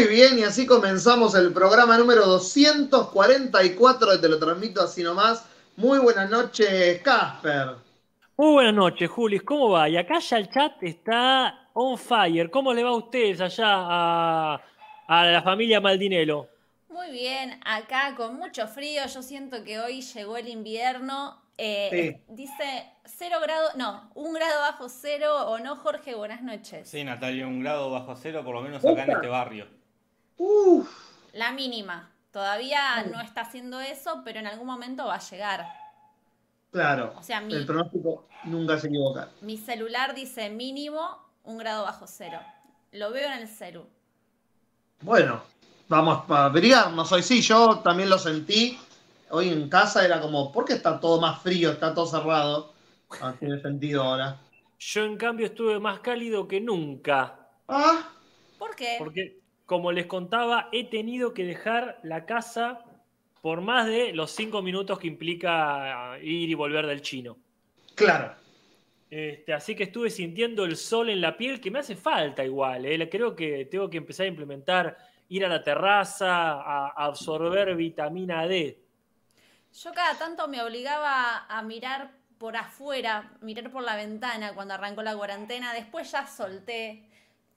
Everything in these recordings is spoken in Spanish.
Muy bien, y así comenzamos el programa número 244 de Te lo transmito así nomás. Muy buenas noches, Casper. Muy buenas noches, Julis. ¿Cómo va? Y acá ya el chat está on fire. ¿Cómo le va a ustedes allá a, a la familia Maldinelo? Muy bien, acá con mucho frío, yo siento que hoy llegó el invierno. Eh, Dice cero grado, no, un grado bajo cero o no, Jorge, buenas noches. Sí, Natalia, un grado bajo cero, por lo menos acá en este barrio. Uf, La mínima, todavía no está haciendo eso, pero en algún momento va a llegar. claro. O sea, mi- El pronóstico nunca se equivoca. Mi celular dice mínimo un grado bajo cero. Lo veo en el celu. Bueno, vamos a abrigarnos hoy. Sí, yo también lo sentí. Hoy en casa era como, ¿por qué está todo más frío? Está todo cerrado. Ah, tiene sentido ahora. Yo, en cambio, estuve más cálido que nunca. Ah, ¿Por qué? Porque, como les contaba, he tenido que dejar la casa por más de los cinco minutos que implica ir y volver del chino. claro. Este, así que estuve sintiendo el sol en la piel, que me hace falta igual. ¿eh? Creo que tengo que empezar a implementar ir a la terraza, a a absorber vitamina D. Yo cada tanto me obligaba a mirar por afuera, mirar por la ventana cuando arrancó la cuarentena. Después ya solté,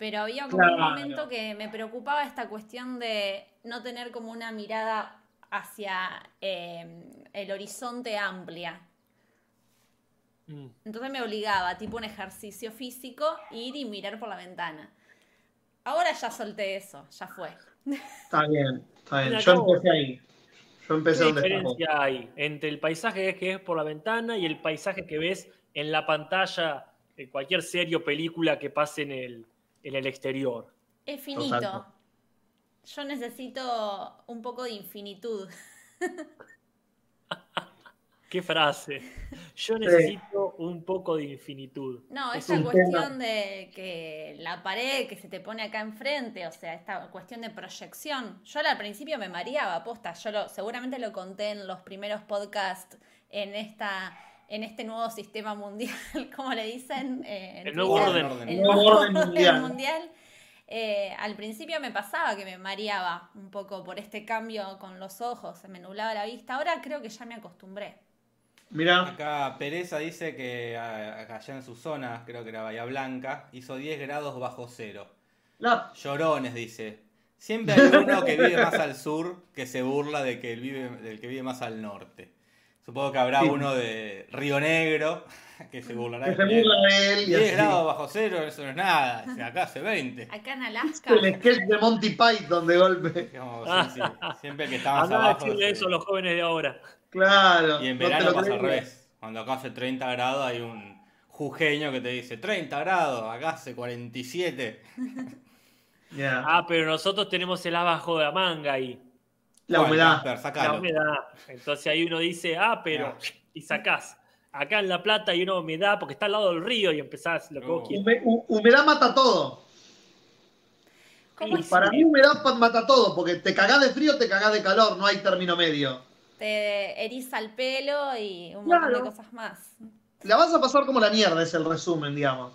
pero había como un momento que me preocupaba esta cuestión de no tener como una mirada hacia eh, el horizonte amplia. Mm. Entonces me obligaba, tipo un ejercicio físico, ir y mirar por la ventana. Ahora ya solté eso, ya fue. Está bien, está bien. Yo empecé ahí. Yo empecé ¿Qué donde estaba. diferencia hay entre el paisaje que ves por la ventana y el paisaje que ves en la pantalla de cualquier serie o película que pase en el, en el exterior? Es finito. Yo necesito un poco de infinitud. ¿Qué frase? Yo necesito un poco de infinitud. No, Es esa un cuestión de que la pared que se te pone acá enfrente, o sea, esta cuestión de proyección. Yo al principio me mareaba, posta, yo lo, seguramente lo conté en los primeros podcasts en esta en este nuevo sistema mundial, como le dicen eh, en El nuevo Twitter, orden. el Nuevo orden orden mundial. mundial. Eh, al principio me pasaba que me mareaba un poco por este cambio con los ojos, se me nublaba la vista. Ahora creo que ya me acostumbré. Mirá, Acá Pereza dice que allá en su zona, creo que era Bahía Blanca, hizo 10 grados bajo cero. la- Llorones, dice. Siempre hay uno que vive más al sur que se burla de que vive, del que vive más al norte. Supongo que habrá Sí. uno de Río Negro que se burlará que se de él. burla de él y 10 así. grados bajo cero, eso no es nada. Acá hace 20. Acá en Alaska. El sketch de Monty Python de golpe. Digamos, sí, sí. Siempre el que está más Andá a abajo. se- eso a los jóvenes de ahora. Claro. Y en no verano lo pasa al revés. Cuando acá hace 30 grados hay un jujeño que te dice 30 grados, acá hace 47. Ya. Ah, pero nosotros tenemos el abajo de la manga ahí. La Bueno, humedad. Casper, La humedad. Entonces ahí uno dice, ah, pero. Ah. Y sacás. Acá en La Plata hay una humedad porque está al lado del río y empezás lo que vos quieras. Hume- hu- humedad mata todo. ¿Cómo Y es? Para mí humedad mata todo, porque te cagás de frío, te cagás de calor, no hay término medio. te eriza el pelo y un montón de cosas más. La vas a pasar como la mierda, es el resumen, digamos.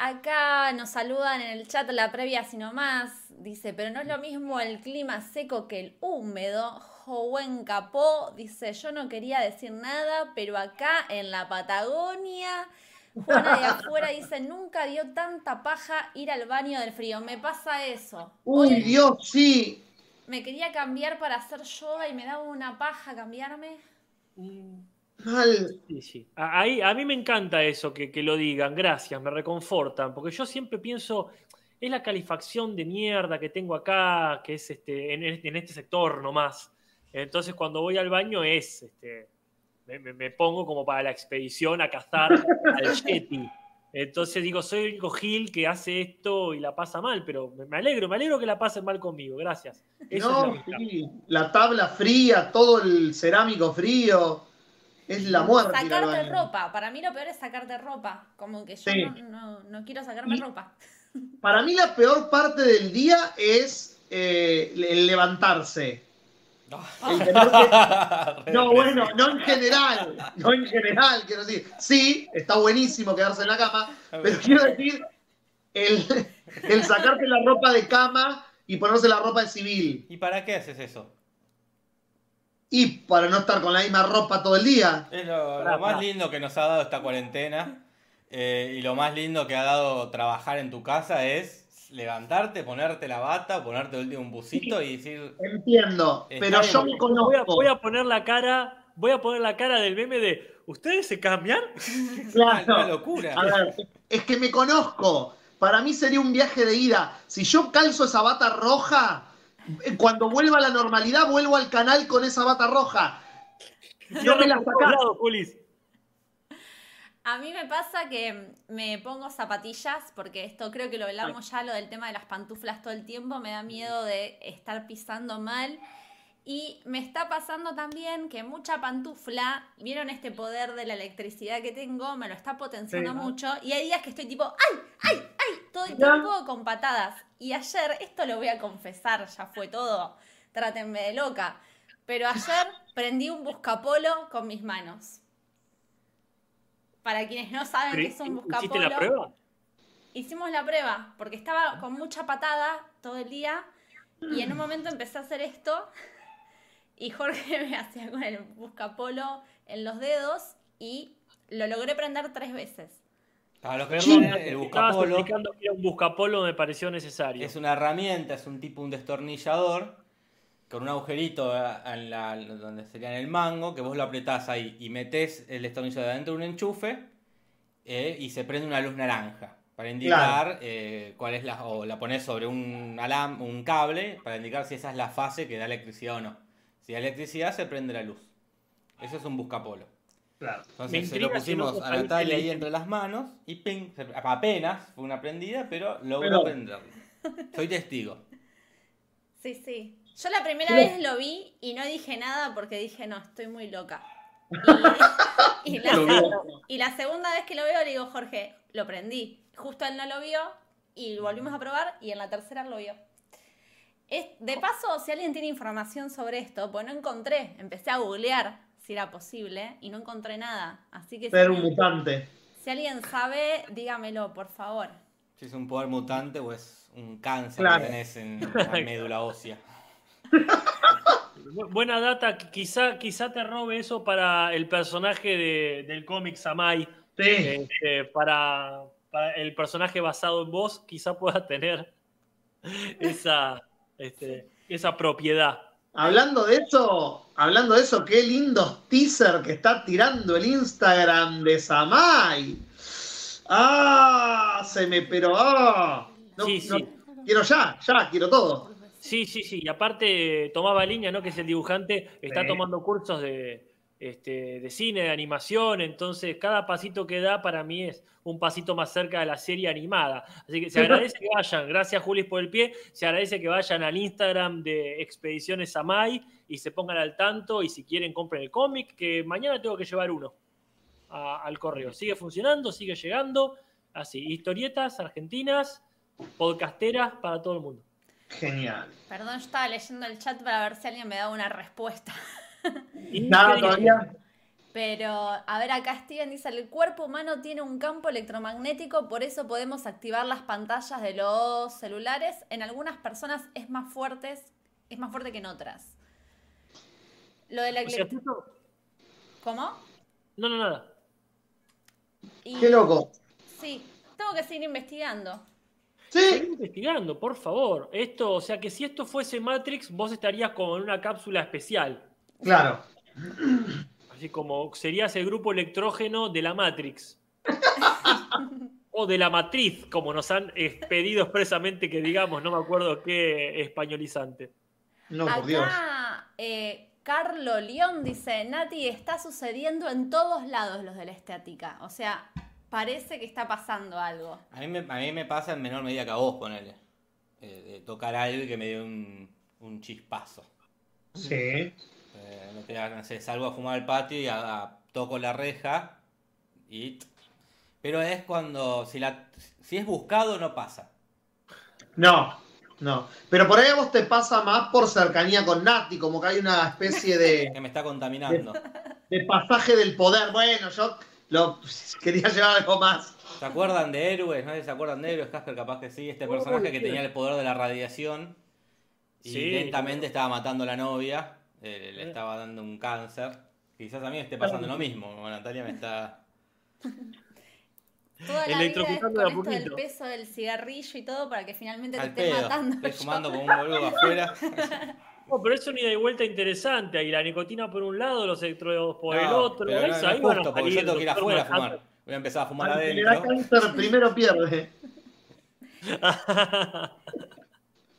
Acá nos saludan en el chat la previa así nomás. Dice, pero no es lo mismo el clima seco que el húmedo. Joven Capó dice, yo no quería decir nada, pero acá en la Patagonia. Juana de afuera dice, nunca dio tanta paja ir al baño del frío. Me pasa eso. Uy, Hoy Dios, sí. me quería cambiar para hacer yoga y me daba una paja cambiarme. Mal. Sí, sí. A, ahí- a mí me encanta eso, que, que lo digan, gracias, me reconfortan, porque yo siempre pienso, es la calefacción de mierda que tengo acá, que es este, en, este- en este sector nomás. Entonces cuando voy al baño es, este, me, me- me pongo como para la expedición a cazar al Yeti. Entonces digo, soy el único Gil que hace esto y la pasa mal, pero me, me alegro, me alegro que la pasen mal conmigo, gracias. Eso No, es la- sí, la tabla fría, todo el cerámico frío. Es la muerte. ir al Sacarte baño. ropa. Para mí lo peor es sacarte ropa. Como que yo Sí. no, no- no quiero sacarme Y- ropa. Para mí la peor parte del día es eh, el levantarse. El tener que- No, bueno, no en general, no en general, quiero decir. Sí, está buenísimo quedarse en la cama, pero quiero decir el, el sacarte la ropa de cama y ponerse la ropa de civil. ¿Y para qué haces eso? Y para no estar con la misma ropa todo el día. Es lo, más lindo que nos ha dado esta cuarentena eh, y lo más lindo que ha dado trabajar en tu casa es levantarte, ponerte la bata, ponerte un busito y decir, Entiendo, pero yo me Voy a, conozco. voy a poner la cara, voy a poner la cara del meme de ¿Ustedes se cambian? una, Claro. locura. A ver, es que me conozco. Para mí sería un viaje de ida. Si yo calzo esa bata roja, cuando vuelva a la normalidad, vuelvo al canal con esa bata roja. No me la sacás. A mí me pasa que me pongo zapatillas, porque esto creo que lo hablamos ya, lo del tema de las pantuflas todo el tiempo, me da miedo de estar pisando mal. Y me está pasando también que mucha pantufla, vieron este poder de la electricidad que tengo, me lo está potenciando Sí. mucho. Y hay días que estoy tipo, ¡ay! ¡ay! ¡ay! Todo el tiempo con patadas. Y ayer, esto lo voy a confesar, ya fue todo, trátenme de loca. Pero ayer prendí un buscapolo con mis manos. Para quienes no saben qué es un buscapolo. ¿Hiciste la prueba? Hicimos la prueba, porque estaba con mucha patada todo el día y en un momento empecé a hacer esto y Jorge me hacía con el buscapolo en los dedos y lo logré prender tres veces. Para los que no Sí. el buscapolo explicando que era un buscapolo me pareció necesario. es una herramienta, es un tipo un destornillador con un agujerito en la- donde sería en el mango, que vos lo apretás ahí y metés el destornillador dentro de un enchufe eh, y se prende una luz naranja para indicar eh, cuál es la o la pones sobre un alam, un cable para indicar si esa es la fase que da electricidad o no. Si da electricidad se prende la luz. Eso es un buscapolo. Claro. Entonces se lo si no pusimos a Natalia ahí entre las manos y ping, se- apenas fue una prendida, pero logró Pero- prenderlo. Soy testigo. Sí, sí. Yo la primera Pero- vez lo vi y no dije nada porque dije, no, estoy muy loca. Y, y la, y la segunda vez que lo veo le digo, Jorge, lo prendí. Justo él no lo vio y volvimos a probar y en la tercera lo vio. Es, de paso, si alguien tiene información sobre esto, pues no encontré, empecé a googlear si era posible y no encontré nada. Así que si Ser un alguien, mutante. si alguien sabe, dígamelo, por favor. Si es un poder mutante o es un cáncer Claro. que tenés en la médula ósea. Bu- Buena data, qui- quizá, quizá te robe eso para el personaje de- del cómic Samai. Sí. Este, para, para el personaje basado en vos, quizá pueda tener esa, este, esa propiedad. Hablando de eso, hablando de eso, qué lindos teaser que está tirando el Instagram de Samai. Ah, se me pero ah. No, Sí, no- sí. quiero ya, ya, quiero todo. Sí, sí, sí. Y aparte, tomaba línea, ¿no? Que es el dibujante, está Sí. tomando cursos de, este, de cine, de animación. Entonces, cada pasito que da para mí es un pasito más cerca de la serie animada. Así que se agradece que vayan. Gracias, Julis, por el pie. Se agradece que vayan al Instagram de Expediciones Amay y se pongan al tanto. Y si quieren, compren el cómic, que mañana tengo que llevar uno a- al correo. Sigue funcionando, sigue llegando. Así, historietas argentinas, podcasteras para todo el mundo. Genial. Perdón, yo estaba leyendo el chat para ver si alguien me daba una respuesta. Nada todavía. Pero, a ver, acá Steven dice, el cuerpo humano tiene un campo electromagnético, por eso podemos activar las pantallas de los celulares. En algunas personas es más fuertes, es más fuerte que en otras. Lo de la O sea, ¿Cómo? No, no, nada. Y- Qué loco. Sí, tengo que seguir investigando. Sí, investigando, por favor. Esto, o sea que si esto fuese Matrix, vos estarías como en una cápsula especial. Claro. Así como serías el grupo electrógeno de la Matrix. o de la matriz, como nos han pedido expresamente que digamos, no me acuerdo qué españolizante. No, por Dios. Eh, Carlo León dice, Nati, está sucediendo en todos lados los de la estática. O sea, parece que está pasando algo. A mí me, a mí me pasa en menor medida que a vos, ponele. Eh, de tocar algo y que me dé un, un chispazo. Sí. Eh, no te no sé, salgo a fumar al patio y a- a- toco la reja y... Pero es cuando, si, la, si es buscado, no pasa. No, no. Pero por ahí a vos te pasa más por cercanía con Nati, como que hay una especie de, Que me está contaminando. de pasaje del poder. Bueno, yo lo quería llevar algo más. ¿Se acuerdan de héroes? ¿Nadie se acuerdan de héroes? Casper capaz que sí. Este personaje que tenía el poder de la radiación y Sí. lentamente estaba matando a la novia. Eh, le estaba dando un cáncer. Quizás a mí me esté pasando lo mismo. como Natalia me está... Toda la vida es con esto del peso del cigarrillo y todo para que finalmente te Al esté pedo. matando. Estoy yo. fumando como un boludo afuera. No, pero es una ida y vuelta interesante. Ahí la nicotina por un lado, los electrodos por el No, otro. pero no, ahí es van a justo, porque yo tengo que ir afuera a fumar. Voy a empezar a fumar Al que le da adentro. cáncer primero pierde.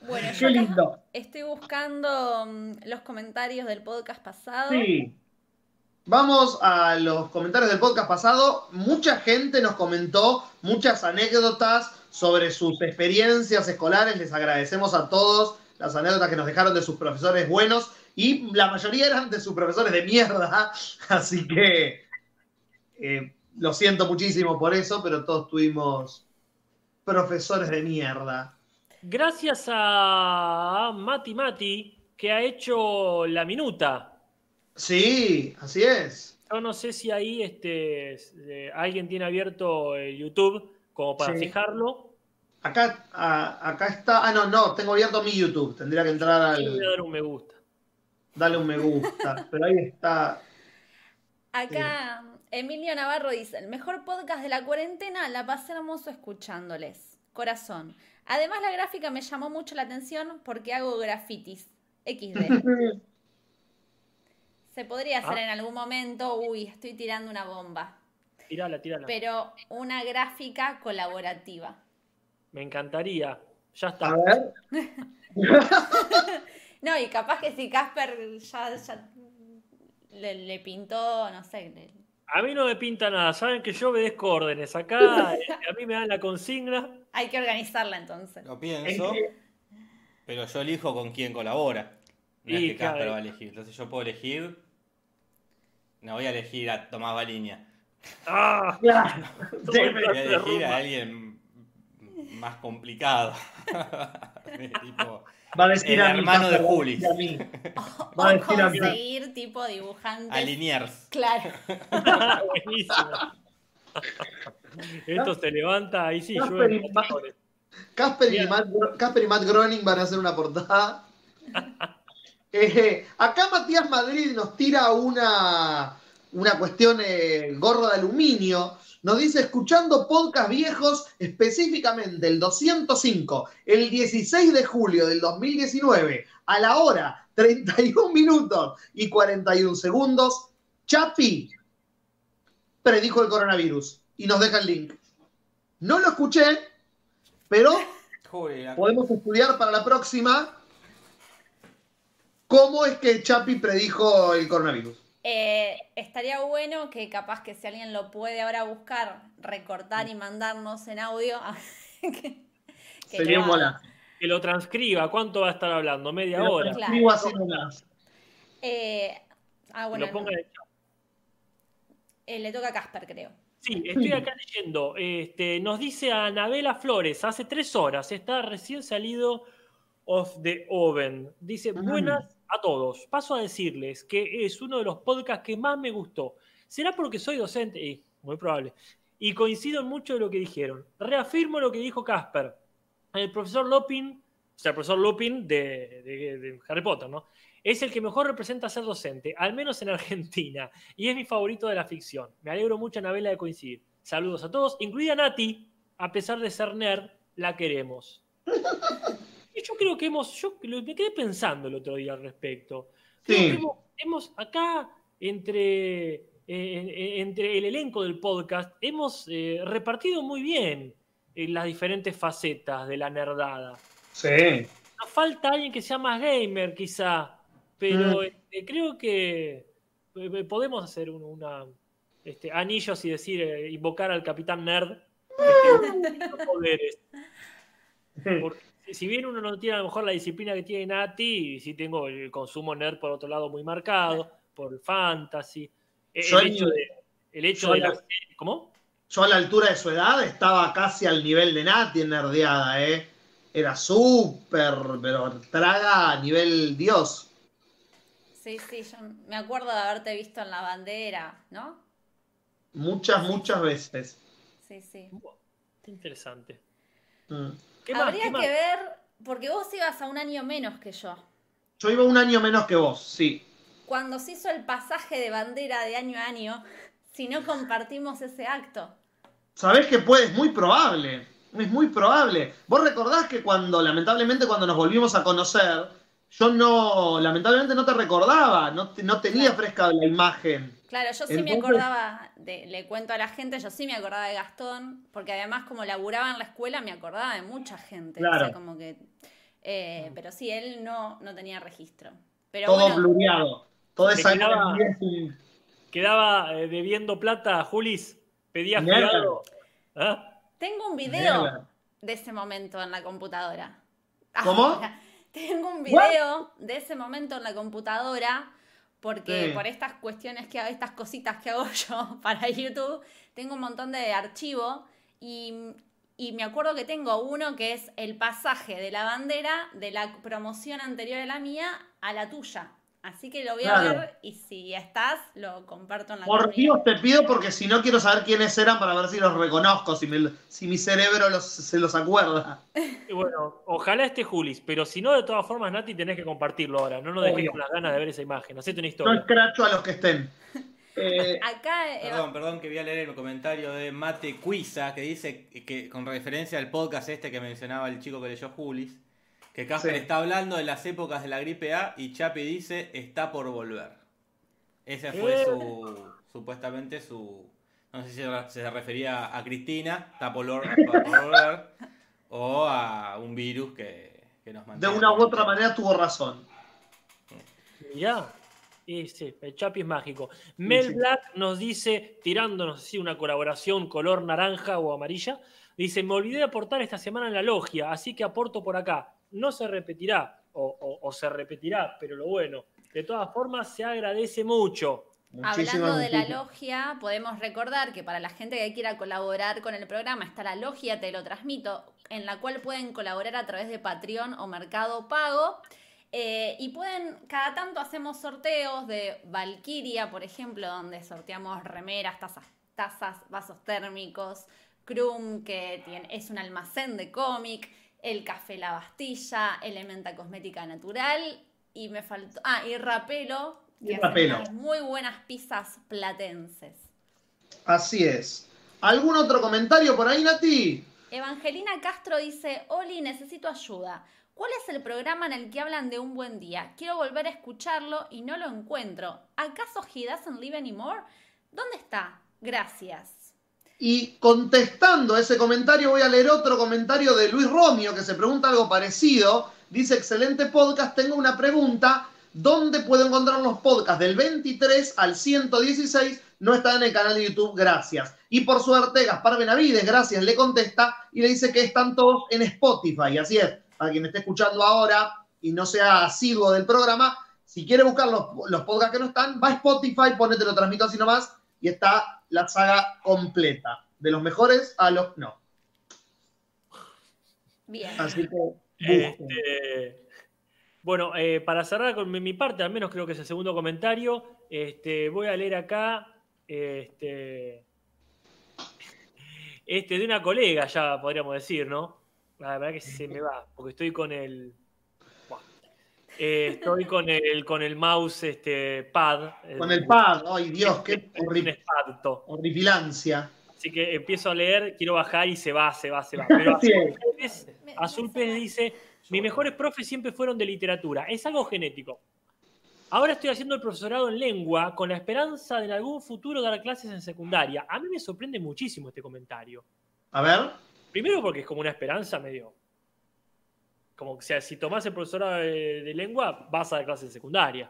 Bueno, yo Qué acá lindo. estoy buscando mm, los comentarios del podcast pasado. Sí. Vamos a los comentarios del podcast pasado. Mucha gente nos comentó muchas anécdotas sobre sus experiencias escolares. Les agradecemos a todos las anécdotas que nos dejaron de sus profesores buenos y la mayoría eran de sus profesores de mierda. Así que eh, lo siento muchísimo por eso, pero todos tuvimos profesores de mierda. Gracias a Mati Mati, que ha hecho la minuta. Sí, así es. Yo no sé si ahí este, eh, alguien tiene abierto el YouTube como para Sí. fijarlo. Acá, a- acá está. Ah, no, no, tengo abierto mi YouTube. Tendría que entrar voy a al. dar un me gusta. Dale un me gusta. Pero ahí está. Acá Emilio Navarro dice, el mejor podcast de la cuarentena, la pasé hermoso escuchándoles. Corazón. Además la gráfica me llamó mucho la atención porque hago grafitis. XD. Se podría hacer Ah. en algún momento, uy, estoy tirando una bomba. Tirala, tirala. Pero una gráfica colaborativa. Me encantaría. Ya está. A ver. No, y capaz que si Casper ya, ya le, le pintó, no sé, le- A mí no me pinta nada. Saben que yo obedezco órdenes. Acá eh, a mí me dan la consigna. Hay que organizarla entonces. Lo pienso, pero yo elijo con quién colabora. No es Y que Casper va a elegir. Entonces yo puedo elegir. No voy a elegir a Tomás Baliña. ¡Ah! Claro. Voy a elegir a alguien más complicado. tipo, Va a decir El a mí. hermano de Juli. decir a mí. O Va a decir a mí. conseguir tipo dibujantes. a Liniers. Claro. Buenísimo. Esto se levanta, ahí sí, Casper flores. Casper y. Matt, Casper y Matt Groening van a hacer una portada. Eh, acá Matías Madrid nos tira una, una cuestión eh, gorro de aluminio. Nos dice, escuchando podcast viejos, específicamente el 205, el 16 de julio del 2019, a la hora 31 minutos y 41 segundos, Chapi predijo el coronavirus y nos deja el link. No lo escuché, pero podemos estudiar para la próxima cómo es que Chapi predijo el coronavirus. Eh, estaría bueno que capaz que si alguien lo puede ahora buscar, recortar y mandarnos en audio. que, que Sería golazo. Que lo transcriba. ¿Cuánto va a estar hablando? ¿Media hora? Claro. escribo así nomás. Eh, ah, bueno, lo ponga en el chat. eh, le toca a Casper, creo. Sí, estoy acá leyendo. Este, nos dice Anabela Flores, hace tres horas, está recién salido of the oven. Dice, Mm. buenas a todos. Paso a decirles que es uno de los podcasts que más me gustó. ¿Será porque soy docente? Muy probable. Y coincido en mucho de lo que dijeron. Reafirmo lo que dijo Casper. El profesor Lopin, o sea, el profesor de, de- de Harry Potter, ¿no? Es el que mejor representa ser docente, al menos en Argentina, y es mi favorito de la ficción. Me alegro mucho, Anabela, de coincidir. Saludos a todos, incluida Nati, a pesar de ser nerd, la queremos. Y yo creo que hemos, yo me quedé pensando el otro día al respecto. Creo Sí. que hemos, hemos acá, entre, eh, entre el elenco del podcast, hemos eh, repartido muy bien eh, las diferentes facetas de la nerdada. Sí. Nos falta alguien que sea más gamer, quizá. Pero este, creo que eh, podemos hacer un- una este, anillos y decir, eh, invocar al Capitán Nerd. este, poderes. Porque si- bien uno no tiene a lo mejor la disciplina que tiene Nati, sí tengo el consumo nerd por otro lado muy marcado, por el fantasy. El, Yo hecho de, el hecho yo de la- la ¿Cómo? Yo a la altura de su edad estaba casi al nivel de Nati en nerdeada, ¿eh? Era súper, pero traga a nivel Dios. Sí, sí, yo me acuerdo de haberte visto en la bandera, ¿no? Muchas, muchas veces. Sí, sí. Qué interesante. Mm. Habría que ver, porque vos ibas a un año menos que yo. Yo iba un año menos que vos, sí. Cuando se hizo el pasaje de bandera de año a año, si no compartimos ese acto. Sabés que puede, es muy probable. Es muy probable. Vos recordás que cuando, lamentablemente, cuando nos volvimos a conocer, yo no, lamentablemente no te recordaba, no, te- no tenía fresca la imagen. Claro, yo sí me acordaba, de, le cuento a la gente, yo sí me acordaba de Gastón, porque además como laburaba en la escuela me acordaba de mucha gente. O sea, Claro. como que, eh, pero sí, él no, no tenía registro. Pero Todo bueno, blureado. Toda esa quedaba- Quedaba eh, debiendo plata Julis. Pedías cuidado. ¿Ah? tengo un video Mierda. de ese momento en la computadora. ¿Cómo? Tengo un video de ese momento en la computadora porque Sí. por estas cuestiones que hago, estas cositas que hago yo para YouTube, tengo un montón de archivo y, y me acuerdo que tengo uno que es el pasaje de la bandera de la promoción anterior a la mía a la tuya. Así que lo voy a ver y si estás, lo comparto en la Por comunidad. Dios te pido porque si no quiero saber quiénes eran para ver si los reconozco, si, me- si mi cerebro los- se los acuerda. Y bueno, ojalá esté Julis, pero si no, de todas formas, Nati, tenés que compartirlo ahora. No nos dejes Obvio. con las ganas de ver esa imagen. Hacete una historia. escracho a los que estén. Eh, Acá, Eva- Perdón, perdón, que voy a leer el comentario de Mate Cuiza, que dice que con referencia al podcast este que mencionaba el chico que leyó Julis, que Casper Sí. está hablando de las épocas de la gripe A y Chapi dice está por volver. Ese fue Eh. su, supuestamente su, no sé si se- refería a Cristina, está por, vol- por volver, o a un virus que, que nos de mantiene. una u otra manera tuvo razón. Mirá. Y sí, el Chapi es mágico. Mel sí. Black nos dice, tirándonos así una colaboración color naranja o amarilla, dice, me olvidé de aportar esta semana en la logia, así que aporto por acá. No se repetirá, o, o- o se repetirá, pero lo bueno, de todas formas se agradece mucho. Muchísimas, Hablando de la logia, podemos recordar que para la gente que quiera colaborar con el programa está la logia Te lo transmito, en la cual pueden colaborar a través de Patreon o Mercado Pago. Eh, y pueden, cada tanto hacemos sorteos de Valkyria, por ejemplo, donde sorteamos remeras, tazas, tazas vasos térmicos, Krum, que tiene, es un almacén de cómic, el café La Bastilla, Elementa Cosmética Natural, y me faltó, ah, y Rapelo, Y Rapelo. muy buenas pizzas platenses. Así es. ¿Algún otro comentario por ahí, Nati? Evangelina Castro dice, Oli, necesito ayuda. ¿Cuál es el programa en el que hablan de un buen día? Quiero volver a escucharlo y no lo encuentro. ¿Acaso He Doesn't Live Anymore? ¿Dónde está? Gracias. Y contestando ese comentario, voy a leer otro comentario de Luis Romio que se pregunta algo parecido. Dice: Excelente podcast. Tengo una pregunta. ¿Dónde puedo encontrar los podcasts del 23 al 116? No está en el canal de YouTube, gracias. Y por suerte, Gaspar Benavides, gracias, le contesta y le dice que están todos en Spotify. Así es, para quien esté escuchando ahora y no sea asiduo del programa, si quiere buscar los, los podcasts que no están, va a Spotify, ponete lo transmito así nomás y está la saga completa. De los mejores a los no. Bien. Así que. Este, bueno, eh, para cerrar con mi, mi parte, al menos creo que es el segundo comentario, este, voy a leer acá este, este de una colega, ya podríamos decir, ¿no? La verdad que se me va, porque estoy con el. Eh, estoy con el con el mouse este, pad. Con el pad, ay Dios, qué Es un horri- espanto. horripilancia. Así que empiezo a leer, quiero bajar y se va, se va, se va. Pero Sí. Azul Pérez, Azul Pérez dice, mis mejores profes siempre fueron de literatura. Es algo genético. Ahora estoy haciendo el profesorado en lengua con la esperanza de en algún futuro dar clases en secundaria. A mí me sorprende muchísimo este comentario. A ver. Primero porque es como una esperanza medio como que sea, si tomás el profesorado de, de lengua, vas a la clase de secundaria.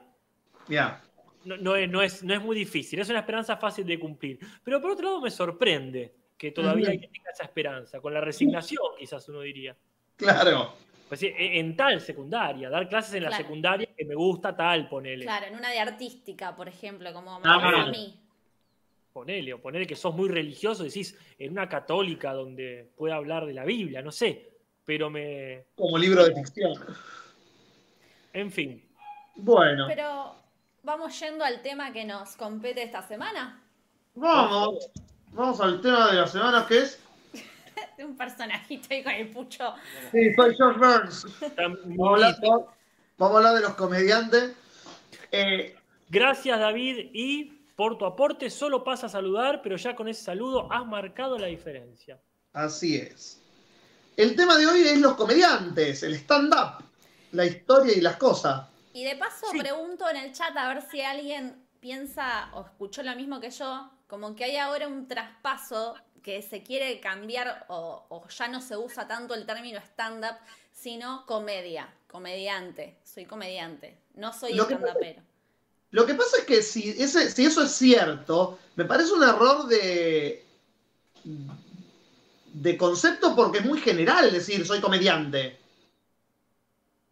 Ya. No, no es, no, es, no es muy difícil, es una esperanza fácil de cumplir. Pero por otro lado me sorprende que todavía hay que tenga esa esperanza, con la resignación quizás uno diría. Claro. Pues sí, en tal secundaria, dar clases en la secundaria que me gusta tal, ponele. Claro, en una de artística, por ejemplo, como me Ah, pasa a mí. Ponele, o ponele que sos muy religioso, decís, en una católica donde pueda hablar de la Biblia, no sé. Pero me. Como libro de ficción. En fin. Bueno, Pero vamos yendo al tema que nos compete esta semana. vamos. Vamos al tema de la semana que es. De un personajito ahí con el pucho. Sí, soy George Burns. A hablar, vamos a hablar de los comediantes. Eh, Gracias, David. Y por tu aporte, solo pasa a saludar, pero ya con ese saludo has marcado la diferencia. así es. El tema de hoy es los comediantes, el stand-up, la historia y las cosas. Y de paso Sí. pregunto en el chat a ver si alguien piensa o escuchó lo mismo que yo, como que hay ahora un traspaso que se quiere cambiar o, o ya no se usa tanto el término stand-up, sino comedia, comediante. Soy comediante, no soy stand-upero. Lo que pasa es que si, ese, si eso es cierto, me parece un error de, de concepto porque es muy general decir soy comediante.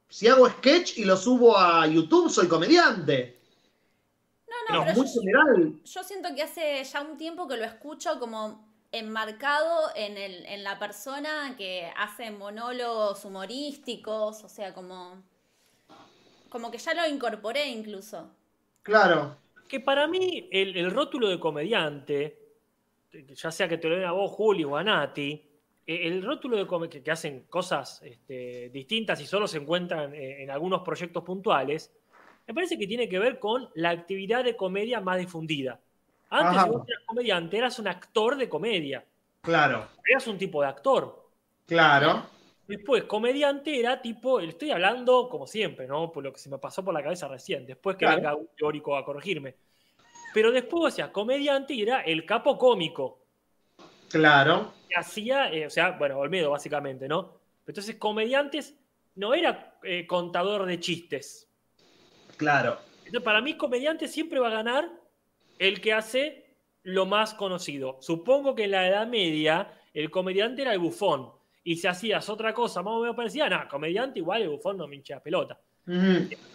Si hago sketch y lo subo a YouTube, soy comediante. No, no, No, pero muy yo, general. yo siento que hace ya un tiempo que lo escucho como enmarcado en, el, en la persona que hace monólogos humorísticos, o sea, como, como que ya lo incorporé incluso. Claro. Que para mí, el, el rótulo de comediante, ya sea que te lo den a vos, Juli, o a Nati, eh, el rótulo de que, que hacen cosas este, distintas y solo se encuentran eh, en algunos proyectos puntuales, me parece que tiene que ver con la actividad de comedia más difundida. Antes, si vos eras comediante, eras un actor de comedia. Claro. Eras un tipo de actor. Claro. Después, comediante era tipo, estoy hablando como siempre, ¿no? Por lo que se me pasó por la cabeza recién, después que Claro. venga un teórico a corregirme. Pero después, o sea, comediante y era el capo cómico, Claro. que hacía, eh, o sea, bueno, Olmedo básicamente, ¿no? Entonces, comediantes no era eh, contador de chistes. Claro. Entonces, para mí, comediante siempre va a ganar el que hace lo más conocido. Supongo que en la Edad Media el comediante era el bufón. Y si hacías otra cosa más o menos parecida, nada, comediante igual el bufón no me hincha pelota.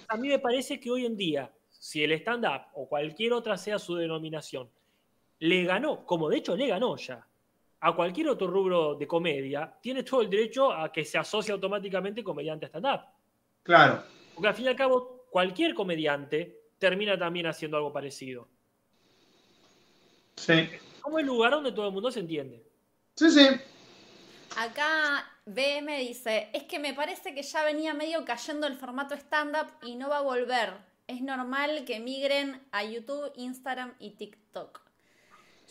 A mí me parece que hoy en día, si el stand-up o cualquier otra sea su denominación, le ganó, como de hecho le ganó ya, a cualquier otro rubro de comedia, tiene todo el derecho a que se asocie automáticamente comediante a stand-up. Claro. Porque al fin y al cabo, cualquier comediante termina también haciendo algo parecido. Sí. Como el lugar donde todo el mundo se entiende. Sí, sí. Acá BM dice, es que me parece que ya venía medio cayendo el formato stand-up y no va a volver. Es normal que migren a YouTube, Instagram y TikTok.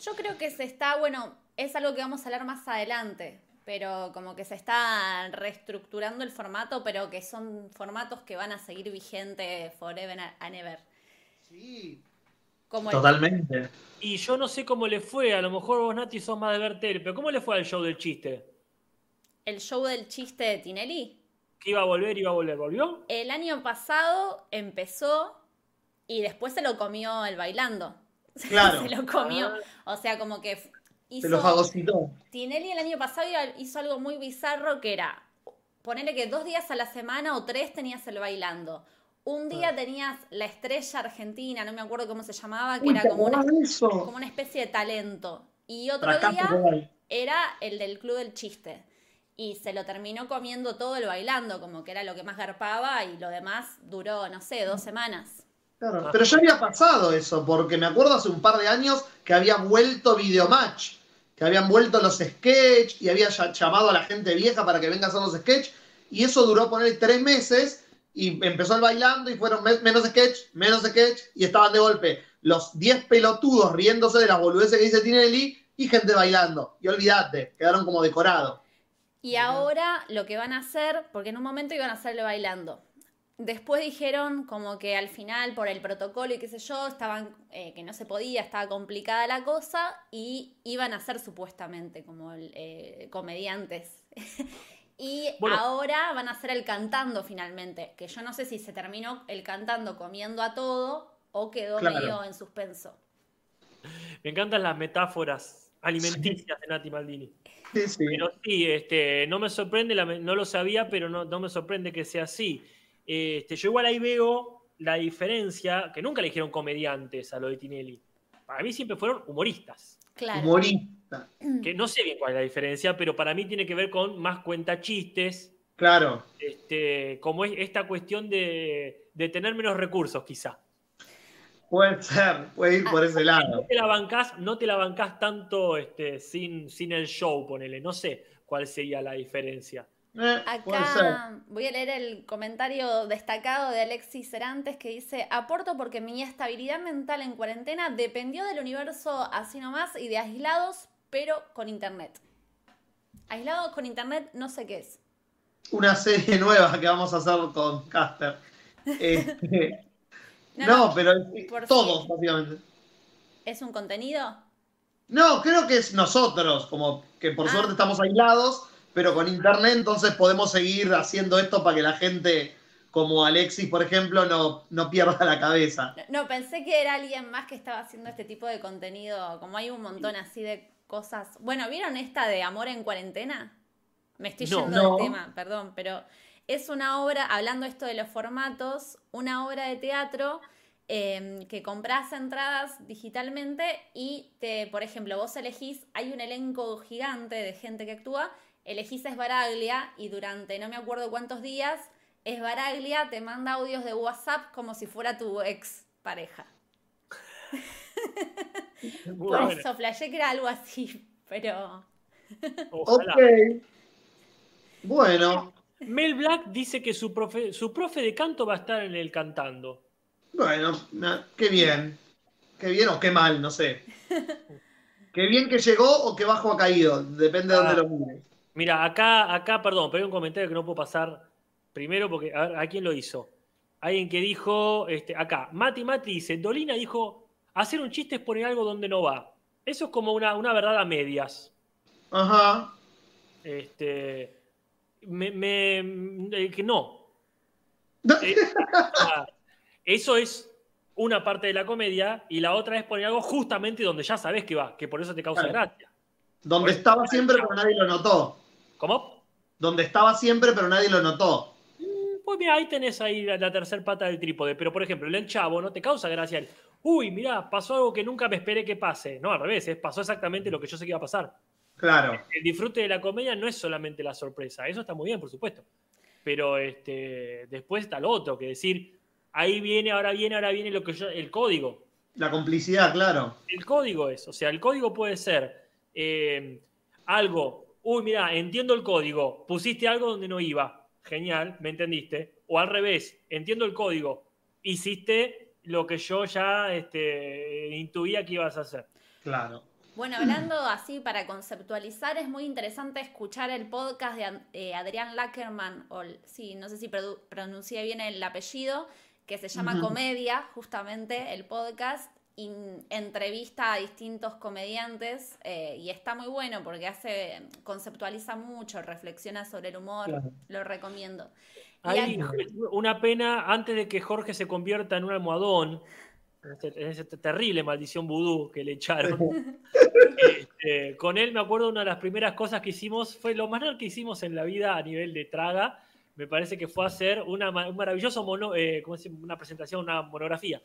Yo creo que se está, bueno, es algo que vamos a hablar más adelante, pero como que se está reestructurando el formato, pero que son formatos que van a seguir vigentes forever and ever. Sí. Como el- Totalmente. Y yo no sé cómo le fue, a lo mejor vos, Nati, sos más de ver tele, pero ¿cómo le fue al show del chiste? el show del chiste de Tinelli. ¿Que iba a volver, iba a volver? ¿Volvió? El año pasado empezó y después se lo comió el bailando. Claro. se lo comió. O sea, como que f- Se lo hizo. fagocitó. Tinelli el año pasado hizo algo muy bizarro que era ponerle que dos días a la semana o tres tenías el bailando. Un día tenías la estrella argentina, no me acuerdo cómo se llamaba, que Uy, era ¿te como una, como una especie de talento. Y otro día era el del club del chiste. Y se lo terminó comiendo todo el bailando, como que era lo que más garpaba y lo demás duró, no sé, dos semanas. Claro, Pero ya había pasado eso, porque me acuerdo hace un par de años que había vuelto Videomatch, que habían vuelto los sketch y había llamado a la gente vieja para que venga a hacer los sketch, y eso duró poner tres meses, y empezó el bailando y fueron me- menos sketch, menos sketch, y estaban de golpe los 10 pelotudos riéndose de las boludeces que dice Tinelli y gente bailando. Y olvídate, quedaron como decorados. Y ahora lo que van a hacer, porque en un momento iban a hacerle bailando. Después dijeron como que al final, por el protocolo y qué sé yo, estaban, eh, que no se podía, estaba complicada la cosa, y iban a ser supuestamente como el, eh, comediantes. Y Bueno. ahora van a hacer el cantando finalmente, que yo no sé si se terminó el cantando comiendo a todo o quedó Claro. medio en suspenso. Me encantan las metáforas alimenticias de Nati Maldini. Sí, sí. Pero sí, este, no me sorprende, no lo sabía, pero no, no me sorprende que sea así. Este, yo igual ahí veo la diferencia, que nunca le dijeron comediantes a lo de Tinelli. Para mí siempre fueron humoristas. Claro. Humorista. Que no sé bien cuál es la diferencia, pero para mí tiene que ver con más cuentachistes, Claro. este, como es esta cuestión de, de tener menos recursos, quizá. Puede ser, puede ir por ese No lado. te la bancás, no te la bancás tanto este, sin, sin el show, ponele. No sé cuál sería la diferencia. Eh. Acá voy a leer el comentario destacado de Alexis Cerantes que dice, aporto porque mi estabilidad mental en cuarentena dependió del universo así nomás y de aislados, pero con internet. Aislados con internet no sé qué es. Una serie nueva que vamos a hacer con Caster. Este, No, no, no, pero por todos, si- básicamente. ¿Es un contenido? No, creo que es nosotros, como que por Ah. suerte estamos aislados, pero con internet entonces podemos seguir haciendo esto para que la gente, como Alexis, por ejemplo, no, no pierda la cabeza. No, pensé que era alguien más que estaba haciendo este tipo de contenido, como hay un montón así de cosas. Bueno, ¿vieron esta de Amor en cuarentena? Me estoy No. yendo No. del tema, perdón, pero es una obra, hablando esto de los formatos, una obra de teatro eh, que compras entradas digitalmente y te, por ejemplo, vos elegís, hay un elenco gigante de gente que actúa, elegís Esbaraglia y durante no me acuerdo cuántos días, Esbaraglia te manda audios de WhatsApp como si fuera tu ex pareja. Muy Por bueno. eso flashé que era algo así, pero... Ojalá. Ok. Bueno, Mel Black dice que su profe, su profe de canto va a estar en el cantando. bueno, na- qué bien. Qué bien o qué mal, no sé. Qué bien que llegó o qué bajo ha caído, depende de Ah. dónde lo mires. Mira, acá, acá, perdón, pero hay un comentario que no puedo pasar primero porque, a ver, ¿a quién lo hizo? Alguien que dijo, este, acá, Mati Mati dice, Dolina dijo, hacer un chiste es poner algo donde no va. Eso es como una, una verdad a medias. Ajá. Este, me, me- eh, que no. Eh, ah, eso es una parte de la comedia y la otra es poner algo justamente donde ya sabes que va, que por eso te causa Claro. gracia. Donde estaba siempre, pero nadie lo notó. ¿Cómo? Donde estaba siempre, pero nadie lo notó. Pues mira, ahí tenés ahí la, la tercera pata del trípode. Pero por ejemplo, el chavo no te causa gracia el, uy, mirá, pasó algo que nunca me esperé que pase. No, al revés, pasó exactamente lo que yo sé que iba a pasar. Claro. El disfrute de la comedia no es solamente la sorpresa, eso está muy bien, por supuesto. Pero este, después está lo otro, que decir, ahí viene, ahora viene, ahora viene lo que yo, el código. La complicidad, claro. El código es, o sea, el código puede ser eh, algo, uy, mira, entiendo el código, pusiste algo donde no iba, genial, me entendiste. O al revés, entiendo el código, hiciste lo que yo ya este, intuía que ibas a hacer. Claro. Bueno, hablando así para conceptualizar, es muy interesante escuchar el podcast de eh, Adrián Lackerman, o sí, no sé si produ- pronuncié bien el apellido, que se llama. Comedia, justamente el podcast, y entrevista a distintos comediantes, eh, y está muy bueno porque hace, conceptualiza mucho, reflexiona sobre el humor, Claro. lo recomiendo. Hay una pena antes de que Jorge se convierta en un almohadón, esa terrible maldición vudú que le echaron. Este, con él me acuerdo una de las primeras cosas que hicimos, fue lo más que hicimos en la vida a nivel de traga, me parece que fue hacer una, un maravilloso mono, eh, una presentación, una monografía,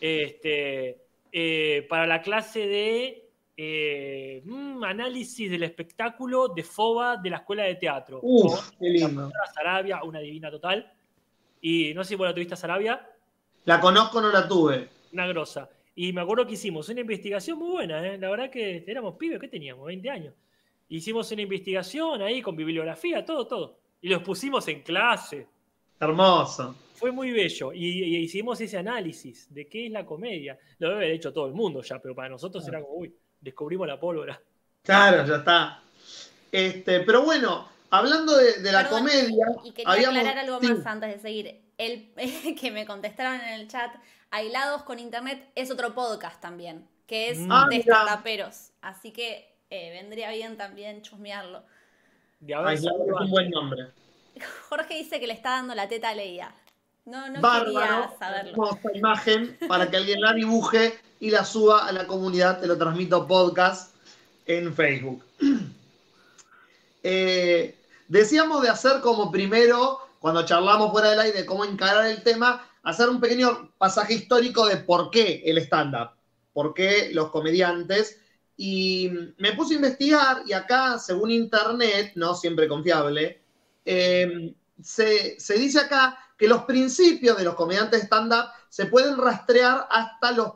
este, eh, para la clase de eh, mm, análisis del espectáculo de FOBA de la Escuela de Teatro. Con Uf, qué lindo. Sarabia, una divina total. Y no sé si vos la tuviste a Sarabia, La conozco, no la tuve. Una grosa. Y me acuerdo que hicimos una investigación muy buena, ¿eh? La verdad que éramos pibes, ¿qué teníamos? 20 años. Hicimos una investigación ahí con bibliografía, todo, todo. Y los pusimos en clase. Hermoso. Fue muy bello. Y, y hicimos ese análisis de qué es la comedia. Lo debe haber hecho todo el mundo ya, pero para nosotros era como, uy, descubrimos la pólvora. Claro, ya está. Este, pero bueno, hablando de, de la Perdón, comedia, Y quería habíamos- aclarar algo sí. más antes de seguir. El que me contestaron en el chat, Aislados con Internet es otro podcast también, que es. Ah, de startuperos. Así que eh, vendría bien también chusmearlo. de haber Aislado salido es un buen nombre. Jorge dice que le está dando la teta a Leia. No, no Bárbaro. quería saberlo. Esta imagen para que alguien la dibuje y la suba a la comunidad. Te lo transmito podcast en Facebook. Eh, decíamos de hacer como primero, cuando charlamos fuera del aire, cómo encarar el tema, hacer un pequeño pasaje histórico de por qué el stand-up, por qué los comediantes. Y me puse a investigar y acá, según internet, no siempre confiable, eh, se, se dice acá que los principios de los comediantes stand-up se pueden rastrear hasta los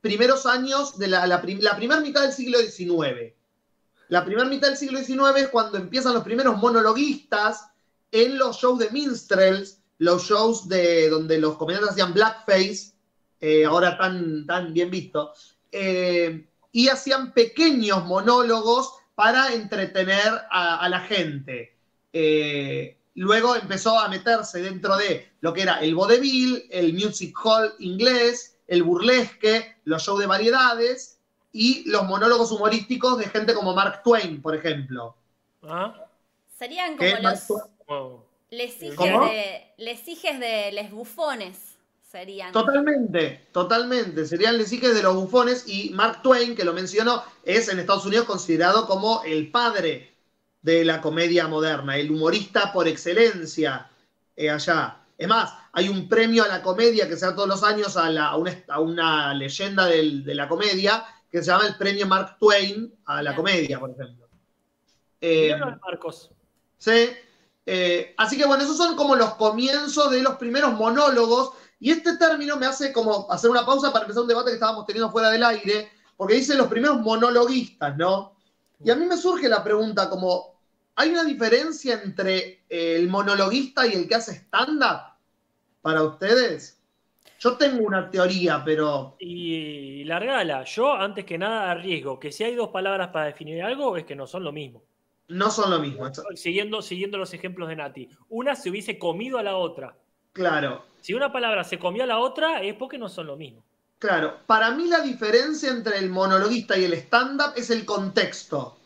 primeros años de la, la, prim- la primera mitad del siglo XIX. La primera mitad del siglo XIX es cuando empiezan los primeros monologuistas en los shows de minstrels, los shows de donde los comediantes hacían blackface, eh, ahora tan, tan bien visto, eh, y hacían pequeños monólogos para entretener a, a la gente. Eh, luego empezó a meterse dentro de lo que era el vodevil, el music hall inglés, el burlesque, los shows de variedades y los monólogos humorísticos de gente como Mark Twain, por ejemplo. ¿Ah? Serían como Mark los Lesijes ¿Cómo? de, lesijes de les bufones. Serían. Totalmente, totalmente. Serían lesijes de los bufones y Mark Twain, que lo mencionó, es en Estados Unidos considerado como el padre de la comedia moderna, el humorista por excelencia eh, allá. Es más, hay un premio a la comedia que se da todos los años a, la- a una, a una leyenda del- de la comedia que se llama el premio Mark Twain a la comedia, por ejemplo. Eh, Marcos. ¿sí? Eh, así que bueno, esos son como los comienzos de los primeros monólogos. Y este término me hace como hacer una pausa para empezar un debate que estábamos teniendo fuera del aire, porque dice los primeros monologuistas, ¿no? Y a mí me surge la pregunta como, ¿hay una diferencia entre eh, el monologuista y el que hace stand-up para ustedes? Yo tengo una teoría, pero Y largala. Yo, antes que nada, arriesgo que si hay dos palabras para definir algo, es que no son lo mismo. No son lo mismo. Siguiendo, siguiendo los ejemplos de Nati. Una se hubiese comido a la otra. Claro. Si una palabra se comió a la otra, es porque no son lo mismo. Claro, para mí la diferencia entre el monologuista y el stand-up es el contexto.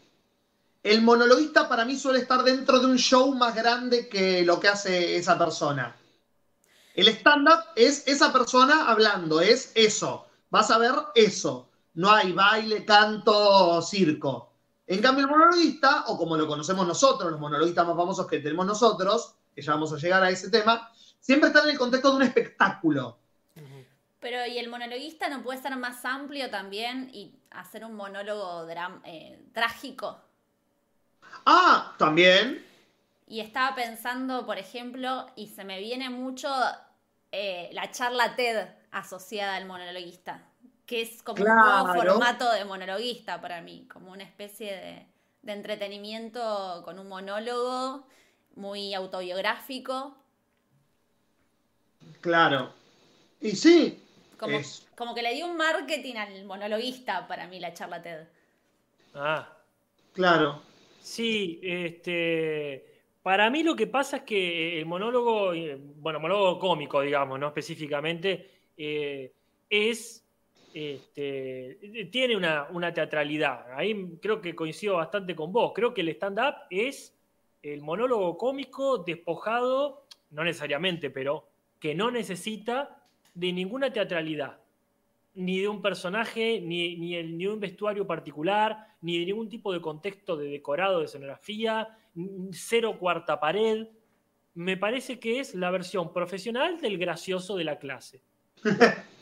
El monologuista para mí suele estar dentro de un show más grande que lo que hace esa persona. El stand-up es esa persona hablando, es eso. Vas a ver eso. No hay baile, canto, circo. En cambio, el monologuista, o como lo conocemos nosotros, los monologuistas más famosos que tenemos nosotros, que ya vamos a llegar a ese tema, siempre están en el contexto de un espectáculo. Pero ¿y el monologuista no puede ser más amplio también y hacer un monólogo dram- eh, trágico? Ah, también. Y estaba pensando, por ejemplo, y se me viene mucho eh, la charla TED asociada al monologuista, que es como un nuevo formato de monologuista para mí, como una especie de, de entretenimiento con un monólogo muy autobiográfico, Claro. Y sí. como, Es- como que le dio un marketing al monologuista para mí la charla TED. Ah, Claro. sí, este. Para mí lo que pasa es que el monólogo, eh, bueno, monólogo cómico, digamos, no específicamente, eh, es. Este, tiene una, una teatralidad. Ahí creo que coincido bastante con vos. Creo que el stand-up es el monólogo cómico despojado, no necesariamente, pero que no necesita de ninguna teatralidad, ni de un personaje, ni, ni, el- ni un vestuario particular, ni de ningún tipo de contexto de decorado, de escenografía, cero cuarta pared. Me parece que es la versión profesional del gracioso de la clase.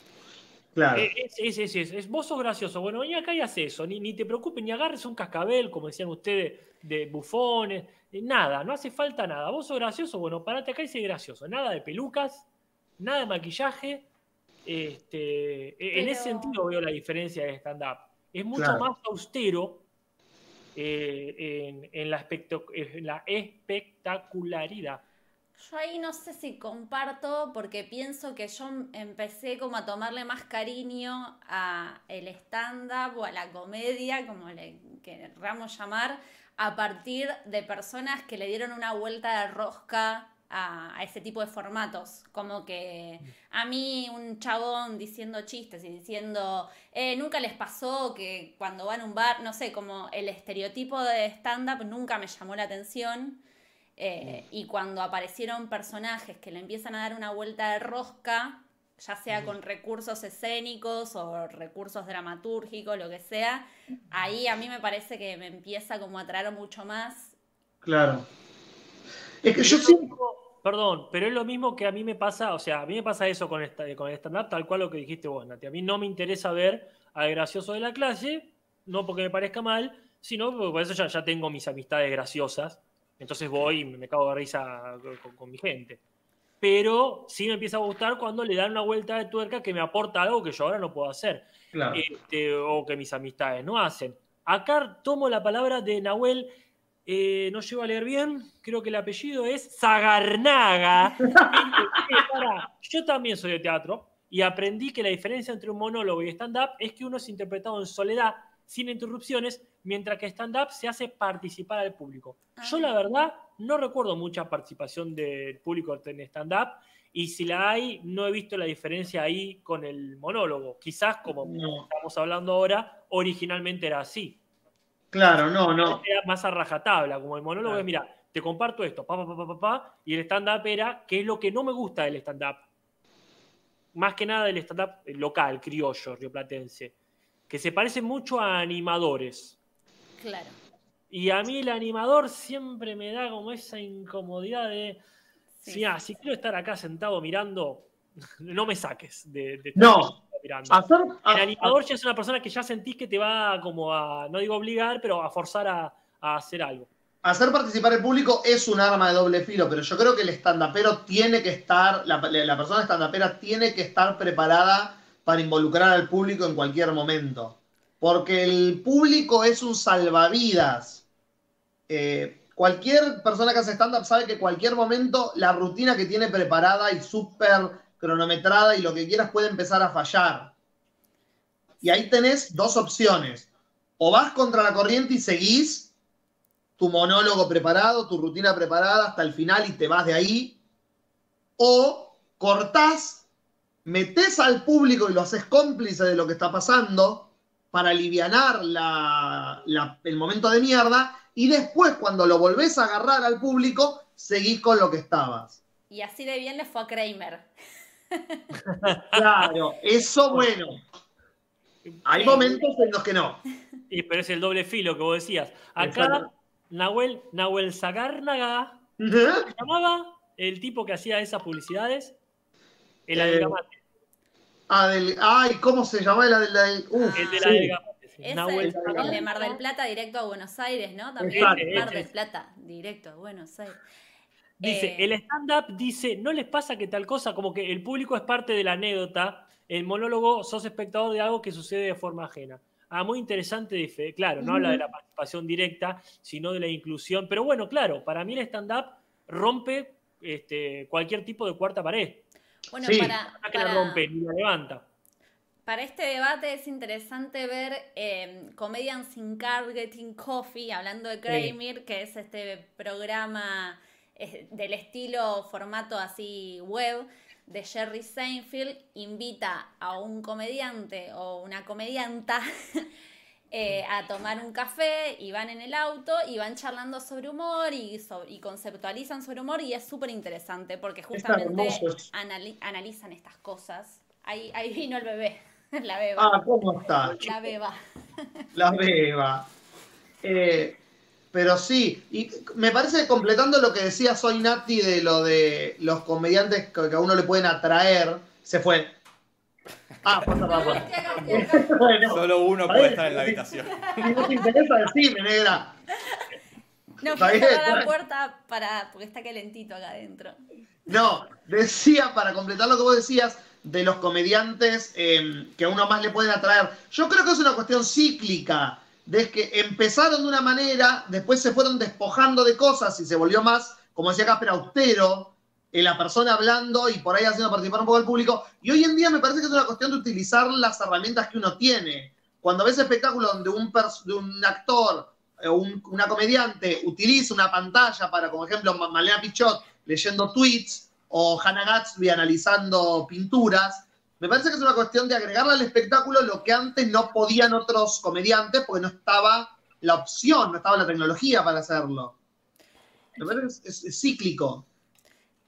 Claro. Eh, Es, es, es, es, es- vos sos gracioso. Bueno, vení acá y haz eso. Ni, ni te preocupes, ni agarres un cascabel, como decían ustedes, de bufones. Nada, no hace falta nada. Vos sos gracioso, bueno, parate acá y sé gracioso. Nada de pelucas, nada de maquillaje. Este, e- En ese sentido veo la diferencia de stand-up. Es mucho Claro. más austero eh, en, en la, en la espectacularidad. Yo ahí no sé si comparto porque pienso que yo empecé como a tomarle más cariño a el stand-up o a la comedia, como le queramos llamar, a partir de personas que le dieron una vuelta de rosca a, ese tipo de formatos. Como que a mí un chabón diciendo chistes y diciendo, eh, nunca les pasó que cuando van a un bar, no sé, como el estereotipo de stand-up nunca me llamó la atención. Eh, y cuando aparecieron personajes que le empiezan a dar una vuelta de rosca, ya sea con recursos escénicos o recursos dramatúrgicos, lo que sea, ahí a mí me parece que me empieza como a atraer mucho más. Claro. Es que yo mismo- Perdón, pero es lo mismo que a mí me pasa, o sea, a mí me pasa eso con, esta, con el stand-up, tal cual lo que dijiste vos, Nati. A mí no me interesa ver al gracioso de la clase, no porque me parezca mal, sino porque por eso ya, ya tengo mis amistades graciosas. Entonces voy y me cago de risa con, con mi gente. Pero sí me empieza a gustar cuando le dan una vuelta de tuerca que me aporta algo que yo ahora no puedo hacer. Claro. este, o que mis amistades no hacen. Acá tomo la palabra de Nahuel, eh, no llego a leer bien, creo que el apellido es Zagarnaga. Eh, pará, yo también soy de teatro y aprendí que la diferencia entre un monólogo y stand-up es que uno es interpretado en soledad, sin interrupciones, mientras que stand-up se hace participar al público. Yo la verdad no recuerdo mucha participación del público en stand-up y si la hay, no he visto la diferencia ahí con el monólogo. Quizás, como No. estamos hablando ahora, originalmente era así. Claro, no, no. Era más a rajatabla, como el monólogo Claro. es, mira, te comparto esto, pa, pa, pa, pa, pa, pa, y el stand-up era, que es lo que no me gusta del stand-up. Más que nada del stand-up local, criollo, rioplatense, que se parece mucho a animadores. Claro. Y a mí el animador siempre me da como esa incomodidad de, Sí, si, ah, si quiero estar acá sentado mirando, no me saques de, de No. mirando. Hacer, El animador ya es una persona que ya sentís que te va como a, no digo obligar, pero a forzar a, a hacer algo. hacer participar el público es un arma de doble filo, pero yo creo que el estandapero tiene que estar, la, la persona estandapera tiene que estar preparada para involucrar al público en cualquier momento. Porque el público es un salvavidas. Eh, cualquier persona que hace stand-up sabe que cualquier momento la rutina que tiene preparada y súper cronometrada y lo que quieras puede empezar a fallar. Y ahí tenés dos opciones. O vas contra la corriente y seguís tu monólogo preparado, tu rutina preparada hasta el final y te vas de ahí. O cortás, metés al público y lo haces cómplice de lo que está pasando para alivianar la- la- el momento de mierda y después cuando lo volvés a agarrar al público, seguís con lo que estabas. Y así de bien le fue a Kramer. Claro, eso bueno. Hay Sí. momentos en los que no. Y, pero es el doble filo que vos decías. Acá. Nahuel, Nahuel. ¿se llamaba el tipo que hacía esas publicidades? El Eh, Ah, ay, ¿cómo se llama? La, de- la del- uf, El de la sí. Es el, el de. Mar del Plata directo a Buenos Aires, ¿no? También Exacto. Mar del. Plata directo a Buenos Aires. Dice, Eh, el stand-up dice, ¿no les pasa que tal cosa? Como que el público es parte de la anécdota, el monólogo sos espectador de algo que sucede de forma ajena. Ah, muy interesante, dice, claro, no habla de la participación directa, sino de la inclusión. Pero bueno, claro, para mí el stand-up rompe este, cualquier tipo de cuarta pared. Bueno, Sí. para, No que la para- rompe ni la levanta. para este debate es interesante ver eh, Comedians in Car Getting Coffee, hablando de Kramer, que es este programa eh, del estilo formato así web de Jerry Seinfeld, invita a un comediante o una comedianta eh, a tomar un café y van en el auto y van charlando sobre humor y, conceptualizan sobre humor y es súper interesante porque justamente anali- analizan estas cosas. Ahí, ahí vino el bebé, la beba, Ah, ¿cómo está? la beba. La beba. Eh, pero sí, y me parece que completando lo que decía Soy Nati de lo de los comediantes que a uno le pueden atraer, se fue. Ah, pasa afuera. Bueno, Solo uno puede estar en la habitación. si no te interesa, decime, negra. No, fui a la puerta para, porque está calentito acá adentro. No, decía, para completar lo que vos decías, de los comediantes eh, que a uno más le pueden atraer. Yo creo que es una cuestión cíclica, de que empezaron de una manera, después se fueron despojando de cosas y se volvió más, como decía Casper, austero, en la persona hablando y por ahí haciendo participar un poco al público. Y hoy en día me parece que es una cuestión de utilizar las herramientas que uno tiene. Cuando ves espectáculos donde un, de un actor o un- una comediante utiliza una pantalla para, como ejemplo, Ma- Malena Pichot, leyendo tweets o Hannah Gatsby analizando pinturas. Me parece que es una cuestión de agregarle al espectáculo lo que antes no podían otros comediantes porque no estaba la opción, no estaba la tecnología para hacerlo. Me parece que es, es cíclico.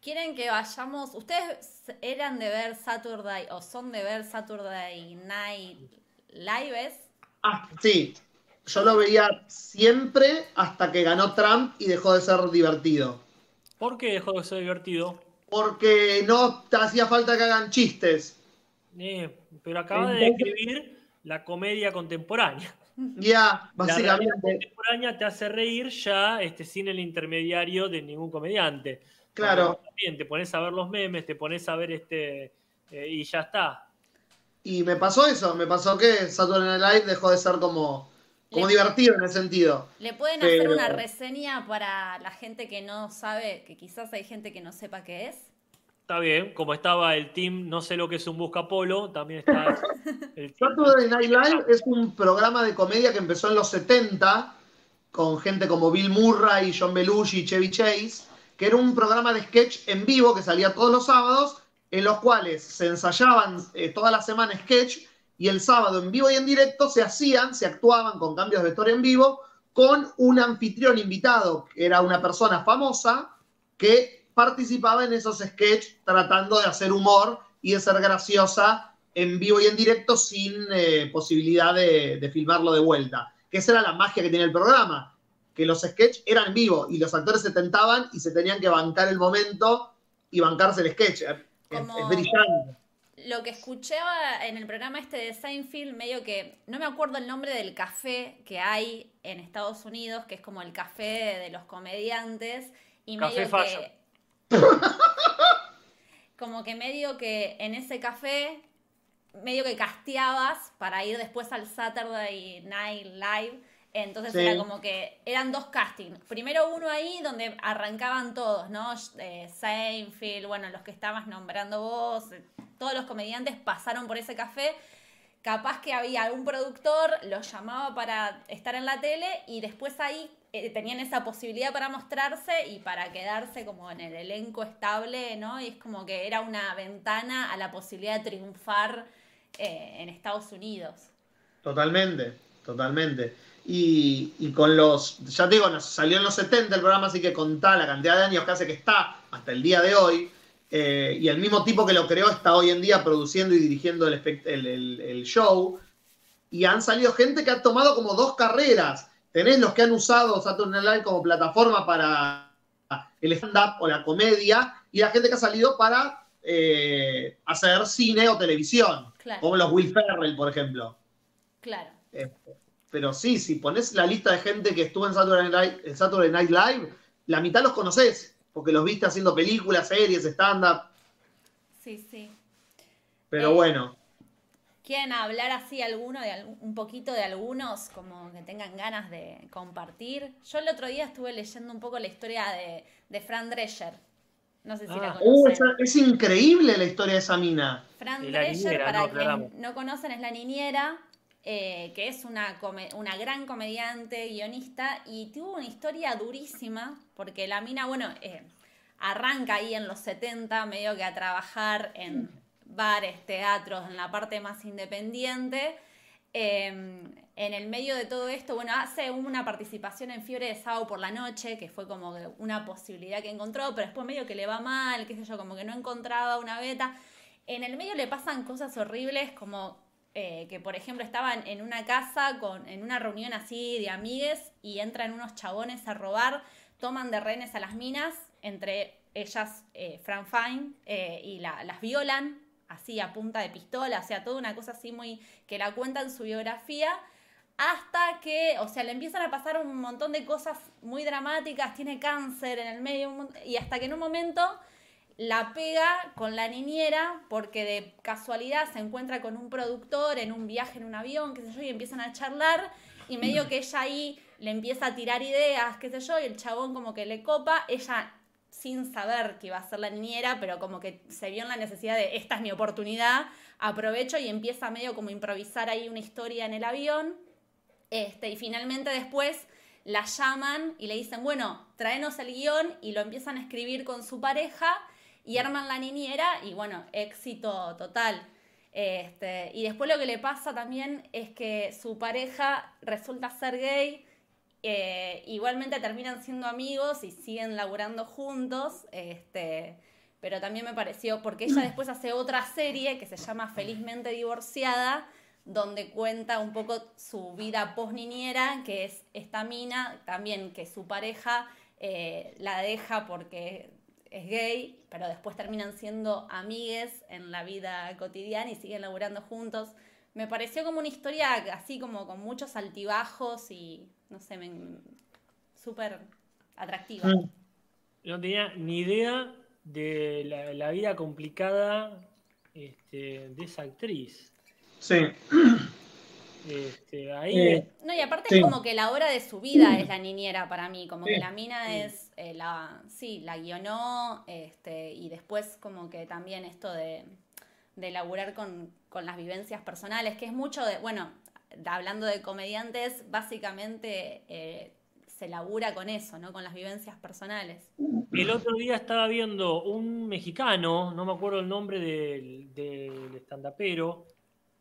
¿Quieren que vayamos? ¿Ustedes eran de ver Saturday o son de ver Saturday Night Lives? Ah, sí. Yo lo veía siempre hasta que ganó Trump y dejó de ser divertido. ¿Por qué dejó de ser divertido? Porque no te hacía falta que hagan chistes. Eh, pero acaba de describir la comedia contemporánea. Ya, La realidad básicamente. contemporánea te hace reír ya este, sin el intermediario de ningún comediante. Claro. También te pones a ver los memes, te pones a ver este. eh, y ya está. Y me pasó eso, me pasó que Saturday Night Live dejó de ser como, como Le- divertido en ese sentido. ¿Le pueden hacer Pero- una reseña para la gente que no sabe, que quizás hay gente que no sepa qué es? Está bien, como estaba el team No sé lo que es un buscapolo, también está el team. Saturday Night Live es un programa de comedia que empezó en los 70 con gente como Bill Murray, John Belushi, Chevy Chase, que era un programa de sketch en vivo que salía todos los sábados, en los cuales se ensayaban eh, toda la semana sketch y el sábado en vivo y en directo se hacían, se actuaban con cambios de vestuario en vivo con un anfitrión invitado, que era una persona famosa que participaba en esos sketch tratando de hacer humor y de ser graciosa en vivo y en directo sin eh, posibilidad de, filmarlo de vuelta. Que esa era la magia que tenía el programa, que los sketch eran en vivo y los actores se tentaban y se tenían que bancar el momento y bancarse el sketch. Es, Como- es brillante. Lo que escuchaba en el programa este de Seinfeld, medio que, no me acuerdo el nombre del café que hay en Estados Unidos, que es como el café de los comediantes, y Café medio que... Como que medio que en ese café, medio que casteabas para ir después al Saturday Night Live. Entonces Sí. era como que eran dos castings. Primero uno ahí donde arrancaban todos, ¿no? Eh, Seinfeld, bueno, los que estabas nombrando vos, eh, todos los comediantes pasaron por ese café. Capaz que había algún productor, los llamaba para estar en la tele y después ahí eh, tenían esa posibilidad para mostrarse y para quedarse como en el elenco estable, ¿no? Y es como que era una ventana a la posibilidad de triunfar eh, en Estados Unidos. Totalmente, totalmente. Y, y con los, ya te digo, nos salió en los 70 el programa, así que contá la cantidad de años que hace que está hasta el día de hoy. eh, y el mismo tipo que lo creó está hoy en día produciendo y dirigiendo el, el- el- el show. Y han salido gente que ha tomado como dos carreras. Tenés los que han usado Saturday Night Live como plataforma para el stand-up o la comedia, y la gente que ha salido para eh, hacer cine o televisión, Claro, como los Will Ferrell, por ejemplo. claro. Eh, pero sí, si pones la lista de gente que estuvo en Saturday Night, en Saturday Night Live, la mitad los conoces, porque los viste haciendo películas, series, stand-up. Sí, sí. Pero Eh, bueno, ¿Quieren hablar así alguno de algún- un poquito de algunos, como que tengan ganas de compartir? Yo el otro día estuve leyendo un poco la historia de, de Fran Drescher. No sé si la Ah. Uh, conocen. esa- es increíble la historia de esa mina. Fran Drescher, niñera, para no, quienes no conocen, es la niñera, eh, que es una, come- una gran comediante, guionista, y tuvo una historia durísima, porque la mina, bueno, eh, arranca ahí en los 70, medio que a trabajar en bares, teatros, en la parte más independiente. Eh, en el medio de todo esto, bueno, hace una participación en Fiebre de Sábado por la noche, que fue como una posibilidad que encontró, pero después medio que le va mal, qué sé yo, como que no encontraba una beta. En el medio le pasan cosas horribles, como eh, que, por ejemplo, estaban en una casa, con, en una reunión así de amigues, y entran unos chabones a robar, toman de rehenes a las minas, entre ellas eh, Fran Fine, eh, y la- las violan, así a punta de pistola, o sea, toda una cosa así muy que la cuenta en su biografía, hasta que, o sea, le empiezan a pasar un montón de cosas muy dramáticas, tiene cáncer en el medio, y hasta que en un momento la pega con la niñera porque de casualidad se encuentra con un productor en un viaje en un avión, qué sé yo, y empiezan a charlar y medio que ella ahí le empieza a tirar ideas, qué sé yo, y el chabón como que le copa, ella sin saber que iba a ser la niñera, pero como que se vio en la necesidad de esta es mi oportunidad, aprovecho y empieza medio como a improvisar ahí una historia en el avión. Este, y finalmente después la llaman y le dicen, bueno, tráenos el guion y lo empiezan a escribir con su pareja y arman la niñera y bueno, éxito total. Este, y después lo que le pasa también es que su pareja resulta ser gay, eh, igualmente terminan siendo amigos y siguen laburando juntos, este, pero también me pareció, porque ella después hace otra serie que se llama Felizmente Divorciada, donde cuenta un poco su vida post-niñera, que es esta mina, también que su pareja eh, la deja porque es gay, pero después terminan siendo amigues en la vida cotidiana y siguen laburando juntos. Me pareció como una historia así como con muchos altibajos y, no sé, súper atractiva. Mm. No tenía ni idea de la, vida complicada este, de esa actriz. Sí. Este, ahí No, y aparte es como que la hora de su vida es la niñera para mí, como que la mina es eh, la, sí, la guionó, este, y después como que también esto de, de laburar con, las vivencias personales, que es mucho de, bueno, hablando de comediantes, básicamente eh, se labura con eso, ¿no? Con las vivencias personales. El otro día estaba viendo un mexicano, no me acuerdo el nombre del, del stand-upero,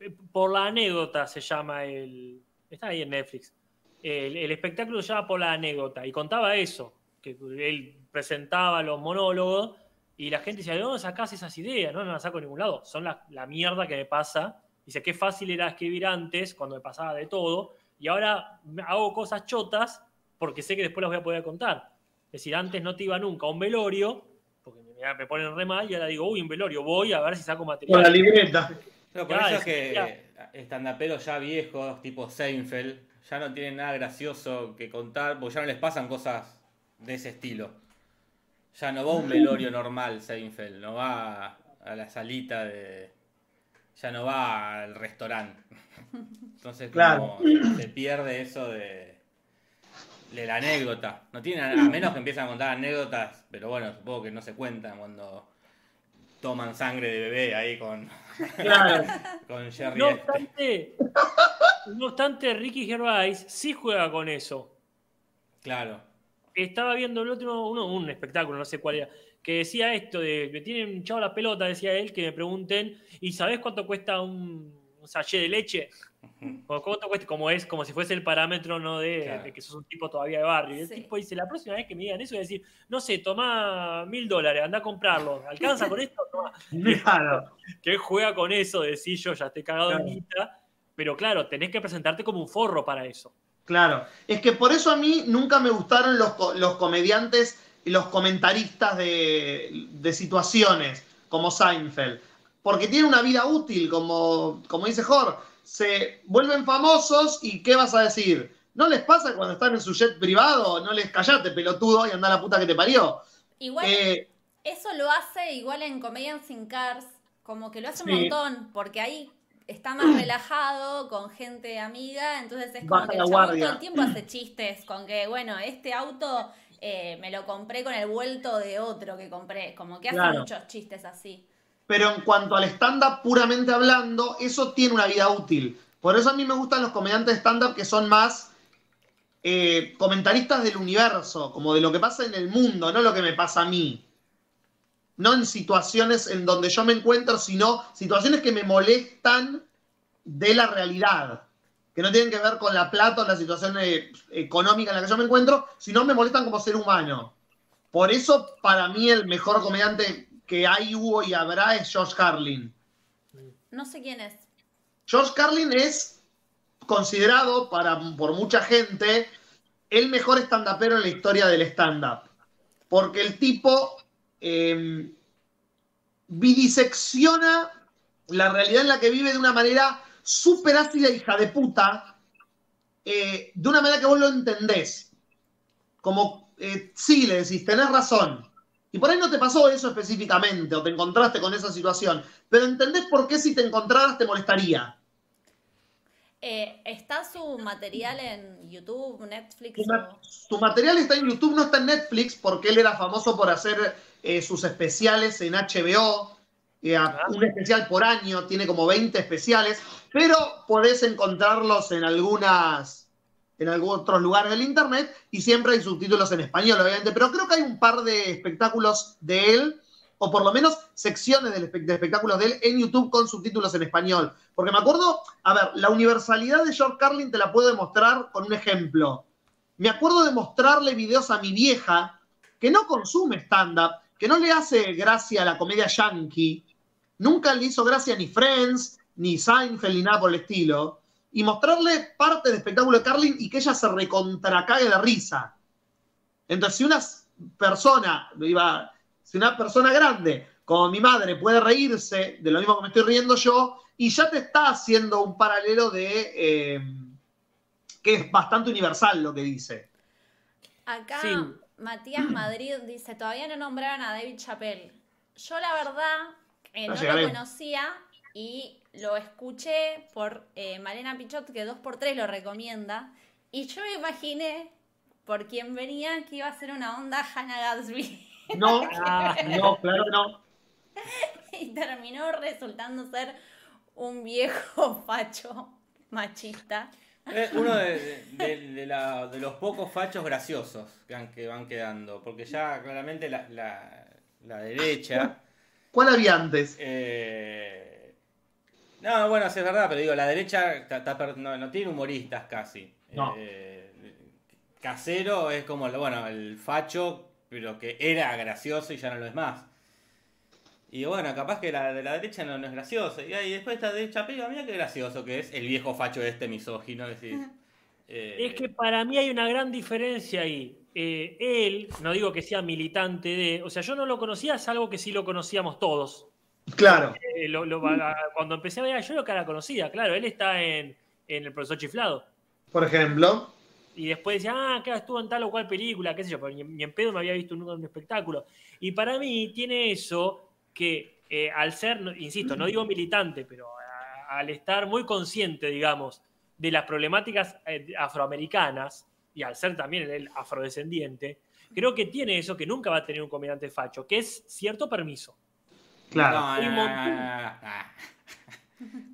eh, por la anécdota se llama el. Está ahí en Netflix. El, espectáculo se llama Por la anécdota y contaba eso, que él presentaba los monólogos y la gente decía, ¿de dónde sacás esas ideas? No, no las saco de ningún lado. Son la, la mierda que me pasa. Dice, qué fácil era escribir antes, cuando me pasaba de todo, y ahora hago cosas chotas porque sé que después las voy a poder contar. Es decir, antes no te iba nunca a un velorio, porque me, ponen re mal, y ahora digo, uy, un velorio, voy a ver si saco material. Con la libreta. Pero por eso es que estandaperos ya viejos, tipo Seinfeld, ya no tienen nada gracioso que contar, porque ya no les pasan cosas de ese estilo. Ya no va a un velorio normal Seinfeld, no va a la salita de... Ya no va al restaurante. Entonces, como se pierde eso de, de la anécdota. No tienen, a menos que empiezan a contar anécdotas, pero bueno, supongo que no se cuentan cuando toman sangre de bebé ahí con, con Jerry. No obstante, no obstante, Ricky Gervais sí juega con eso. Claro. Estaba viendo el otro, uno, un espectáculo, no sé cuál era, que decía esto de, me tienen hinchado la pelota, decía él, que me pregunten, ¿y sabes cuánto cuesta un, un sachet de leche? Como es, como si fuese el parámetro ¿no? de, que sos un tipo todavía de barrio. Y el tipo dice, la próxima vez que me digan eso, voy a decir, no sé, toma mil dólares, anda a comprarlo. ¿Alcanza con esto? Claro. Que juega con eso, decir yo ya estoy cagado en guita. Pero claro, tenés que presentarte como un forro para eso. Claro. Es que por eso a mí nunca me gustaron los, los comediantes y los comentaristas de, de situaciones, como Seinfeld. Porque tiene una vida útil, como, como dice Jorge se vuelven famosos y ¿qué vas a decir? ¿No les pasa cuando están en su jet privado? No les callate, pelotudo, y anda a la puta que te parió. Igual eh, eso lo hace igual en Comedians in Cars, como que lo hace un montón, porque ahí está más relajado, con gente amiga, entonces es como que el todo el tiempo hace chistes con que, bueno, este auto eh, me lo compré con el vuelto de otro que compré, como que hace muchos chistes así pero en cuanto al stand-up puramente hablando, eso tiene una vida útil. Por eso a mí me gustan los comediantes de stand-up que son más eh, comentaristas del universo, como de lo que pasa en el mundo, no lo que me pasa a mí. No en situaciones en donde yo me encuentro, sino situaciones que me molestan de la realidad, que no tienen que ver con la plata o la situación eh, económica en la que yo me encuentro, sino me molestan como ser humano. Por eso, para mí, el mejor comediante que hay, hubo y habrá es George Carlin. No sé quién es. George Carlin es considerado para, por mucha gente el mejor stand-upero en la historia del stand-up. Porque el tipo eh, bidisecciona la realidad en la que vive de una manera súper ácida, hija de puta, eh, de una manera que vos lo entendés. Como, eh, sí, le decís, tenés razón. Y por ahí no te pasó eso específicamente o te encontraste con esa situación, pero entendés por qué si te encontraras te molestaría. Eh, ¿Está su material en YouTube, Netflix? Su, material está en YouTube, no está en Netflix, porque él era famoso por hacer eh, sus especiales en HBO, eh, ah. un especial por año, tiene como 20 especiales, pero podés encontrarlos en algunas en algunos otros lugares del internet y siempre hay subtítulos en español, obviamente, pero creo que hay un par de espectáculos de él, o por lo menos secciones de, espectáculos de él en YouTube con subtítulos en español. Porque me acuerdo, a ver, la universalidad de George Carlin te la puedo demostrar con un ejemplo. Me acuerdo de mostrarle videos a mi vieja que no consume stand-up, que no le hace gracia a la comedia yankee, nunca le hizo gracia ni Friends, ni Seinfeld, ni nada por el estilo y mostrarle parte del espectáculo de Carlin y que ella se recontracague de risa. Entonces, si una persona, iba, si una persona grande como mi madre puede reírse de lo mismo que me estoy riendo yo, y ya te está haciendo un paralelo de eh, que es bastante universal lo que dice. Acá Sí. Matías Madrid dice, todavía no nombraron a David Chappelle. Yo la verdad eh, no lo conocía y lo escuché por eh, Malena Pichot, que 2x3 lo recomienda. Y yo me imaginé, por quien venía, que iba a ser una onda Hannah Gadsby. No, Ah, no, claro que no. y terminó resultando ser un viejo facho machista. Es uno de, de- de la- de los pocos fachos graciosos que, han- que van quedando. Porque ya claramente la, la- la derecha. ¿Cuál había antes? eh, no, bueno, sí es verdad, pero digo, la derecha no, no tiene humoristas casi. No. Eh, casero es como, bueno, el facho, pero que era gracioso y ya no lo es más. Y bueno, capaz que la de la derecha no, no es gracioso. Y ahí después esta derecha pega, mira qué gracioso que es el viejo facho este misógino. decís, eh, Es que para mí hay una gran diferencia ahí. Eh, él, no digo que sea militante de, o sea, yo no lo conocía, es algo que sí lo conocíamos todos. Claro. Eh, lo- lo- a- cuando empecé a ver, yo lo que la conocía, claro, él está en, en El Profesor Chiflado. Por ejemplo. Y después decía, ah, acá estuvo en tal o cual película, qué sé yo, pero ni, ni en pedo me había visto nunca un espectáculo. Y para mí tiene eso que eh, al ser, insisto, no digo militante, pero a- al estar muy consciente, digamos, de las problemáticas eh, afroamericanas, y al ser también el afrodescendiente, creo que tiene eso que nunca va a tener un comediante facho, que es cierto permiso. Claro. no, no, no.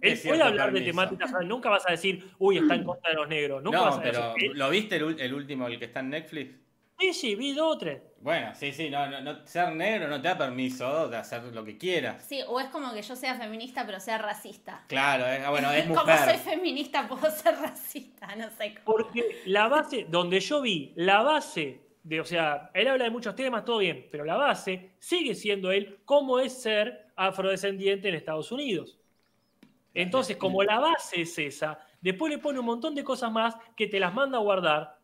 Él puede hablar de temáticas, nunca vas a decir, uy, está en contra de los negros. Nunca No, vas a pero decir, ¿lo viste el, ul- el último, el que está en Netflix? sí, sí, vi dos o tres. Bueno, sí, sí, no, no, no- ser negro no te da permiso de hacer lo que quieras. Sí, o es como que yo sea feminista pero sea racista. Claro, es, ah, bueno, es Como soy feminista puedo ser racista, no sé cómo. Porque la base, donde yo vi, la base de, o sea, él habla de muchos temas, todo bien, pero la base sigue siendo él cómo es ser afrodescendiente en Estados Unidos. Entonces, como la base es esa, después le pone un montón de cosas más que te las manda a guardar.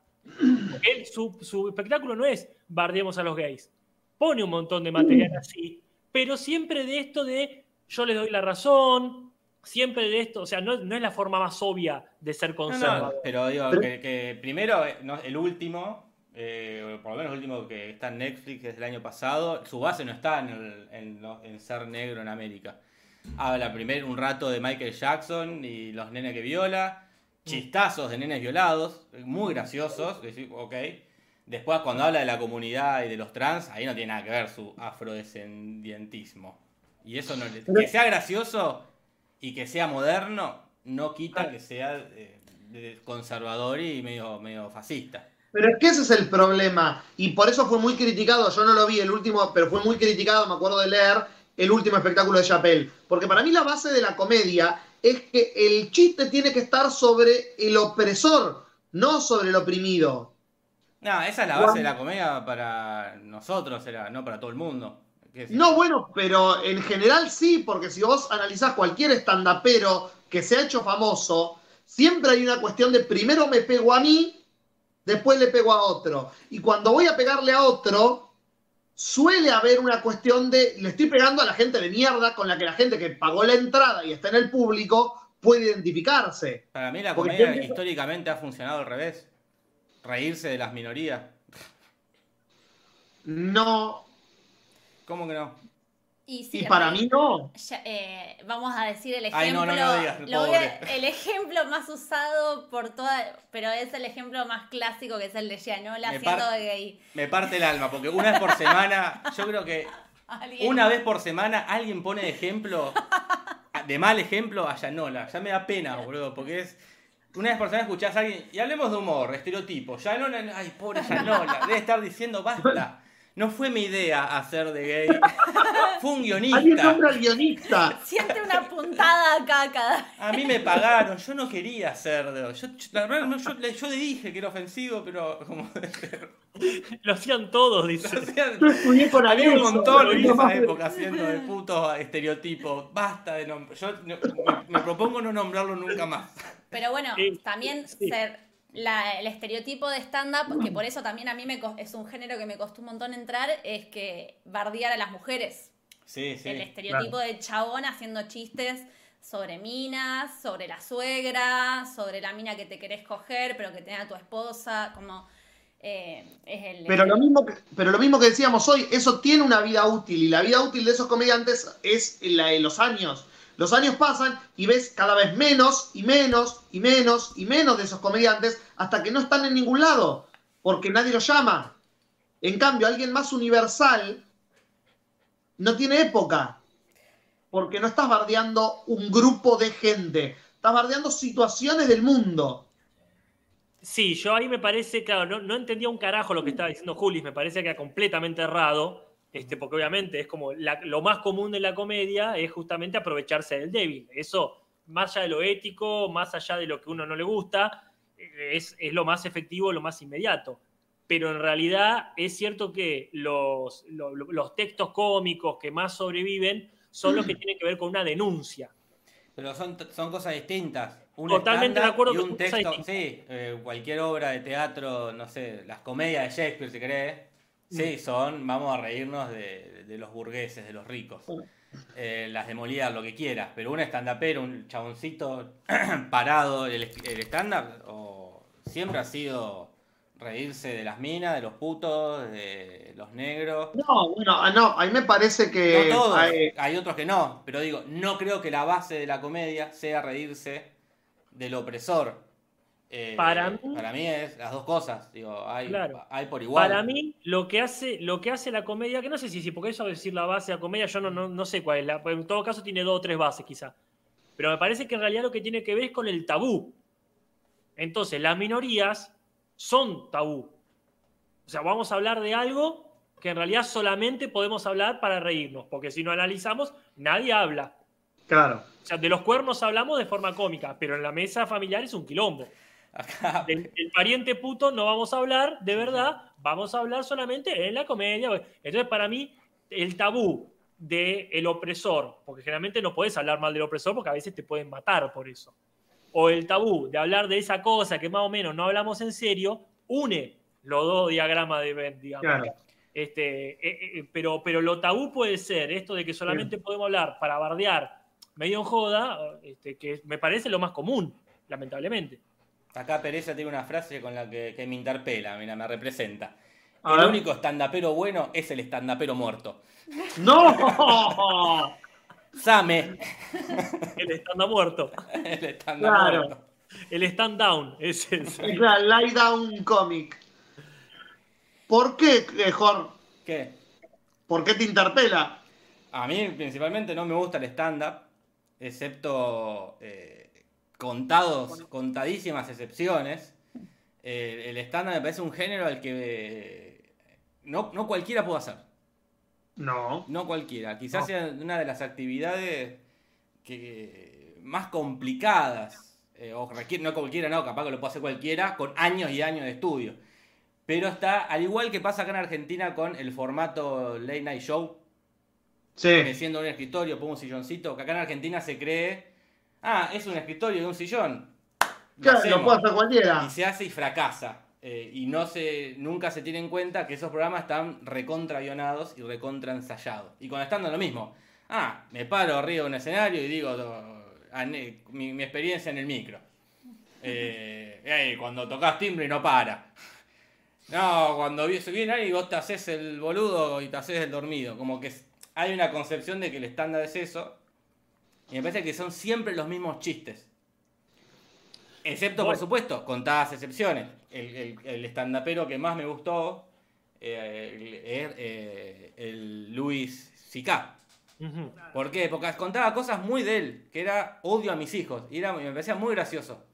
Él, su, su espectáculo no es bardeemos a los gays. Pone un montón de material así, pero siempre de esto de yo les doy la razón, siempre de esto, o sea, no, no es la forma más obvia de ser conservador. no, pero digo que, que primero, eh, no, el último, eh, por lo menos el último que está en Netflix, que es del año pasado, su base no está en, el- en en ser negro en América. Habla primero un rato de Michael Jackson y los nenes que viola, chistazos de nenes violados, muy graciosos, decir, ok. Después cuando habla de la comunidad y de los trans, ahí no tiene nada que ver su afrodescendientismo. Y eso no le- que sea gracioso y que sea moderno no quita que sea eh, conservador y medio, medio fascista. Pero es que ese es el problema. Y por eso fue muy criticado. Yo no lo vi el último, pero fue muy criticado, me acuerdo de leer, el último espectáculo de Chappelle. Porque para mí la base de la comedia es que el chiste tiene que estar sobre el opresor, no sobre el oprimido. No, esa es la base de la comedia para nosotros, era, no para todo el mundo. No, bueno, pero en general sí, porque si vos analizás cualquier estandapero que se ha hecho famoso, siempre hay una cuestión de primero me pego a mí, después le pego a otro. Y cuando voy a pegarle a otro, suele haber una cuestión de le estoy pegando a la gente de mierda con la que la gente que pagó la entrada y está en el público puede identificarse. Para mí la Porque comedia siempre- históricamente ha funcionado al revés. Reírse de las minorías. No, ¿Cómo que no? Y, sí, y para mí no. ya, eh, vamos a decir el ejemplo. Ay, no, no, no digas, lo voy a- pobre. el ejemplo más usado por toda. Pero es el ejemplo más clásico que es el de Gianola Me haciendo par- de gay. Me parte el alma, porque una vez por semana, yo creo que Alguien- una vez por semana alguien pone de ejemplo, de mal ejemplo a Yanola. Ya me da pena, boludo, porque es una vez por semana escuchás a alguien y hablemos de humor, estereotipo. Yanola, ay, pobre Yanola, debe estar diciendo basta. No fue mi idea hacer de gay. Fue un Alguien guionista. nombra al guionista. Siente una puntada acá cada. A mí me pagaron, yo no quería hacer de. Yo, la verdad, no, yo, le- yo le dije que era ofensivo, pero como. Lo hacían todos, dice. Yo estudié con Había un montón en esa no- época haciendo de putos estereotipos. Basta de nombrar. Yo no- me, me propongo no nombrarlo nunca más. Pero bueno, Sí, también sí. ser la- el estereotipo de stand-up, que por eso también a mí me es un género que me costó un montón entrar, es que bardear a las mujeres. Sí, sí. el estereotipo de chabón haciendo chistes sobre minas, sobre la suegra, sobre la mina que te querés coger, pero que tenga tu esposa, como eh, es el... Pero lo, mismo que, pero lo mismo que decíamos hoy, eso tiene una vida útil y la vida útil de esos comediantes es la de los años. Los años pasan y ves cada vez menos y menos y menos y menos de esos comediantes hasta que no están en ningún lado, porque nadie los llama. En cambio, alguien más universal no tiene época, porque no estás bardeando un grupo de gente, estás bardeando situaciones del mundo. Sí, yo ahí me parece, claro, no, entendía un carajo lo que estaba diciendo Julis, me parece que era completamente errado, este, porque obviamente es como la- lo más común de la comedia es justamente aprovecharse del débil. Eso, más allá de lo ético, más allá de lo que uno no le gusta, eh, es, es lo más efectivo, lo más inmediato. Pero en realidad es cierto que los, lo- lo- los textos cómicos que más sobreviven son los que tienen que ver con una denuncia. Pero son, son cosas distintas. Un Totalmente de acuerdo y un cosas texto. Sí, eh, cualquier obra de teatro, no sé, las comedias de Shakespeare, si querés. Sí, son, vamos a reírnos de, de los burgueses, de los ricos. Eh, las de Molière, lo que quieras. Pero un stand-upero, un chaboncito parado, el, el stand-up o siempre ha sido reírse de las minas, de los putos, de los negros. No, bueno, ah, no, a mí me parece que... No todos, eh, hay otros que no, pero digo, no creo que la base de la comedia sea reírse del opresor. Eh, Para mí- para mí es las dos cosas, digo, hay, Claro. hay por igual. Para mí, lo que hace, lo que hace la comedia, que no sé si, si porque eso decir la base de la comedia, yo no, no, no sé cuál es. La, en todo caso tiene dos o tres bases quizá. Pero me parece que en realidad lo que tiene que ver es con el tabú. Entonces, las minorías son tabú. O sea, vamos a hablar de algo que en realidad solamente podemos hablar para reírnos, porque si no analizamos, nadie habla. claro. O sea, de los cuernos hablamos de forma cómica, pero en la mesa familiar es un quilombo. Acá, del pariente puto no vamos a hablar de verdad, vamos a hablar solamente en la comedia. Entonces, para mí, el tabú del opresor, porque generalmente no puedes hablar mal del opresor porque a veces te pueden matar por eso. O el tabú de hablar de esa cosa que más o menos no hablamos en serio, une los dos diagramas de Venn, digamos. Claro. Este, eh, eh, pero, pero lo tabú puede ser esto de que solamente podemos hablar para bardear medio en joda, este, que me parece lo más común, lamentablemente. Acá Pereza tiene una frase con la que, que me interpela, mira, me representa. A el ver. único estandapero bueno es el estandapero muerto. ¡No! Same, El stand muerto. el stand Claro. muerto. El stand down. Es ese. Es la Lie Down Comic. ¿Por qué, eh, Jor? ¿Qué? ¿Por qué te interpela? A mí principalmente no me gusta el stand-up, excepto eh, contados, contadísimas excepciones. Eh, el stand-up me parece un género al que eh, no, no cualquiera puede hacer. No. No cualquiera. Quizás No. sea una de las actividades que más complicadas. eh, o requiere, no cualquiera, no, capaz que lo puede hacer cualquiera con años y años de estudio. Pero está, al igual que pasa acá en Argentina con el formato Late Night Show, Sí. siendo un escritorio, pongo un silloncito, que acá en Argentina se cree, ah, es un escritorio de un sillón. Lo Claro, hacemos. lo puede hacer cualquiera. Y se hace y fracasa. Eh, y no se, nunca se tiene en cuenta que esos programas están recontra guionados y recontra ensayados. Y cuando están lo mismo. Ah, me paro arriba de un escenario y digo mi, mi experiencia en el micro. Eh, "Ey, cuando tocas timbre y no para. No, cuando vi- viene alguien y vos te haces el boludo y te haces el dormido. Como que hay una concepción de que el estándar es eso. Y me parece que son siempre los mismos chistes. Excepto, por supuesto, contadas excepciones. El, el, el estandapero que más me gustó eh, el- es eh, el Luis Sica. ¿Por qué? Porque contaba cosas muy de él, que era odio a mis hijos. Y era, me parecía muy gracioso.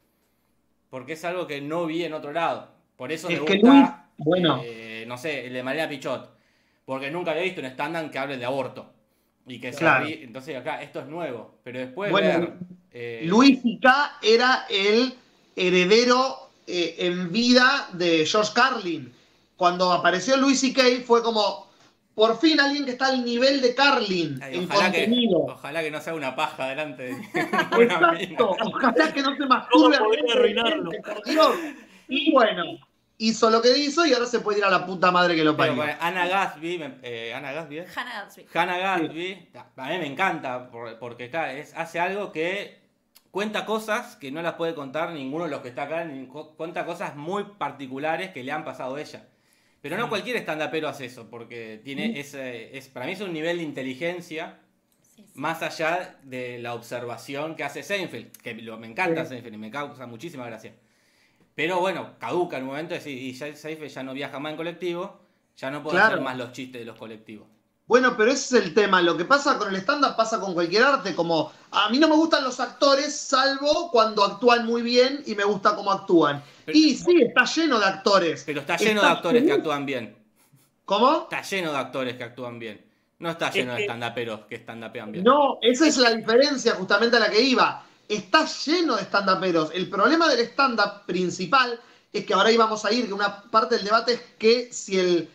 porque es algo que no vi en otro lado. Por eso Es me que gusta, Luis, bueno. eh, no sé, el de Malena Pichot. Porque nunca había visto un stand que hable de aborto. Y que se Claro. rí- Entonces acá, esto es nuevo. Pero después Bueno, ver... eh, Luis C.K. era el heredero eh, en vida de George Carlin. Cuando apareció Luis C.K. fue como, por fin alguien que está al nivel de Carlin ay, en ojalá, que, contenido. ojalá que no sea una paja delante de mina. Exacto, ojalá que no se ¿Cómo masturbe. podría delante de arruinarlo? gente, por Dios. Y bueno, hizo lo que hizo y ahora se puede ir a la puta madre que lo Pero parió. con Ana Gatsby, eh, Ana Gatsby, ¿eh? Hannah Gatsby. Hannah Gatsby, a mí me encanta por- porque claro, es, hace algo que cuenta cosas que no las puede contar ninguno de los que está acá, cuenta cosas muy particulares que le han pasado a ella. Pero no cualquier stand-upero hace eso, porque tiene ese, es, para mí es un nivel de inteligencia Sí, sí. más allá de la observación que hace Seinfeld, que lo- me encanta Sí. Seinfeld y me causa muchísima gracia. Pero bueno, caduca en un momento de decir, y ya Seinfeld ya no viaja más en colectivo, ya no puede Claro. hacer más los chistes de los colectivos. Bueno, pero ese es el tema. Lo que pasa con el stand-up pasa con cualquier arte. Como a mí no me gustan los actores, salvo cuando actúan muy bien y me gusta cómo actúan. Pero- y sí, está lleno de actores. Pero está lleno de actores que actúan bien. ¿Cómo? Está lleno de actores que actúan bien. No está lleno de que- estandaperos que estandapean bien. No, esa es la diferencia justamente a la que iba. Está lleno de stand-uperos. El problema del stand-up principal es que ahora íbamos a ir, que una parte del debate es que si el,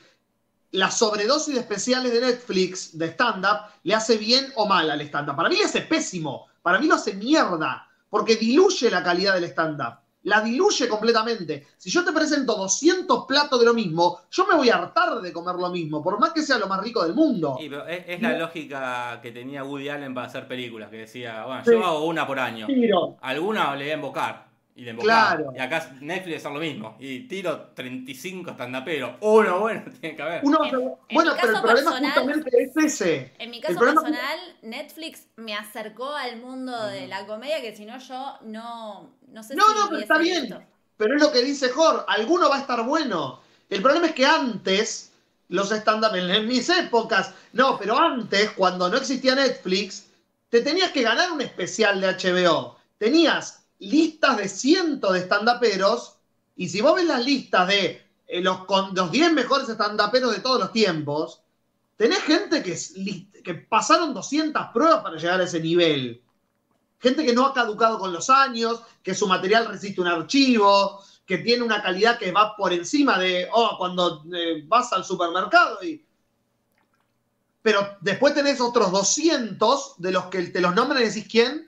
la sobredosis de especiales de Netflix de stand-up le hace bien o mal al stand-up. Para mí le hace pésimo. Para mí lo hace mierda. Porque diluye la calidad del stand-up. La diluye completamente. Si yo te presento 200 platos de lo mismo, yo me voy a hartar de comer lo mismo, por más que sea lo más rico del mundo. Sí, pero es, es la lógica que tenía Woody Allen para hacer películas, que decía, bueno, Sí. yo hago una por año. Tiro. Alguna le voy a invocar. Y le invocaba. Claro. Y acá Netflix es lo mismo. Y tiro 35 estandaperos. Uno bueno tiene que haber. Uno, En- en bueno, pero el problema personal- justamente es ese. En mi El caso problema- personal, Netflix me acercó al mundo de la comedia que si no yo no, no sé No, si no, pero está bien. visto. Pero es lo que dice Jor, alguno va a estar bueno. El problema es que antes, los stand-up, en, mis épocas, no, pero antes, cuando no existía Netflix, te tenías que ganar un especial de HBO. Tenías listas de cientos de stand-uperos, y si vos ves las listas de eh, los, con, los 10 mejores stand-uperos de todos los tiempos, tenés gente que, que pasaron 200 pruebas para llegar a ese nivel. Gente que no ha caducado con los años, que su material resiste un archivo, que tiene una calidad que va por encima de, oh, cuando eh, vas al supermercado y... Pero después tenés otros 200 de los que te los nombran y decís quién.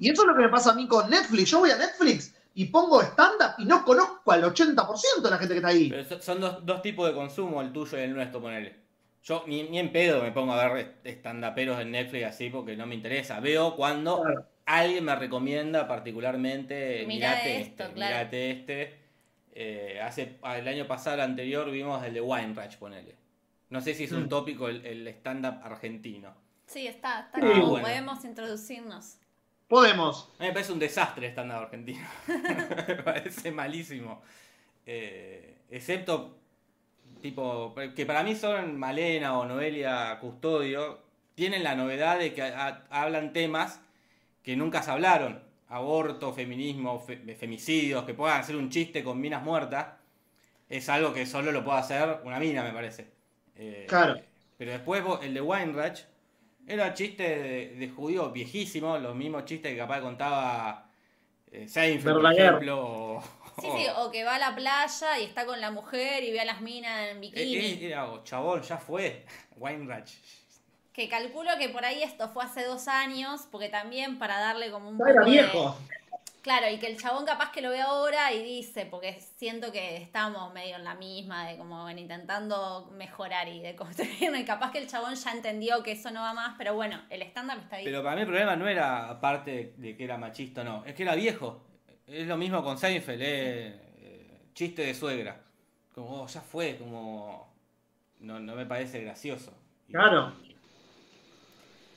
Y eso es lo que me pasa a mí con Netflix. Yo voy a Netflix y pongo stand-up y no conozco al 80% de la gente que está ahí. Pero so- son dos, dos tipos de consumo, el tuyo y el nuestro, ponele. Yo ni, ni en pedo me pongo a ver estandaperos en Netflix así porque no me interesa. Veo cuando Claro. alguien me recomienda particularmente, Mirá mirate esto, este, claro. mirate este. Eh, hace, el año pasado, el anterior, vimos el de Weinreich, ponele. No sé si es un Mm. tópico el, el stand-up argentino. Sí, está, está Sí, como bueno. podemos introducirnos. Podemos. A mí me parece un desastre el stand-up argentino. me parece malísimo. Eh, excepto, tipo, que para mí son Malena o Noelia Custodio, tienen la novedad de que ha- hablan temas que nunca se hablaron. Aborto, feminismo, fe- femicidios, que puedan hacer un chiste con minas muertas. Es algo que solo lo puede hacer una mina, me parece. Eh, Claro. Pero después el de Weinreich era chiste de, de judío viejísimo, los mismos chistes que capaz contaba eh, Seinfeld, por ejemplo. o- Sí, sí, o que va a la playa y está con la mujer y ve a las minas en Eh, bikini. eh, era, oh, chabón, ya fue. Weinreich. Que calculo que por ahí esto fue hace dos años, porque también para darle como un poco de- viejo. Claro, y que el chabón capaz que lo ve ahora y dice, porque siento que estamos medio en la misma, de como en intentando mejorar y de construir, y capaz que el chabón ya entendió que eso no va más, pero bueno, el estándar está ahí. Pero para mí el problema no era, aparte de que era machista o no, es que era viejo. Es lo mismo con Seinfeld, eh, eh, chiste de suegra. Como, oh, ya fue, como... No, no me parece gracioso. Claro.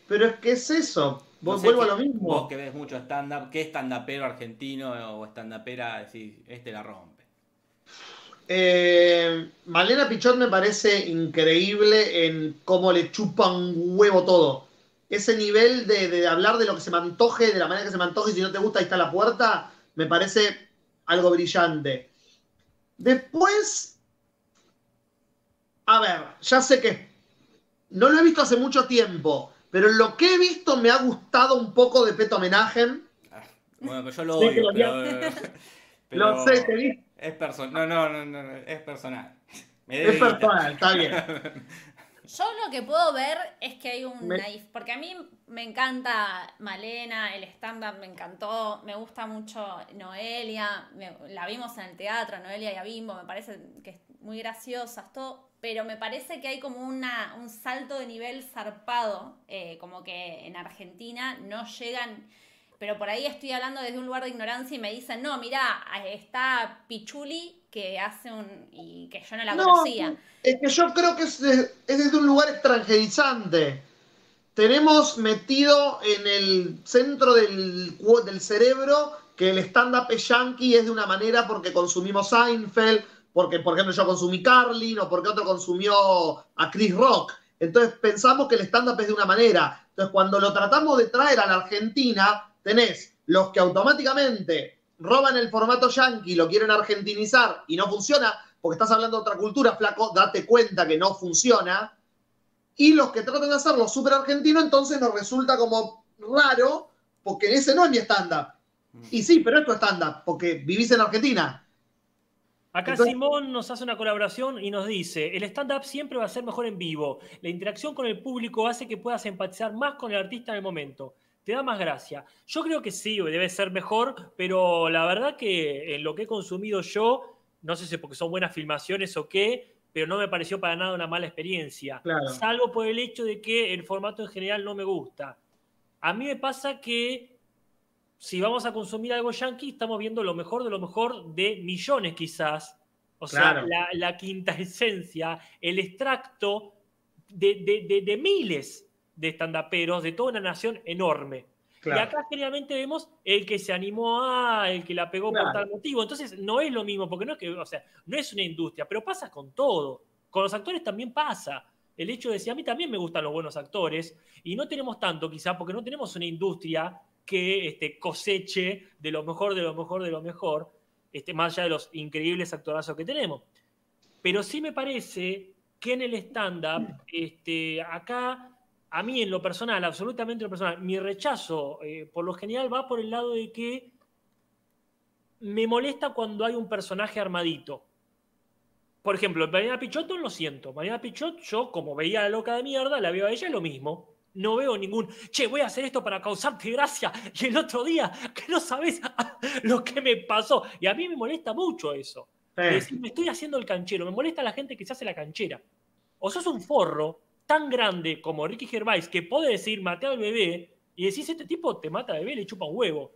Pero es que es eso. No Vos sé vuelvo a lo mismo. Vos que ves mucho stand-up, ¿qué stand-upero argentino o stand-upera decís, este la rompe? Eh, Malena Pichot me parece increíble en cómo le chupa un huevo todo. Ese nivel de, de hablar de lo que se me antoje, de la manera que se me antoje, y si no te gusta, ahí está la puerta, me parece algo brillante. Después, a ver, ya sé que no lo he visto hace mucho tiempo, pero lo que he visto me ha gustado un poco de Peto Homenaje. Bueno, pero yo lo Sí, odio, lo- pero, pero Lo sé, te vi. es personal. No, no, no, no, no, es personal. Me Es personal, está bien. Yo lo que puedo ver es que hay un Me- naif, porque a mí me encanta Malena, el stand-up me encantó, me gusta mucho Noelia, me- la vimos en el teatro, Noelia y Abimbo, me parece que es muy graciosas, todo, pero me parece que hay como una, un salto de nivel zarpado, eh, como que en Argentina no llegan, pero por ahí estoy hablando desde un lugar de ignorancia y me dicen, no, mira, está Pichuli que hace un, y que yo no la No, conocía. Es que yo creo que es, de- es desde un lugar extranjerizante. Tenemos metido en el centro del, del cerebro que el stand-up es yankee es de una manera porque consumimos Seinfeld, porque por ejemplo yo consumí Carlin o porque otro consumió a Chris Rock. Entonces pensamos que el stand-up es de una manera. Entonces cuando lo tratamos de traer a la Argentina, tenés los que automáticamente roban el formato yankee, lo quieren argentinizar y no funciona, porque estás hablando de otra cultura, flaco, date cuenta que no funciona. Y los que tratan de hacerlo súper argentino, entonces nos resulta como raro, porque ese no es mi stand-up. Y sí, pero es tu stand-up, porque vivís en Argentina. Acá Entonces- Simón nos hace una colaboración y nos dice, el stand-up siempre va a ser mejor en vivo. La interacción con el público hace que puedas empatizar más con el artista en el momento. Te da más gracia. Yo creo que sí, debe ser mejor, pero la verdad que en lo que he consumido yo, no sé si es porque son buenas filmaciones o qué, pero no me pareció para nada una mala experiencia. Claro. Salvo por el hecho de que el formato en general no me gusta. A mí me pasa que si vamos a consumir algo yankee, estamos viendo lo mejor de lo mejor de millones quizás. O sea, la, la quinta esencia, el extracto de, de- de- de miles de estandaperos de toda una nación enorme. Y acá generalmente vemos el que se animó a, el que la pegó Claro. por tal motivo. Entonces no es lo mismo, porque no es que, o sea, no es una industria, pero pasa con todo. Con los actores también pasa. El hecho de decir, a mí también me gustan los buenos actores, y no tenemos tanto quizá, porque no tenemos una industria que este, coseche de lo mejor, de lo mejor, de lo mejor, este, más allá de los increíbles actorazos que tenemos. Pero sí me parece que en el stand-up, este, acá, a mí en lo personal, absolutamente en lo personal, mi rechazo eh, por lo general va por el lado de que me molesta cuando hay un personaje armadito. Por ejemplo, Mariana Pichot no lo siento. Mariana Pichot, yo como veía a la loca de mierda, la veo a ella lo mismo. No veo ningún, che, voy a hacer esto para causarte gracia. Y el otro día, que no sabes lo que me pasó. Y a mí me molesta mucho eso. Eh, decir, me estoy haciendo el canchero. Me molesta la gente que se hace la canchera. O sos un forro tan grande como Ricky Gervais que puede decir, maté al bebé, y decís, este tipo te mata al bebé y le chupa un huevo.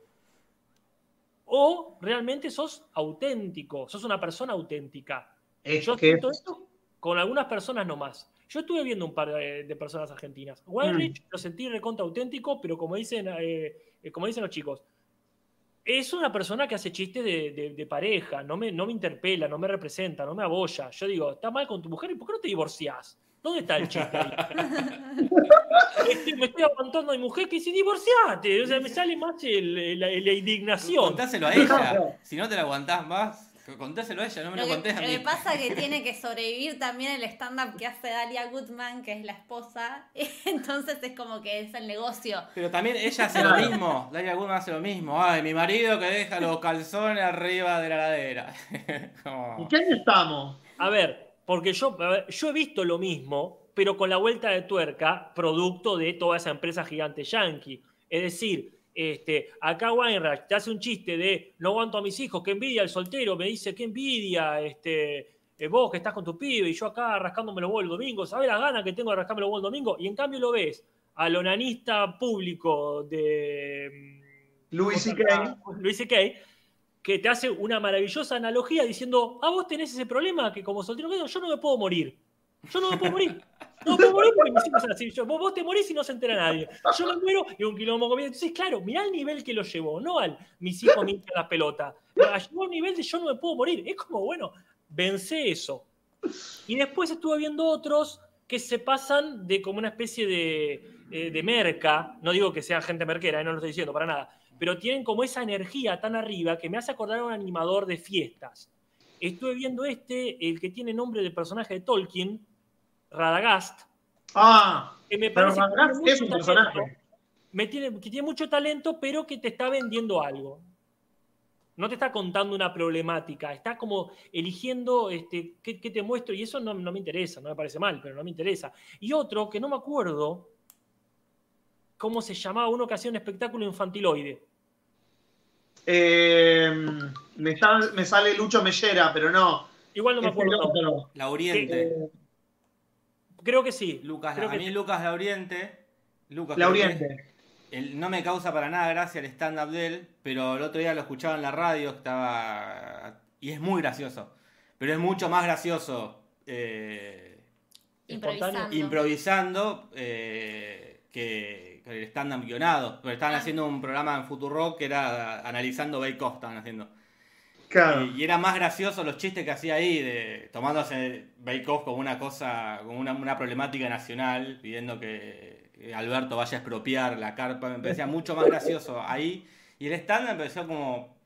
O realmente sos auténtico, sos una persona auténtica. es Yo que siento esto con algunas personas nomás. Yo estuve viendo un par de, de personas argentinas. Weinrich lo sentí recontra auténtico, pero como dicen, eh, como dicen los chicos, es una persona que hace chistes de, de- de pareja, no me, no me interpela, no me representa, no me abolla. Yo digo, está mal con tu mujer, ¿y por qué no te divorciás? ¿Dónde está el chiste ahí? Este, me estoy aguantando a mi mujer que dice divorciate. O sea, me sale más el- la, la indignación. Contáselo a ella. Si no te la aguantás más, contáselo a ella, no me lo, Lo que, contés a lo mí. que pasa es que tiene que sobrevivir también el stand-up que hace Dalia Goodman, que es la esposa. Entonces es como que es el negocio. Pero también ella hace lo mismo. Daria Goodman hace lo mismo. Ay, mi marido que deja los calzones arriba de la ladera. ¿En qué estamos? A ver, porque yo, yo he visto lo mismo, pero con la vuelta de tuerca, producto de toda esa empresa gigante yankee. Es decir, este, acá Weinreich te hace un chiste de no aguanto a mis hijos, qué envidia el soltero, me dice qué envidia, este, eh, vos que estás con tu pibe y yo acá rascándome los huevos el domingo, ¿sabes la gana que tengo de rascarme los huevos el domingo? Y en cambio lo ves al onanista público de Louis C.K. Luis C.K., que te hace una maravillosa analogía diciendo, ah, vos tenés ese problema que como soltero yo no me puedo morir. Yo no me puedo morir. No me puedo morir porque mis hijos así. Yo- vos, vos te morís y no se entera nadie. Yo me muero y un quilombo conmigo. Entonces, claro, mirá el nivel que lo llevó. No al mis hijos me hinchan la pelota. La llevó a un nivel de yo no me puedo morir. Es como, bueno, vence eso. Y después estuve viendo otros que se pasan de como una especie de, eh, de merca. No digo que sean gente merquera, eh, no lo estoy diciendo para nada. Pero tienen como esa energía tan arriba que me hace acordar a un animador de fiestas. Estuve viendo este, el que tiene nombre del personaje de Tolkien, Radagast, Ah, que me pero parece que Radagast tiene es un personaje. me tiene, que tiene mucho talento, pero que te está vendiendo algo. No te está contando una problemática, está como eligiendo este, qué, qué te muestro, y eso no, no me interesa, no me parece mal, pero no me interesa. Y otro que no me acuerdo cómo se llamaba, uno que hacía un espectáculo infantiloide. Eh, me, sal- me sale Lucho Mellera, pero no. Igual no me Este acuerdo. otro. La Oriente. Eh, Creo que sí. Lucas, creo a que mí sí. Lucas La Oriente. Lucas La Oriente. el- no me causa para nada gracia el stand-up de él, pero el otro día lo escuchaba en la radio, estaba. Y es muy gracioso. Pero es mucho más gracioso eh, Improvisando. improvisando eh, que, stand-up guionado. Porque estaban Ah. haciendo un programa en Futurock que era analizando Bake Off, estaban haciendo. Claro. Y, y era más gracioso los chistes que hacía ahí, de, tomándose Bake Off como una cosa, como una, una problemática nacional, pidiendo que, que Alberto vaya a expropiar la carpa. Me parecía mucho más gracioso ahí. Y el stand me pareció como.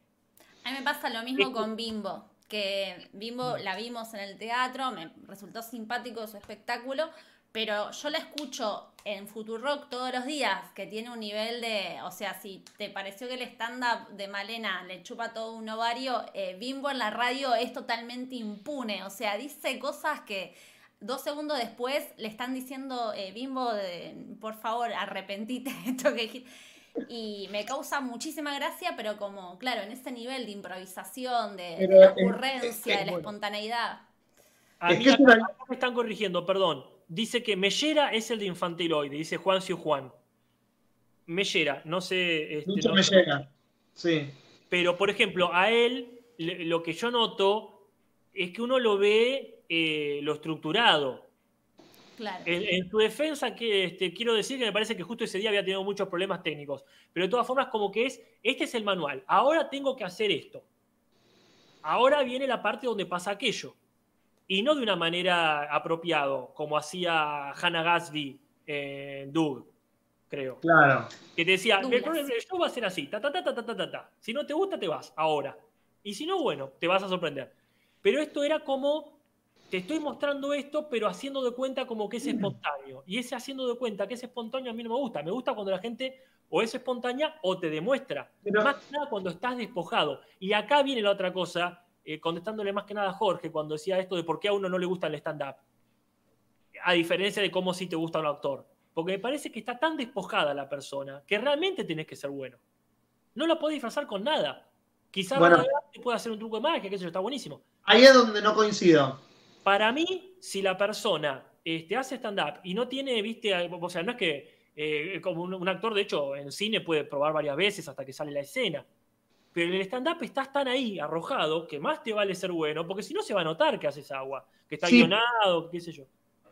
A mí me pasa lo mismo con Bimbo, que Bimbo la vimos en el teatro, me resultó simpático su espectáculo, pero yo la escucho en Futurock todos los días, que tiene un nivel de, o sea, si te pareció que el stand-up de Malena le chupa todo un ovario, eh, Bimbo en la radio es totalmente impune, o sea, dice cosas que dos segundos después le están diciendo, eh, Bimbo, de- por favor, arrepentite de esto que dijiste. Y me causa muchísima gracia, pero como, claro, en ese nivel de improvisación, de, eh, ocurrencia, de la espontaneidad. A Es mí que es acá- una- acá me están corrigiendo, perdón. Dice que Mellera es el de infantiloide, dice Juan Ciu Juan. Mellera, no sé. este, Lucho no- Mellera. Sí. Pero, por ejemplo, a él lo que yo noto es que uno lo ve eh, lo estructurado. Claro. En, en su defensa, que este, quiero decir que me parece que justo ese día había tenido muchos problemas técnicos. Pero de todas formas, como que es, este es el manual. Ahora tengo que hacer esto. Ahora viene la parte donde pasa aquello y no de una manera apropiado, como hacía Hannah Gatsby en eh, Doug, creo. Claro. Que te decía, el, problema, el show va a ser así, ta, ta, ta, ta, ta, ta, ta. Si no te gusta, te vas, ahora. Y si no, bueno, te vas a sorprender. Pero esto era como, te estoy mostrando esto, pero haciendo de cuenta como que es mm. espontáneo. Y ese haciendo de cuenta que es espontáneo a mí no me gusta. Me gusta cuando la gente o es espontánea o te demuestra. Pero... Más que nada cuando estás despojado. Y acá viene la otra cosa eh, contestándole más que nada a Jorge cuando decía esto de por qué a uno no le gusta el stand-up. A diferencia de cómo sí te gusta un actor. Porque me parece que está tan despojada la persona que realmente tenés que ser bueno. No la podés disfrazar con nada. Quizás Bueno. te puede hacer un truco de magia, que eso está buenísimo. Ahí es donde no coincido. Para mí, si la persona este, hace stand-up y no tiene, viste, o sea, no es que eh, como un, un actor, de hecho, en cine puede probar varias veces hasta que sale la escena. Pero en el stand-up estás tan ahí, arrojado, que más te vale ser bueno, porque si no se va a notar que haces agua, que está Sí. guionado, qué sé yo.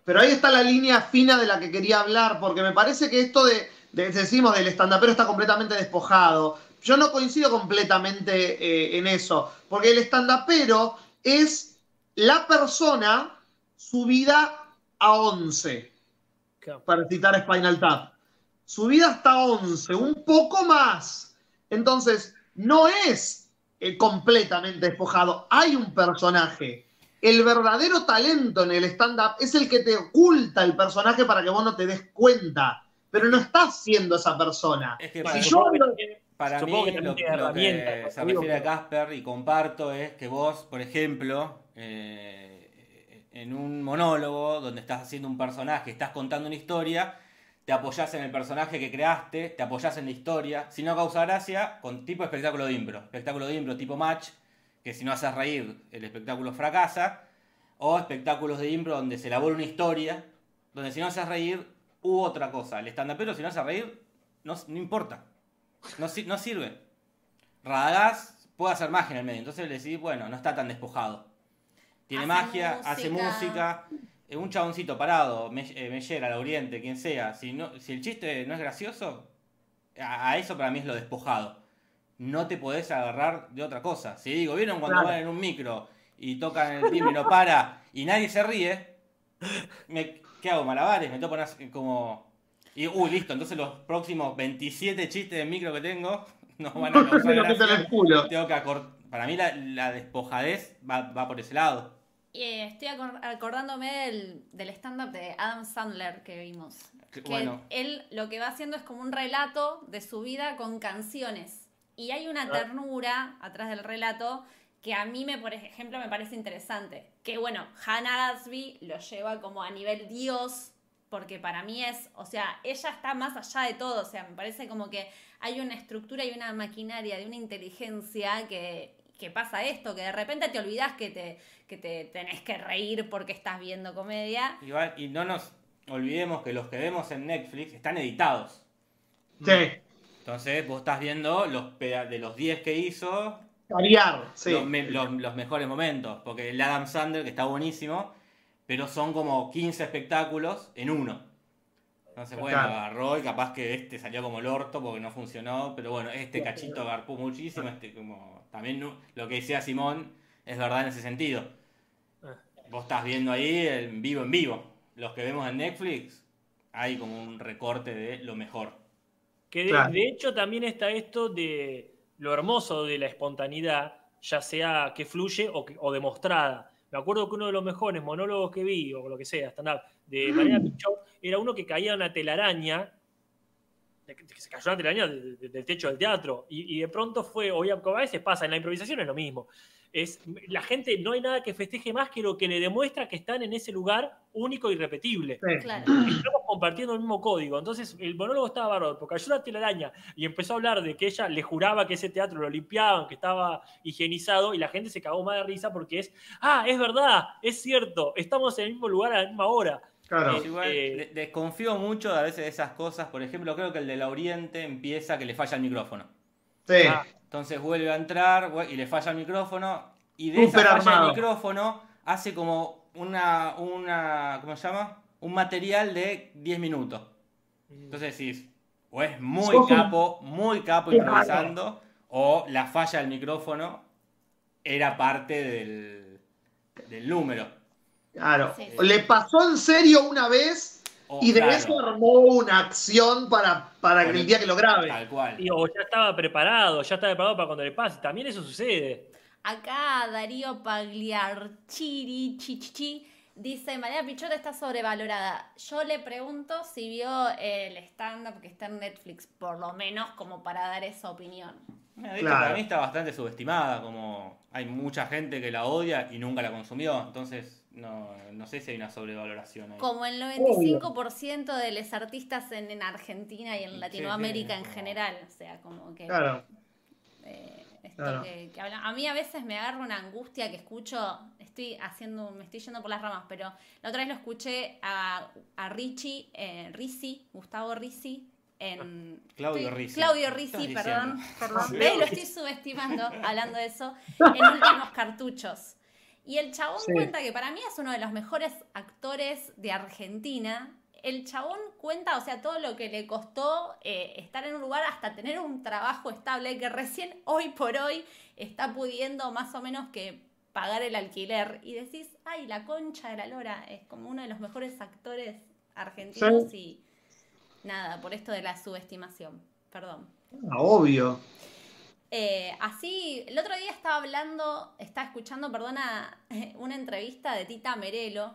Pero ahí está la línea fina de la que quería hablar, porque me parece que esto de, de- decimos del estandapero está completamente despojado. Yo no coincido completamente eh, en eso, porque el estandapero es la persona subida a 11, Claro. para citar Spinal Tap. Subida hasta 11, un poco más. Entonces, no es eh, completamente despojado, hay un personaje. El verdadero talento en el stand-up es el que te oculta el personaje para que vos no te des cuenta. Pero no estás siendo esa persona. Es que Si yo que para supongo mí que lo, que se refiere a Casper y comparto es que vos, por ejemplo, eh, en un monólogo donde estás haciendo un personaje, estás contando una historia, te apoyás en el personaje que creaste, te apoyás en la historia. Si no causa gracia, con tipo espectáculo de impro. Espectáculo de impro tipo match, que si no haces reír, el espectáculo fracasa. O espectáculos de impro donde se elabora una historia, donde si no haces reír, hubo otra cosa. El stand-upero, si no hace reír, no, no importa. No, si- no sirve. Radagast puede hacer magia en el medio, entonces le decís, bueno, no está tan despojado. Tiene Hace magia, hace música. Eh, Un chaboncito parado, Me- eh, Mellera, la Oriente, quien sea. Si, no, si el chiste no es gracioso, a, a eso para mí es lo despojado. No te podés agarrar de otra cosa. Si digo, ¿vieron cuando Claro. van en un micro y tocan el timbre y no para y nadie se ríe? Me, ¿Qué hago? ¿Malabares? Me toco unas- como... Y, uy, listo, entonces los próximos 27 chistes de micro que tengo no van a causar gracia. Tengo que acor- Para mí la, la despojadez va, va por ese lado. Y, eh, estoy acor- acordándome del, del stand-up de Adam Sandler que vimos. Que, Que bueno, él lo que va haciendo es como un relato de su vida con canciones. Y hay una ternura atrás del relato que a mí, me, por ejemplo, me parece interesante. Que bueno, Hannah Gatsby lo lleva como a nivel Dios, porque para mí es, o sea, ella está más allá de todo. O sea, me parece como que hay una estructura y una maquinaria de una inteligencia que, que pasa esto, que de repente te olvidas que te, que te tenés que reír porque estás viendo comedia. igual, y no nos olvidemos que los que vemos en Netflix están editados. Sí. Entonces vos estás viendo los de los 10 que hizo, Variar, sí. los, me- los- los mejores momentos. Porque el Adam Sandler, que está buenísimo, pero son como 15 espectáculos en uno. Entonces, bueno, Claro. agarró y capaz que este salió como el orto porque no funcionó. Pero bueno, este cachito agarpó muchísimo. Este como También lo que decía Simón es verdad en ese sentido. Vos estás viendo ahí en vivo en vivo. Los que vemos en Netflix, hay como un recorte de lo mejor. Que de, Claro. de hecho también está esto de lo hermoso de la espontaneidad, ya sea que fluye o, que- o demostrada. Me acuerdo que uno de los mejores monólogos que vi, o lo que sea, stand-up, de Mariana Pichot, era uno que caía una telaraña, que se cayó una telaraña de- de- del techo del teatro, y, y de pronto fue, como a veces pasa, en la improvisación es lo mismo. Es, la gente, no hay nada que festeje más que lo que le demuestra que están en ese lugar único y repetible Sí. Claro. estamos compartiendo el mismo código. Entonces, el monólogo estaba bárbaro, porque cayó la telaraña y empezó a hablar de que ella le juraba que ese teatro lo limpiaban, que estaba higienizado, y la gente se cagó más de risa porque es, ah, es verdad, es cierto, estamos en el mismo lugar a la misma hora. Claro. Eh, Igual, eh, de- desconfío mucho a veces de esas cosas. Por ejemplo, creo que el de la Oriente empieza que le falla el micrófono. Sí. Ah, Entonces vuelve a entrar y le falla el micrófono. Y de Súper esa falla armado. del micrófono hace como una, una. ¿Cómo se llama? Un material de 10 minutos. Entonces decís, o es muy Sos un- capo, muy capo improvisando, o la falla del micrófono era parte del, del número. Claro. Sí, sí. Le pasó en serio una vez O, y de claro, eso armó una acción para, para el día que lo grabe. Tal cual. y- o ya estaba preparado, ya estaba preparado para cuando le pase. También eso sucede. Acá Darío Pagliarchiri Chichichi dice, María Pichot está sobrevalorada. Yo le pregunto si vio el stand-up que está en Netflix, por lo menos como para dar esa opinión. De hecho, Claro. para mí está bastante subestimada, como hay mucha gente que la odia y nunca la consumió, entonces no, no sé si hay una sobrevaloración ahí. Como el 95% de los artistas en, en Argentina y en Latinoamérica sí, en como- general. O sea, como que... Claro. eh, esto Claro. que, que habla- A mí a veces me agarra una angustia que escucho, estoy haciendo, me estoy yendo por las ramas, pero la otra vez lo escuché a, a Richie, eh, Rizzi, Gustavo Rizzi, en... Claudio estoy- Rizzi. Claudio ¿Qué Rizzi, estás perdón, perdón. Sí. Ve, lo estoy subestimando, hablando de eso, en últimos cartuchos. Y el chabón Sí. cuenta que para mí es uno de los mejores actores de Argentina. El chabón cuenta, o sea, todo lo que le costó eh, estar en un lugar hasta tener un trabajo estable que recién hoy por hoy está pudiendo más o menos que pagar el alquiler. Y decís, ay, la concha de la lora, es como uno de los mejores actores argentinos y nada, por esto de la subestimación. Perdón. Ah, obvio. Eh, así, el otro día estaba hablando, estaba escuchando, perdona, una entrevista de Tita Merelo,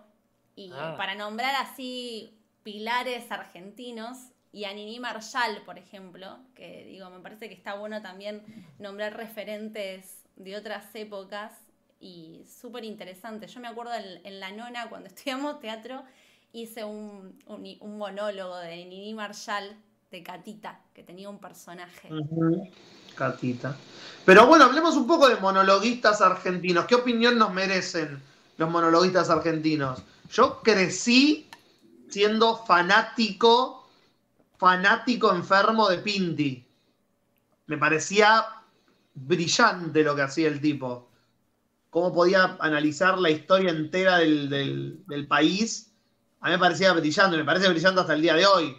y Ah. para nombrar así pilares argentinos, y a Nini Marshall, por ejemplo, que digo, me parece que está bueno también nombrar referentes de otras épocas, y súper interesante. Yo me acuerdo en, en La Nona, cuando estudiamos teatro, hice un, un- un monólogo de Nini Marshall, de Catita, que tenía un personaje. Catita. Pero bueno, hablemos un poco de monologuistas argentinos. ¿Qué opinión nos merecen los monologuistas argentinos? Yo crecí siendo fanático, fanático enfermo de Pinti. Me parecía brillante lo que hacía el tipo. Cómo podía analizar la historia entera del, del- del país. A mí me parecía brillante, me parece brillante hasta el día de hoy.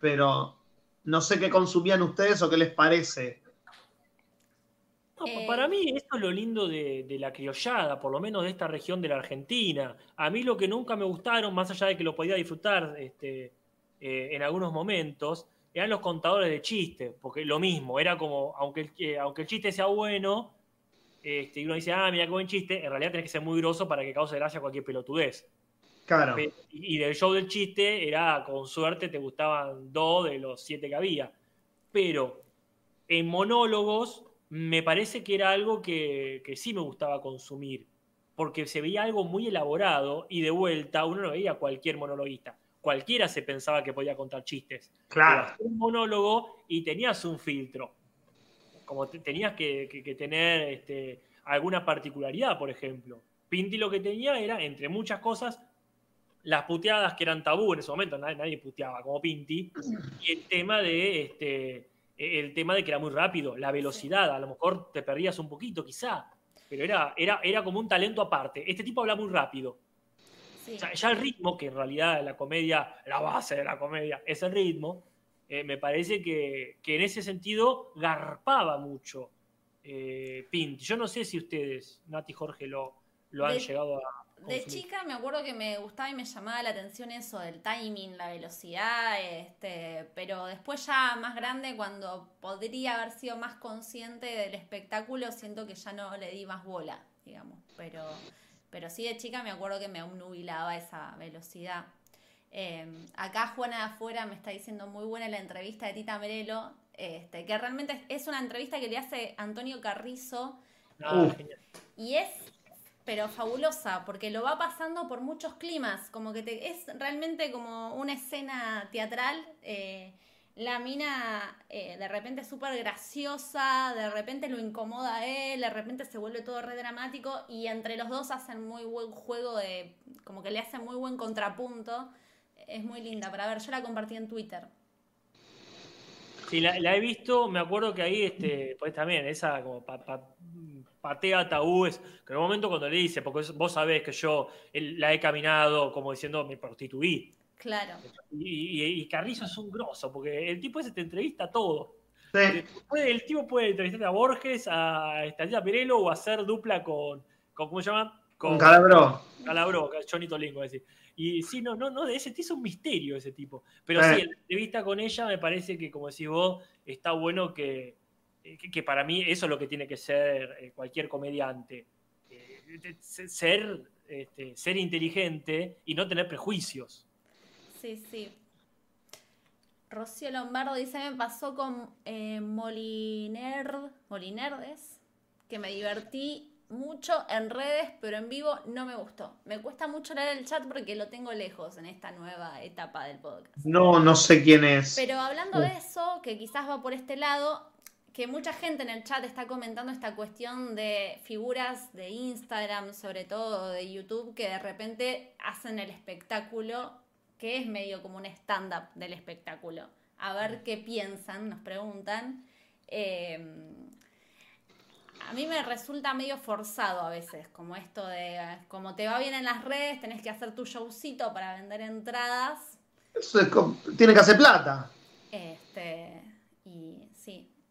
Pero no sé qué consumían ustedes o qué les parece. No, Eh, Para mí esto es lo lindo de, de la criollada, por lo menos de esta región de la Argentina. A mí lo que nunca me gustaron, más allá de que lo podía disfrutar este, eh, en algunos momentos, eran los contadores de chistes, porque lo mismo, era como, aunque el, eh, aunque el chiste sea bueno, este, y uno dice, ah, mira qué buen chiste, en realidad tenés que ser muy groso para que cause gracia cualquier pelotudez. Claro. Y del show del chiste era, con suerte, te gustaban dos de los siete que había. Pero en monólogos me parece que era algo que, que sí me gustaba consumir, porque se veía algo muy elaborado y de vuelta uno no veía a cualquier monologuista. Cualquiera se pensaba que podía contar chistes. Claro. Un monólogo y tenías un filtro. Como te- tenías que, que- que tener este, alguna particularidad, por ejemplo. Pinti lo que tenía era, entre muchas cosas, las puteadas que eran tabú en ese momento, nadie, nadie puteaba como Pinti, y el tema de este, el tema de que era muy rápido, la velocidad, a lo mejor te perdías un poquito, quizá, pero era, era, era como un talento aparte. Este tipo habla muy rápido. Sí. O sea, ya el ritmo, que en realidad la comedia, la base de la comedia es el ritmo, eh, me parece que, que en ese sentido garpaba mucho eh, Pinti. Yo no sé si ustedes, Nati y Jorge, lo, lo han De- llegado a. De chica me acuerdo que me gustaba y me llamaba la atención eso del timing, la velocidad, este, pero después ya más grande, cuando podría haber sido más consciente del espectáculo, siento que ya no le di más bola, digamos. Pero, pero sí de chica me acuerdo que me obnubilaba esa velocidad. Eh, acá Juana de afuera me está diciendo muy buena la entrevista de Tita Merelo, este, que realmente es una entrevista que le hace Antonio Carrizo Ah, y es, pero fabulosa, porque lo va pasando por muchos climas, como que te, es realmente como una escena teatral. eh, la mina eh, de repente es súper graciosa, de repente lo incomoda a él, de repente se vuelve todo re dramático y entre los dos hacen muy buen juego de, como que le hacen muy buen contrapunto. Es muy linda para ver, yo la compartí en Twitter. Sí, la, he visto, me acuerdo que ahí, este, pues también, esa como pa- patea tabúes, que en un momento cuando le dice, porque vos sabés que yo la he caminado como diciendo, me prostituí. Claro. Y, y- y Carrizo es un grosso, porque el tipo ese te entrevista todo. Sí. Puede- el tipo puede entrevistar a Borges, a Estadía Pirelo o hacer dupla con, con ¿cómo se llama? Con Calabro. Calabro, Johnny Tolingo, es decir. Y sí, no, no, no, ese es un misterio ese tipo. Pero Eh. sí, en la entrevista con ella me parece que, como decís vos, está bueno que, que, que para mí eso es lo que tiene que ser eh, cualquier comediante. Eh, ser, este, ser inteligente y no tener prejuicios. Sí, sí. Rocío Lombardo dice, me pasó con eh, Molinerd, Molinerdes, que me divertí mucho en redes, pero en vivo no me gustó. Me cuesta mucho leer el chat porque lo tengo lejos en esta nueva etapa del podcast. No, no sé quién es. Pero hablando de eso, que quizás va por este lado, que mucha gente en el chat está comentando esta cuestión de figuras de Instagram, sobre todo de YouTube, que de repente hacen el espectáculo, que es medio como un stand-up del espectáculo. A ver qué piensan, nos preguntan. Eh, a mí me resulta medio forzado a veces, como esto de, como te va bien en las redes, tenés que hacer tu showcito para vender entradas. Eso es tiene que hacer plata. Este, y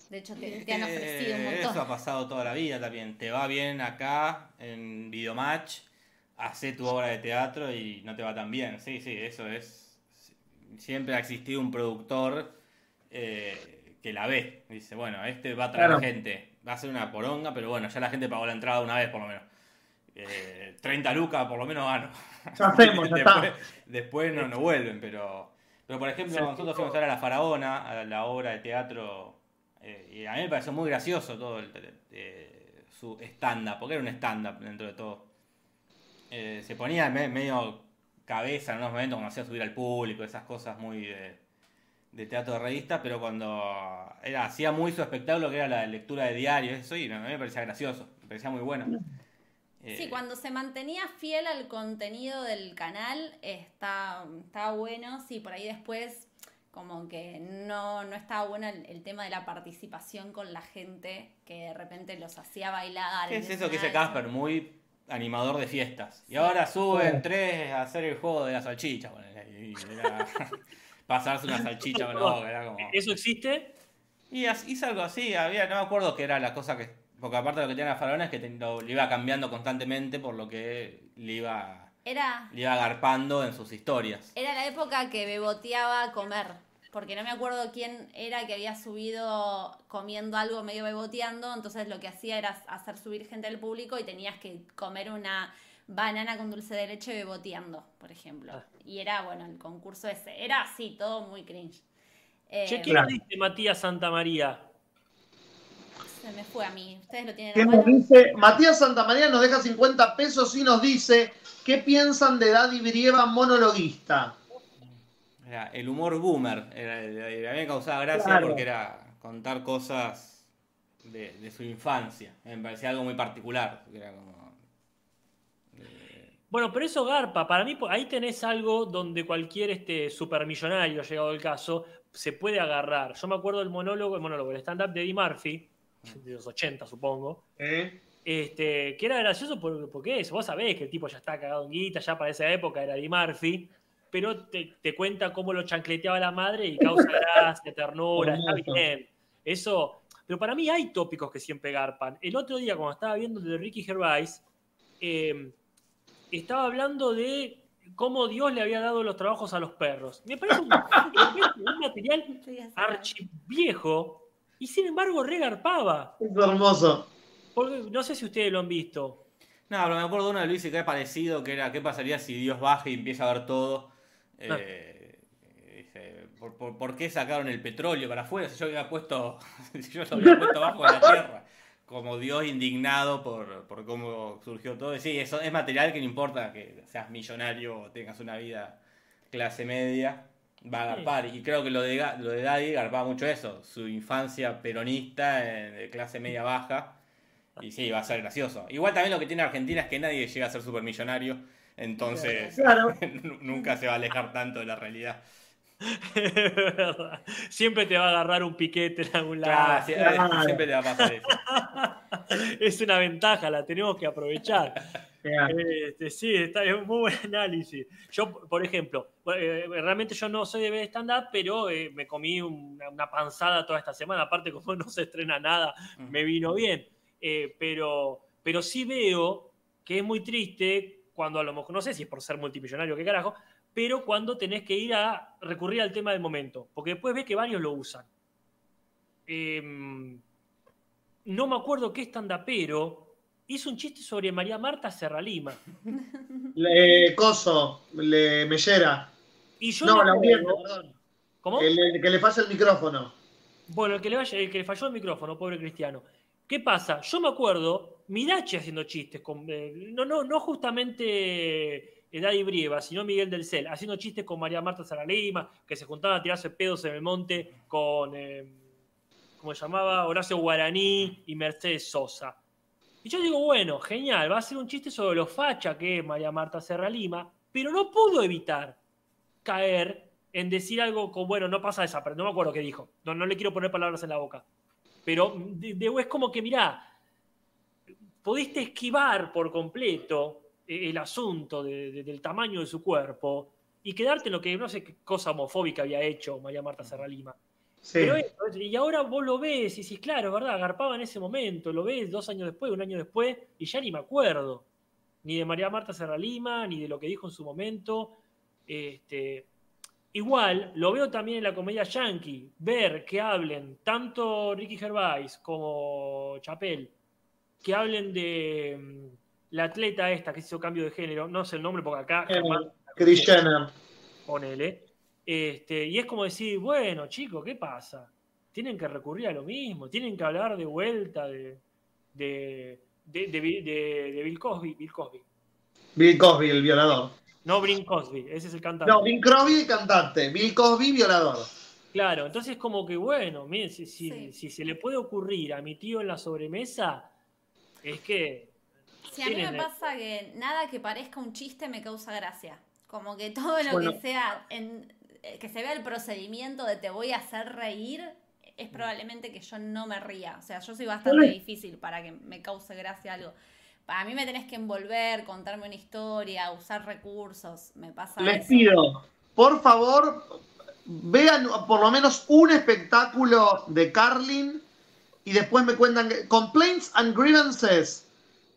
de hecho te, te han ofrecido un Eh, montón. Eso ha pasado toda la vida también. Te va bien acá en Videomatch, hace tu obra de teatro y no te va tan bien. Sí, sí, eso es. Siempre ha existido un productor eh, que la ve. Dice, bueno, este va a traer Claro. gente. Va a ser una poronga, pero bueno, ya la gente pagó la entrada una vez por lo menos. Eh, 30 lucas por lo menos gano. Ya hacemos, ya después, está. después no, no vuelven, pero. Pero por ejemplo, nosotros fuimos a ver a la Faraona, a la obra de teatro, eh, y a mí me pareció muy gracioso todo el, eh, su stand-up, porque era un stand-up dentro de todo. Eh, se ponía me- medio cabeza en unos momentos cuando hacía subir al público, esas cosas muy de, de teatro de revista, pero cuando era, hacía muy su espectáculo, que era la lectura de diarios, eso, y a mí me parecía gracioso, me parecía muy bueno. Sí, Eh, cuando se mantenía fiel al contenido del canal, está, está bueno. Sí, por ahí después, como que no, no estaba bueno el, el tema de la participación con la gente, que de repente los hacía bailar. ¿Qué en es eso que dice. Casper? Muy animador de fiestas. Y Sí. ahora suben tres a hacer el juego de la salchicha. ponele, Y era pasarse una salchicha con la boca. Era como... ¿Eso existe? Y hizo algo así. Había, no me acuerdo qué era la cosa que. Porque aparte lo que tenía la faraona es que te- lo, le iba cambiando constantemente por lo que le iba, Era, le iba agarpando en sus historias. era la época que beboteaba a comer. Porque no me acuerdo quién era que había subido comiendo algo medio beboteando, entonces lo que hacía era hacer subir gente al público y tenías que comer una banana con dulce de leche beboteando, por ejemplo. Ah. Y era, bueno, el concurso ese. Era así, todo muy cringe. Eh, Che, ¿qué Claro. nos dice Matías Santamaría? se me fue a mí. ¿Ustedes lo tienen ¿Qué a nos mano? dice? Matías Santamaría nos deja 50 pesos y nos dice, ¿qué piensan de Daddy Brieva monologuista? Era el humor boomer. Era, era- a mí me causaba gracia Claro. porque era contar cosas de, de su infancia. Me parecía algo muy particular. porque Era como. eh, Bueno, pero eso garpa. Para mí, ahí tenés algo donde cualquier este, supermillonario, llegado el caso, se puede agarrar. Yo me acuerdo del monólogo, el monólogo, el stand-up de Eddie Murphy, de los 80, supongo. ¿Eh? Este, que era gracioso por- porque eso, vos sabés que el tipo ya está cagado en guita, ya para esa época era Eddie Murphy, pero te, te cuenta cómo lo chancleteaba la madre y causa gracia, ternura, está bien. Eso, pero para mí hay tópicos que siempre garpan. El otro día, cuando estaba viendo de Ricky Gervais, eh, estaba hablando de cómo Dios le había dado los trabajos a los perros. Me parece un, un material archiviejo y sin embargo regarpaba. Es hermoso. Porque no sé si ustedes lo han visto. No, pero me acuerdo de uno de Luis y que parecido, que era ¿qué pasaría si Dios baja y empieza a ver todo? Eh, dice, ¿por, por, por qué sacaron el petróleo para afuera? Si yo había puesto, si yo lo había puesto abajo de la tierra. Como Dios indignado por, por cómo surgió todo. Y sí, eso es material que no importa que seas millonario o tengas una vida clase media, va a garpar. Y creo que lo de, lo de Daddy garpaba mucho eso, su infancia peronista eh, de clase media baja. Y sí, va a ser gracioso. Igual también lo que tiene Argentina es que nadie llega a ser supermillonario, entonces Claro. nunca se va a alejar tanto de la realidad. Siempre te va a agarrar un piquete en algún Claro, lado. sí, Claro. siempre te va a pasar eso. Es una ventaja, la tenemos que aprovechar. Este, sí, está, es un muy buen análisis. Yo, por ejemplo, eh, realmente yo no soy de ver stand-up, pero eh, me comí una, una panzada toda esta semana. Aparte, como no se estrena nada, me vino bien. Eh, pero, pero sí veo que es muy triste cuando a lo mejor, no sé si es por ser multimillonario, qué carajo, pero cuando tenés que ir a recurrir al tema del momento. Porque después ves que varios lo usan. Em, no me acuerdo qué stand-upero hizo un chiste sobre María Marta Serralima. Le, coso, le, Mellera. Y yo No, la acuerdo- perdón. ¿Cómo? El, el que le falla el micrófono. Bueno, el que, le vaya- el que le falló el micrófono, pobre cristiano. ¿Qué pasa? Yo me acuerdo Mirachi haciendo chistes con. eh, no, no, no justamente eh, Daddy Brieva, sino Miguel del Cel, haciendo chistes con María Marta Saralima, que se juntaban a tirarse pedos en el monte con. eh, ¿Cómo se llamaba? Horacio Guaraní y Mercedes Sosa. Y yo digo, bueno, genial, va a ser un chiste sobre lo facha que es María Marta Serra Lima, pero no pudo evitar caer en decir algo como, bueno, no pasa esa, pero no me acuerdo qué dijo. No, no le quiero poner palabras en la boca. Pero de, de- es como que, mirá, pudiste esquivar por completo eh, el asunto de- de- del tamaño de su cuerpo y quedarte en lo que no sé qué cosa homofóbica había hecho María Marta Serra Lima. Sí. Pero eso, y ahora vos lo ves y decís, claro, verdad, agarpaba en ese momento, lo ves dos años después, un año después, y ya ni me acuerdo. Ni de María Marta Serra Lima, ni de lo que dijo en su momento. Este, igual, lo veo también en la comedia yankee, ver que hablen tanto Ricky Gervais como Chapel, que hablen de mm, la atleta esta que hizo cambio de género, no sé el nombre porque acá Eh, Jenner. ponele. Este, y es como decir, bueno, chicos, ¿qué pasa? Tienen que recurrir a lo mismo, tienen que hablar de vuelta de, de, de, de, Bill- de- de Bill Cosby. Bill Cosby. Bill Cosby, el violador. No Brin Cosby, ese es el cantante. No, Bill Crosby, cantante. Bill Cosby, violador. Claro, entonces como que bueno, miren, si, si- Sí. si se le puede ocurrir a mi tío en la sobremesa, es que... Sí, a mí me pasa que nada que parezca un chiste me causa gracia. Como que todo lo Bueno. que sea, en, eh, que se vea el procedimiento de te voy a hacer reír, es probablemente que yo no me ría. O sea, yo soy bastante Bueno. difícil para que me cause gracia algo. Para mí me tenés que envolver, contarme una historia, usar recursos. Me pasa Les eso. pido, por favor, vean por lo menos un espectáculo de Carlin y después me cuentan. que- Complaints and Grievances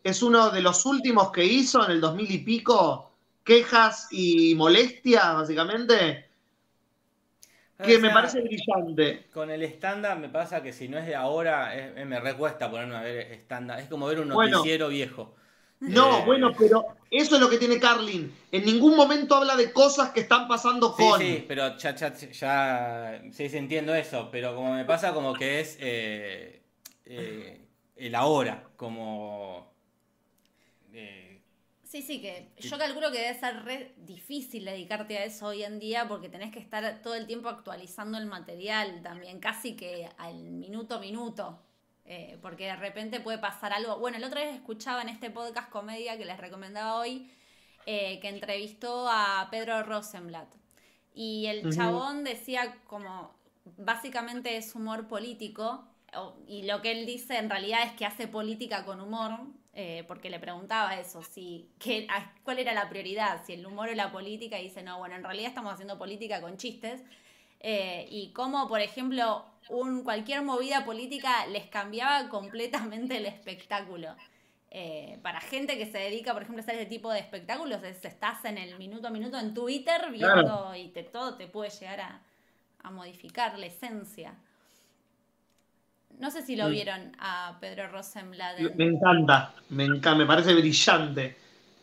es uno de los últimos que hizo en el 2000 y pico. Quejas y molestias, básicamente. que O me parece brillante. Con el estándar me pasa que si no es de ahora, es- me recuesta ponerme a ver estándar. Es como ver un Bueno. noticiero viejo. No, Eh, bueno, pero eso es lo que tiene Carlin. En ningún momento habla de cosas que están pasando Sí, con. sí, pero ya, ya, ya sí, sí, entiendo eso, pero como me pasa como que es eh, eh, el ahora, como... eh, Sí, sí, que yo calculo que debe ser re difícil dedicarte a eso hoy en día porque tenés que estar todo el tiempo actualizando el material también, casi que al minuto a minuto. eh, porque de repente puede pasar algo. Bueno, el otro día escuchaba en este podcast comedia que les recomendaba hoy, eh, que entrevistó a Pedro Rosenblatt. Y el chabón decía como, básicamente es humor político, y lo que él dice en realidad es que hace política con humor, eh, porque le preguntaba eso, si, que, a- cuál era la prioridad, si el humor o la política, y dice, no, bueno, en realidad estamos haciendo política con chistes, eh, y cómo, por ejemplo, un, cualquier movida política les cambiaba completamente el espectáculo. Eh, para gente que se dedica, por ejemplo, a hacer ese tipo de espectáculos, es, estás en el minuto a minuto en Twitter viendo Claro. y te, todo te puede llegar a, a modificar la esencia. No sé si lo Mm. vieron a Pedro Rosenblatt. en- Me encanta, me encanta, me parece brillante.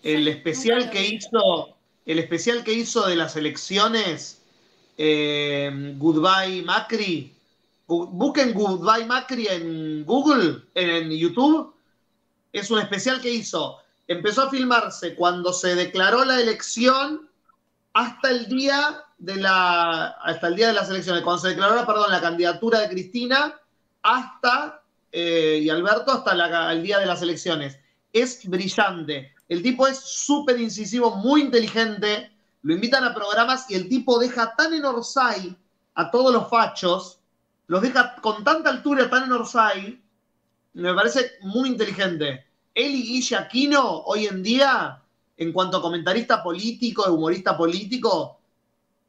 El Sí, especial que hizo, el especial que hizo de las elecciones, eh, Goodbye Macri. Bu- Busquen Goodbye Macri en Google, en YouTube. Es un especial que hizo. Empezó a filmarse cuando se declaró la elección hasta el día de la hasta el día de las elecciones, cuando se declaró, perdón, la candidatura de Cristina hasta eh, y Alberto hasta la- el día de las elecciones. Es brillante. El tipo es súper incisivo, muy inteligente. Lo invitan a programas y el tipo deja tan en Orsay a todos los fachos, los deja con tanta altura tan en Orsay, me parece muy inteligente. Él y Guille Aquino, hoy en día, en cuanto a comentarista político, humorista político,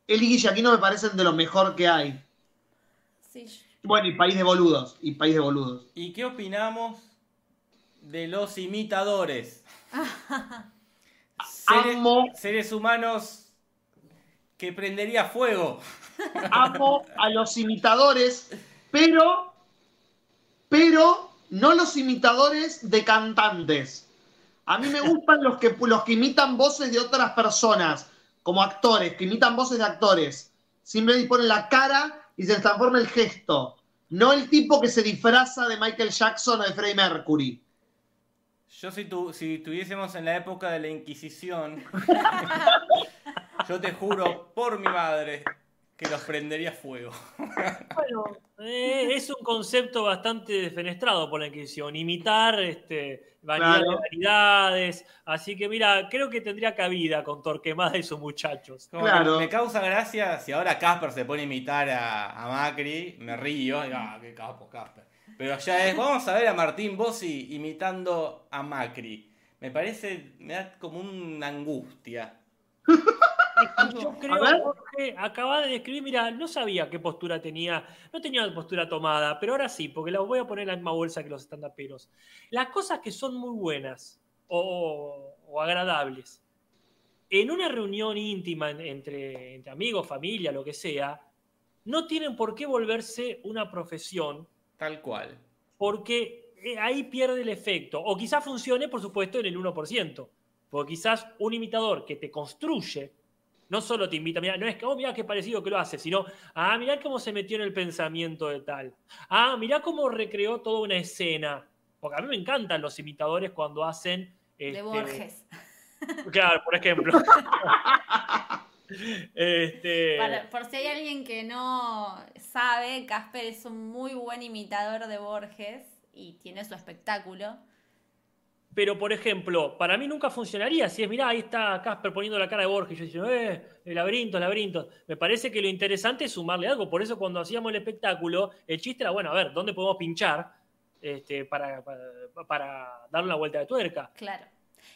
él y Guille Aquino me parecen de lo mejor que hay. Sí, Bueno, y País de Boludos, y País de Boludos. ¿Y qué opinamos de los imitadores? Seres, Amo. seres humanos que prendería fuego. amo a los imitadores, pero, pero no los imitadores de cantantes. A mí me gustan los que, los que imitan voces de otras personas, como actores, que imitan voces de actores. Simplemente ponen la cara y se transforma el gesto. No el tipo que se disfraza de Michael Jackson o de Freddie Mercury. Yo si, tu, si estuviésemos en la época de la Inquisición, yo te juro por mi madre que los prendería fuego. Bueno, eh, es un concepto bastante defenestrado por la Inquisición. Imitar este, vanidad Claro. de vanidades. Así que, mira, creo que tendría cabida con Torquemada y sus muchachos. Como Claro. me causa gracia si ahora Casper se pone a imitar a, a Macri, me río, y, ah, qué capo Casper. Pero ya es, vamos a ver a Martín Bossi imitando a Macri. Me parece, me da como una angustia. Yo creo. Jorge, acaba de describir, mira, no sabía qué postura tenía, no tenía una postura tomada, pero ahora sí, porque la voy a poner en la misma bolsa que los estandaperos. Las cosas que son muy buenas o, o agradables, en una reunión íntima en- entre, entre amigos, familia, lo que sea, no tienen por qué volverse una profesión Tal cual. porque eh, ahí pierde el efecto. O quizás funcione, por supuesto, en el 1%. Porque quizás un imitador que te construye, no solo te invita, mira, no es que, oh, mira qué parecido que lo hace, sino, ah, mirá cómo se metió en el pensamiento de tal. Ah, mirá cómo recreó toda una escena. Porque a mí me encantan los imitadores cuando hacen... de este, Borges. Claro, por ejemplo. este, Para- por si hay alguien que no sabe, Casper es un muy buen imitador de Borges y tiene su espectáculo. Pero, por ejemplo, para mí nunca funcionaría si es, mirá, ahí está Casper poniendo la cara de Borges. Yo diciendo, eh, laberintos, laberintos. Me parece que lo interesante es sumarle algo. Por eso, cuando hacíamos el espectáculo, el chiste era, bueno, a ver, ¿dónde podemos pinchar este, para, para, para darle una vuelta de tuerca? Claro.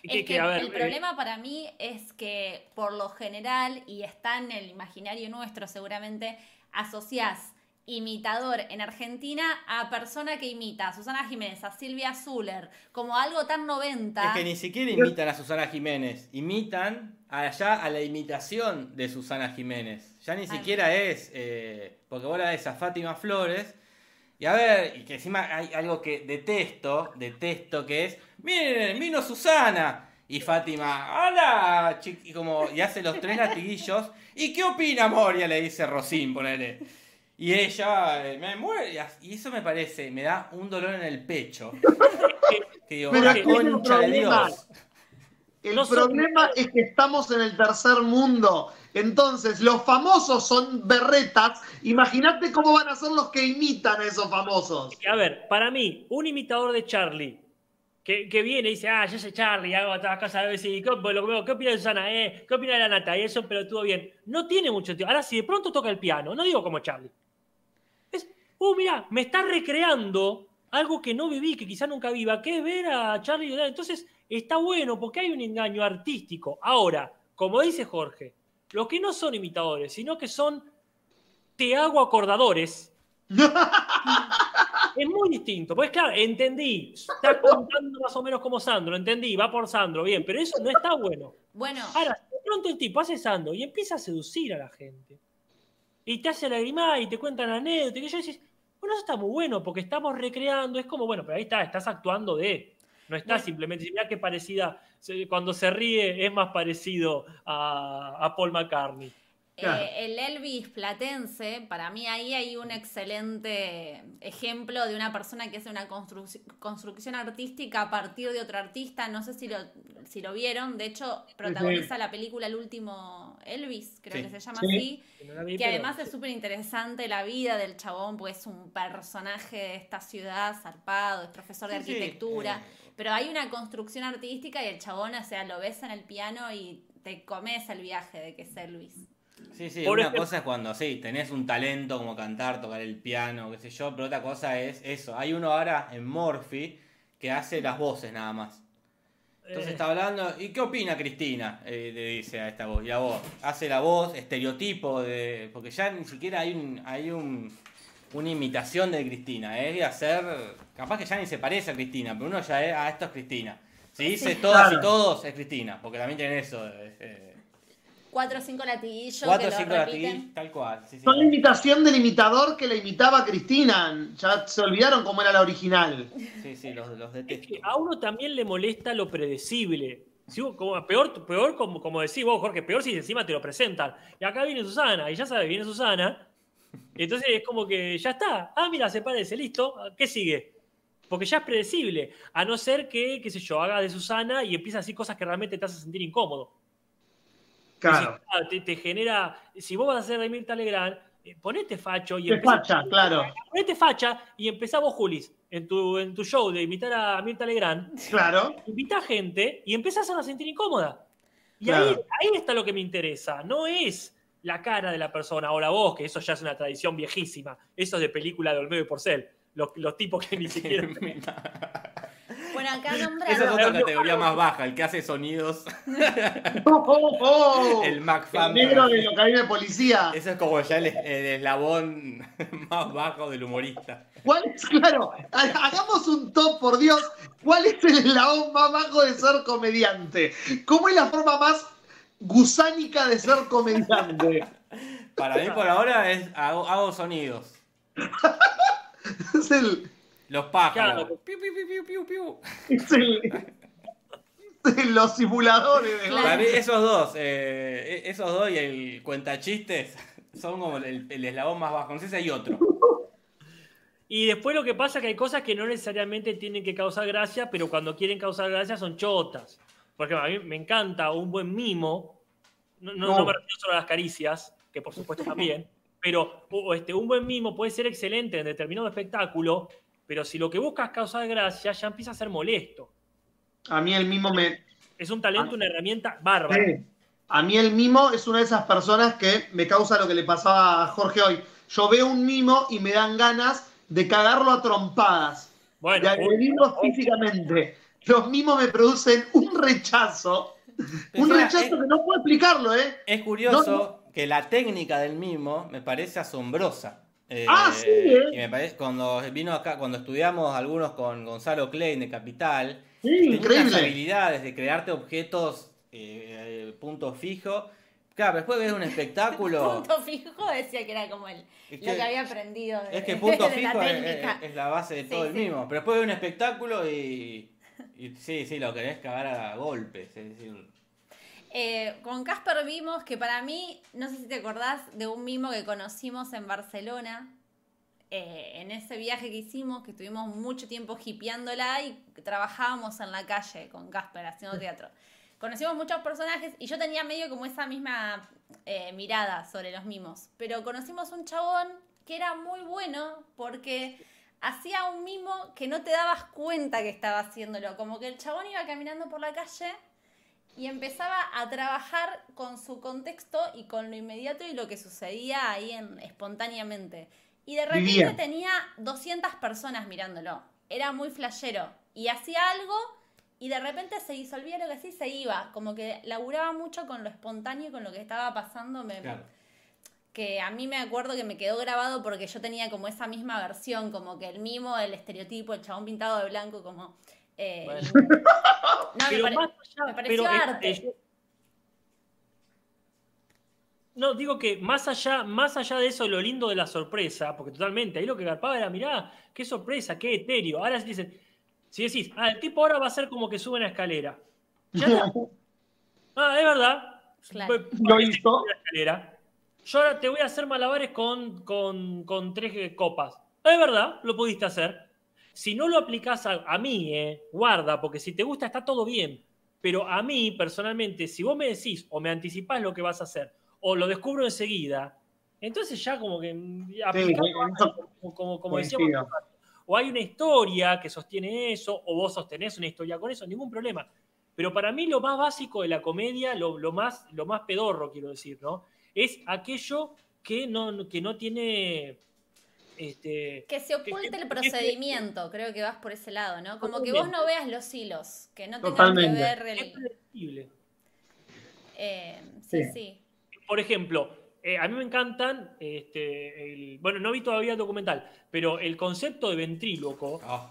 Es que- ver, el eh, problema para mí es que por lo general, y está en el imaginario nuestro seguramente, asociás imitador en Argentina a persona que imita a Susana Jiménez, a Silvia Zuller, como algo tan 90. Es que ni siquiera imitan a Susana Jiménez, imitan allá a la imitación de Susana Jiménez. Ya ni Ay. siquiera es, eh, porque vos la ves a Fátima Flores, y a ver, y que encima hay algo que detesto, detesto, que es, miren, vino Susana. Y Fátima, hola, chi-", y como, y hace los tres latiguillos. ¿Y qué opina Moria? Le dice Rosín, ponele. Y ella, eh, me muere, y eso me parece, me da un dolor en el pecho. Que digo, Pero la es el concha de problema. Dios. El No son- problema es que estamos en el tercer mundo. Entonces, los famosos son berretas. Imagínate cómo van a ser los que imitan a esos famosos. A ver, para mí, un imitador de Charlie que, que viene y dice, ah, yo soy Charlie, hago a casa a veces, ¿qué, lo- ¿qué opina de Susana? Eh? ¿Qué opina de la Nata? Y eso, pero todo bien. No tiene mucho sentido. Ahora, si de pronto toca el piano, no digo como Charlie. Es, uh, mira, me está recreando algo que no viví, que quizá nunca viva, que es ver a Charlie. Entonces, está bueno porque hay un engaño artístico. Ahora, como dice Jorge, los que no son imitadores, sino que son te hago acordadores, es muy distinto. Pues claro, entendí. Está contando más o menos como Sandro, entendí, va por Sandro, bien, pero eso no está bueno. Bueno, Ahora, de pronto el tipo hace Sandro y empieza a seducir a la gente. Y te hace lagrimar y te cuentan anécdotas. Y yo decís, bueno, eso está muy bueno porque estamos recreando. Es como, bueno, pero ahí está, estás actuando de. No Bueno. simplemente, mira qué parecida, cuando se ríe es más parecido a, a Paul McCartney. Claro. eh, el Elvis platense, para mí ahí hay un excelente ejemplo de una persona que hace una construc- construcción artística a partir de otro artista. No sé si lo, si lo vieron. De hecho, protagoniza la película El último Elvis, creo Sí. que se llama Sí. así. Que no la vi, Que pero- además es súper interesante la vida del chabón, porque es un personaje de esta ciudad, zarpado, es profesor de Sí, sí, arquitectura. eh. Pero hay una construcción artística y el chabón, o sea, lo ves en el piano y te comes el viaje de que es Elvis. Sí, sí, Por una ejemplo- cosa es cuando sí, tenés un talento como cantar, tocar el piano, qué sé yo, pero otra cosa es eso. Hay uno ahora en Morphy que hace las voces nada más. Entonces Eh, está hablando, ¿y qué opina Cristina? Eh, le dice a esta voz, y a vos. Hace la voz, estereotipo de. Porque ya ni siquiera hay un, hay un una imitación de Cristina, es de hacer. Capaz que ya ni se parece a Cristina, pero uno ya es, ah, esto es Cristina. Si dice Sí. todas Claro. y todos, es Cristina, porque también tienen eso. Cuatro o cinco latiguillos Cuatro o cinco tal cual. sí, sí. Son la imitación del imitador que la imitaba a Cristina. Ya se olvidaron cómo era la original. Sí, sí, los, los Es que a uno también le molesta lo predecible. Si vos- como, peor, peor como, como decís vos, Jorge, peor si encima te lo presentan. Y acá viene Susana, y ya sabes, viene Susana. Entonces es como que ya está. Ah, mira, se parece, listo. ¿Qué sigue? Porque ya es predecible. A no ser que, qué sé yo, haga de Susana y empieza a decir cosas que realmente te hacen sentir incómodo. Claro. Ah, te, te genera. Si vos vas a hacer de Mirta Legrand, eh, ponete facho y empezá- facha, claro. Ponete facha y empezá vos, Julis, en tu, en tu show de invitar a Mirta Legrand Claro. invita a gente y empezás a sentir incómoda. Y Claro. ahí, ahí está lo que me interesa. No es la cara de la persona o la voz, que eso ya es una tradición viejísima. Eso es de película de Olmedo y Porcel. Los, los tipos que ni siquiera. Bueno, acá Esa es nombraron. otra categoría más baja, el que hace sonidos, Oh, oh, oh. el Mac El negro de lo que hay de policía. Eso es como ya el, el eslabón más bajo del humorista. ¿Cuál es? Claro, ha- hagamos un top, por Dios. ¿Cuál es el eslabón más bajo de ser comediante? ¿Cómo es la forma más gusánica de ser comediante? Para mí por ahora es hago, hago sonidos. Es el. Los pájaros. Claro. Piu, piu, piu, piu, piu, piu. Es el. es el- los simuladores de Claro. Para mí esos dos, eh, esos dos y el cuentachistes son como el, el eslabón más bajo. No sé si hay otro. Y después lo que pasa es que hay cosas que no necesariamente tienen que causar gracia, pero cuando quieren causar gracia son chotas. Porque a mí me encanta un buen mimo. No, no- No. no me refiero solo a las caricias, que por supuesto también. Pero o- este, un buen mimo puede ser excelente en determinado espectáculo, pero si lo que buscas es causar gracia, ya empieza a ser molesto. A mí el mimo me. Es un talento, una herramienta bárbara. Sí. A mí el mimo es una de esas personas que me causa lo que le pasaba a Jorge hoy. Yo veo un mimo y me dan ganas de cagarlo a trompadas, Bueno, de agredirlo físicamente. Los mimos me producen un rechazo. Un rechazo que no puedo explicarlo, ¿eh? Es curioso No, que la técnica del mimo me parece asombrosa. Eh, Ah, sí, ¿eh? Y me parece, cuando vino acá, cuando estudiamos algunos con Gonzalo Klein de Capital, Sí, tenía unas increíble. habilidades de crearte objetos, eh, eh, puntos fijos. Claro, después ves un espectáculo. Punto fijo decía que era como el, Es lo que- había aprendido de, Es que punto de fijo es, técnica. es- es la base de Sí, todo el sí. mismo. Pero después ves un espectáculo y, y sí, sí, lo querés cagar a golpes. Es decir, Eh, con Casper vimos que para mí, no sé si te acordás de un mimo que conocimos en Barcelona, eh, en ese viaje que hicimos, que estuvimos mucho tiempo hipeándola y trabajábamos en la calle con Casper haciendo teatro. Conocimos muchos personajes y yo tenía medio como esa misma eh, mirada sobre los mimos, pero conocimos un chabón que era muy bueno porque hacía un mimo que no te dabas cuenta que estaba haciéndolo, como que el chabón iba caminando por la calle y empezaba a trabajar con su contexto y con lo inmediato y lo que sucedía ahí en, espontáneamente. Y de repente Vivía. tenía 200 personas mirándolo. Era muy flashero. Y hacía algo y de repente se disolvía lo que sí se iba. Como que laburaba mucho con lo espontáneo y con lo que estaba pasando. Me, claro. que a mí me acuerdo que me quedó grabado porque yo tenía como esa misma versión, como que el mimo, el estereotipo, el chabón pintado de blanco, como... eh, Bueno. no, me, Pero pare- más allá- me pareció pero, arte. eh, yo- no, digo que más allá, más allá de eso, lo lindo de la sorpresa, porque totalmente, ahí lo que garpaba era, mirá, qué sorpresa, qué etéreo. Ahora si dicen, si decís, ah, el tipo ahora va a ser como que sube una escalera. Ya está. Ah, es verdad. Claro. Lo hizo. escalera. Yo ahora te voy a hacer malabares con, con, con tres copas. Es verdad, lo pudiste hacer. Si no lo aplicás a, a mí, eh, guarda, porque si te gusta está todo bien. Pero a mí, personalmente, si vos me decís o me anticipás lo que vas a hacer o lo descubro enseguida, entonces ya como que mm, eso como, como, como decíamos, o hay una historia que sostiene eso, o vos sostenés una historia con eso, ningún problema. Pero para mí lo más básico de la comedia, lo, lo más, lo más pedorro, quiero decir, ¿no? Es aquello que no, que no tiene. Este, Que se oculte que- el que- procedimiento, creo que vas por ese lado, ¿no? Como que vos no veas los hilos, que no tengas Totalmente. que ver es el... predecible. eh, sí, Sí. sí. Por ejemplo, eh, a mí me encantan, este, el- bueno, no vi todavía el documental, pero el concepto de ventríloco. Oh,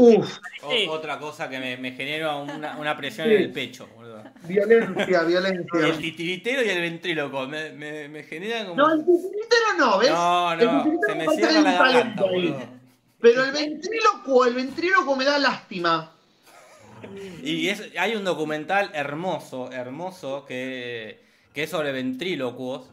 Uf, o- otra cosa que me, me genera una, una presión Sí. en el pecho, boludo. violencia, El violencia. titiritero y el ventríloco me, me, me generan como. No, el titiritero no, ¿ves? no, El no, se me cierra la garganta, boludo. Pero el ventrílocuo, el ventrílocuo me da lástima. Y es, hay un documental hermoso, hermoso, que, que es sobre ventrílocuos.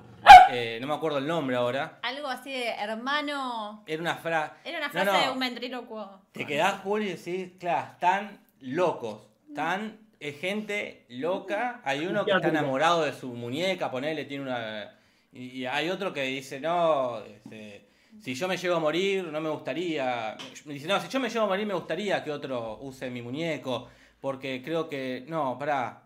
Eh, no me acuerdo el nombre ahora. Algo así de hermano... Era una frase. Era una frase no. de un ventrílocuo. Te quedás, Juli, y decís, claro, están locos. Están es gente loca. Hay uno que está enamorado de su muñeca, ponele, tiene una. Y, y hay otro que dice, no, este, si yo me llego a morir, no me gustaría. Me dice, no, si yo me llego a morir, me gustaría que otro use mi muñeco. Porque creo que. No, pará.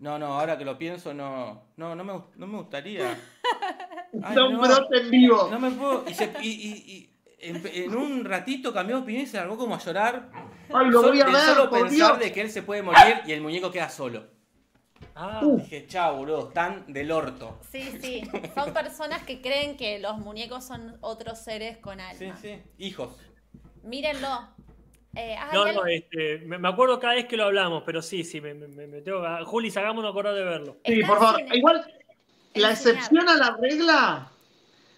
No, no, ahora que lo pienso, no. No, no me, no me gustaría. Ay, no. brote en vivo. No me puedo. Y, se- y- y- y en, en un ratito cambió de opinión y se largó como a llorar. Ay, lo voy a de ver, solo por pensar Dios. de que él se puede morir y el muñeco queda solo. Ah, Uf. Dije, chao, boludo, están del orto. Sí, sí. Son personas que creen que los muñecos son otros seres con alma. Sí, sí. Hijos. Mírenlo. Eh, ay, no, algo- no, este, me, me acuerdo cada vez que lo hablamos, pero sí, sí, me, me, me tengo que- Juli, hagámonos acordar de verlo. Sí, por favor. Igual, la excepción a la regla,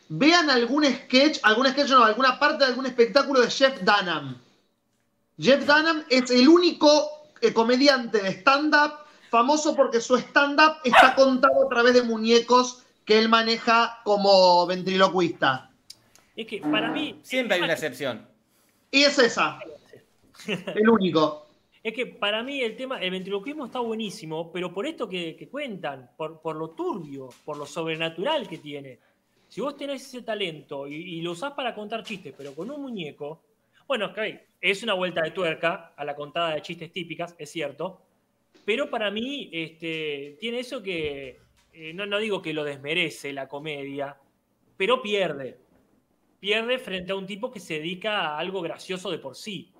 vean algún sketch, algún sketch no, alguna parte de algún espectáculo de Jeff Dunham. Jeff Dunham es el único eh, comediante de stand-up famoso porque su stand-up está contado a través de muñecos que él maneja como ventriloquista. Es que para mí. Siempre hay una excepción. Y es esa. El único. Es que para mí el tema, el ventriloquismo está buenísimo, pero por esto que, que cuentan, por, por lo turbio, por lo sobrenatural que tiene. Si vos tenés ese talento y, y lo usás para contar chistes, pero con un muñeco, bueno, ok, es una vuelta de tuerca a la contada de chistes típicas, es cierto, pero para mí este, tiene eso que, eh, no, no digo que lo desmerece la comedia, pero pierde. Pierde frente a un tipo que se dedica a algo gracioso de por sí.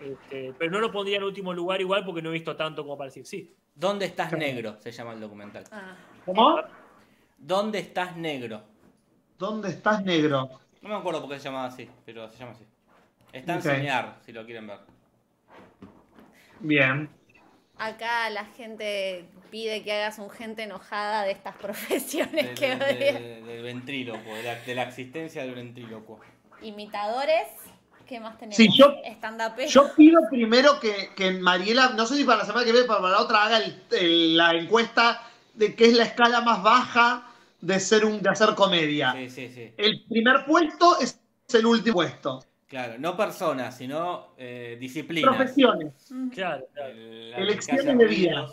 Este, pero no lo pondría en último lugar igual porque no he visto tanto como para decir sí. ¿Dónde estás negro? Se llama el documental. Ah, ¿Cómo? ¿Dónde estás negro? ¿Dónde estás, negro? No me acuerdo por qué se llamaba así, pero se llama así. Está en enseñar, si lo quieren ver. Bien. Acá la gente pide que hagas un gente enojada de estas profesiones De- que de- del ventrílocuo, de la, de la existencia del ventrílocuo. Imitadores. ¿Qué más tenemos? Sí, yo-. Yo pido primero que, que Mariela, no sé si para la semana que viene, para la otra, haga el- el- la encuesta de qué es la escala más baja de, ser un, de hacer comedia. Sí, sí, sí. El primer puesto es el último puesto. Claro, no personas, sino eh, disciplinas. Profesiones. Claro, claro. El- la Elecciones de vida.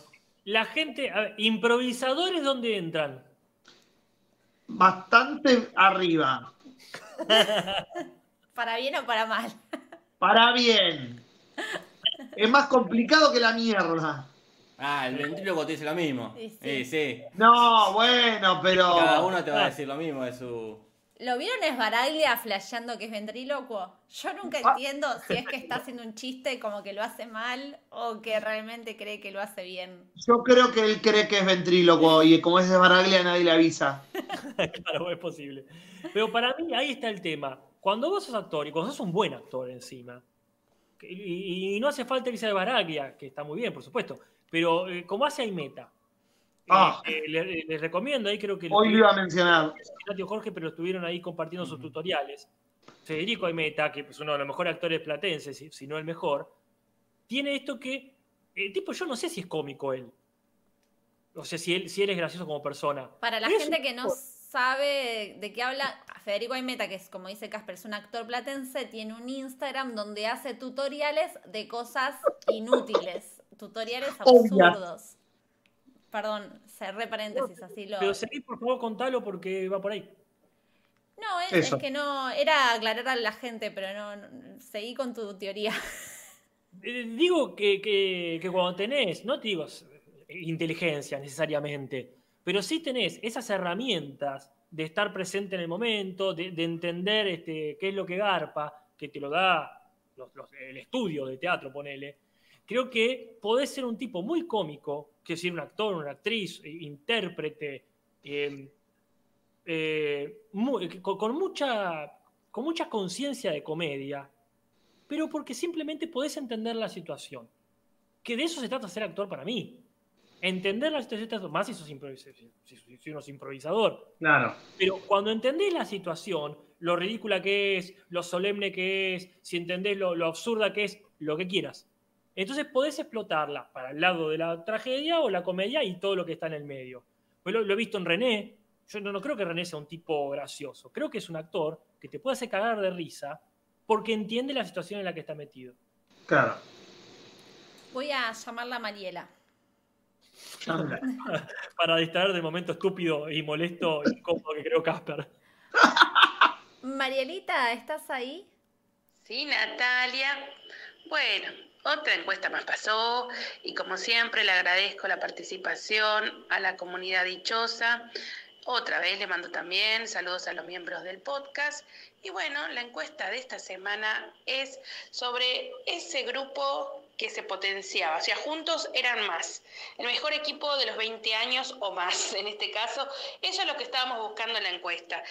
La gente, a ver, improvisadores, ¿dónde entran? Bastante arriba. ¿Para bien o para mal? Para bien. Es más complicado que la mierda. Ah, el ventrílocuo te dice lo mismo. Sí, sí. Sí, sí. No, bueno, pero. Cada uno te va a decir lo mismo de su. ¿Lo vieron Esbaraglia flasheando que es ventrílocuo? Yo nunca Ah. entiendo si es que está haciendo un chiste como que lo hace mal o que realmente cree que lo hace bien. Yo creo que él cree que es ventrílocuo y como es de Baraglia nadie le avisa. Claro, es posible. Pero para mí ahí está el tema. Cuando vos sos actor y cuando sos un buen actor encima, y, y no hace falta que sea de Baraglia, que está muy bien, por supuesto, pero eh, como hace Aimeta, eh, Ah. eh, le- les recomiendo, ahí creo que Hoy lo iba a mencionar. Jorge, pero estuvieron ahí compartiendo sus tutoriales. Federico Aimeta, que es uno de los mejores actores platenses, si, si no el mejor, tiene esto que, el tipo, yo no sé si es cómico él. O sea, si él, si él es gracioso como persona. Para la gente un que no sabe de qué habla, Federico Aimeta, que es como dice Casper, es un actor platense, tiene un Instagram donde hace tutoriales de cosas inútiles, tutoriales absurdos. Perdón, cerré paréntesis, así lo... Pero seguí, por favor, contalo porque va por ahí. No, es, que no, era aclarar a la gente, pero no, no- seguí con tu teoría. Eh, digo que, que- que cuando tenés, no te digo inteligencia necesariamente, pero sí tenés esas herramientas de estar presente en el momento, de, de entender este, qué es lo que garpa, que te lo da el estudio de teatro, ponele. Creo que podés ser un tipo muy cómico, que decir, un actor, una actriz, eh, intérprete, eh, eh, muy- con, con mucha, con mucha conciencia de comedia, pero porque simplemente podés entender la situación. Que de eso se trata ser actor para mí. Entender la situación, más si, sos si- si- si uno es improvisador. Claro. Pero cuando entendés la situación, lo ridícula que es, lo solemne que es, si entendés lo, lo absurda que es, lo que quieras. Entonces podés explotarla para el lado de la tragedia o la comedia y todo lo que está en el medio. Pues lo, lo he visto en René. Yo no, no creo que René sea un tipo gracioso. Creo que es un actor que te puede hacer cagar de risa porque entiende la situación en la que está metido. Claro. Voy a llamarla a Mariela. Para distraer del momento estúpido y molesto y incómodo que creo Casper. Marielita, ¿estás ahí? Sí, Natalia. Bueno, otra encuesta más pasó y como siempre le agradezco la participación a la comunidad dichosa. Otra vez le mando también saludos a los miembros del podcast. Y bueno, la encuesta de esta semana es sobre ese grupo que se potenciaba. O sea, juntos eran más. El mejor equipo de los 20 años o más, en este caso. Eso es lo que estábamos buscando en la encuesta.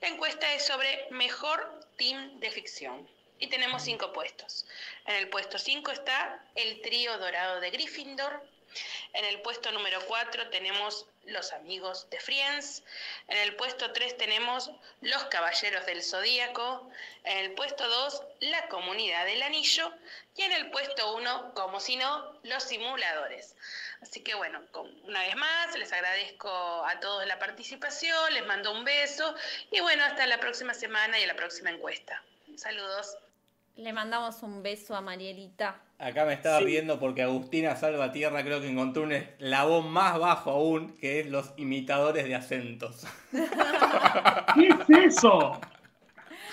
La encuesta es sobre mejor team de ficción. Y tenemos cinco puestos. En el puesto 5 está el trío dorado de Gryffindor. En el puesto número 4 tenemos los amigos de Friends. En el puesto 3 tenemos los caballeros del Zodíaco. En el puesto 2, la comunidad del anillo. Y en el puesto 1, como si no, los simuladores. Así que bueno, una vez más, les agradezco a todos la participación, les mando un beso y bueno, hasta la próxima semana y a la próxima encuesta. Saludos. Le mandamos un beso a Marielita. Acá me estaba Sí. riendo porque Agustina Salvatierra creo que encontró un eslabón más bajo aún, que es los imitadores de acentos. ¿Qué es eso?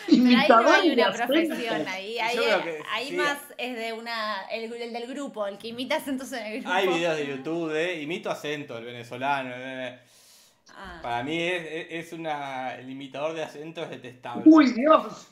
Pero ahí no Imitador hay de una acentos. profesión, ahí, ahí, Yo creo que ahí sí. más es de una, el, el del grupo, el que imita acentos en el grupo. Hay videos de YouTube de imito acento, el venezolano. eh. Ah. Para mí es, es- una. El imitador de acento es detestable. Uy, Dios.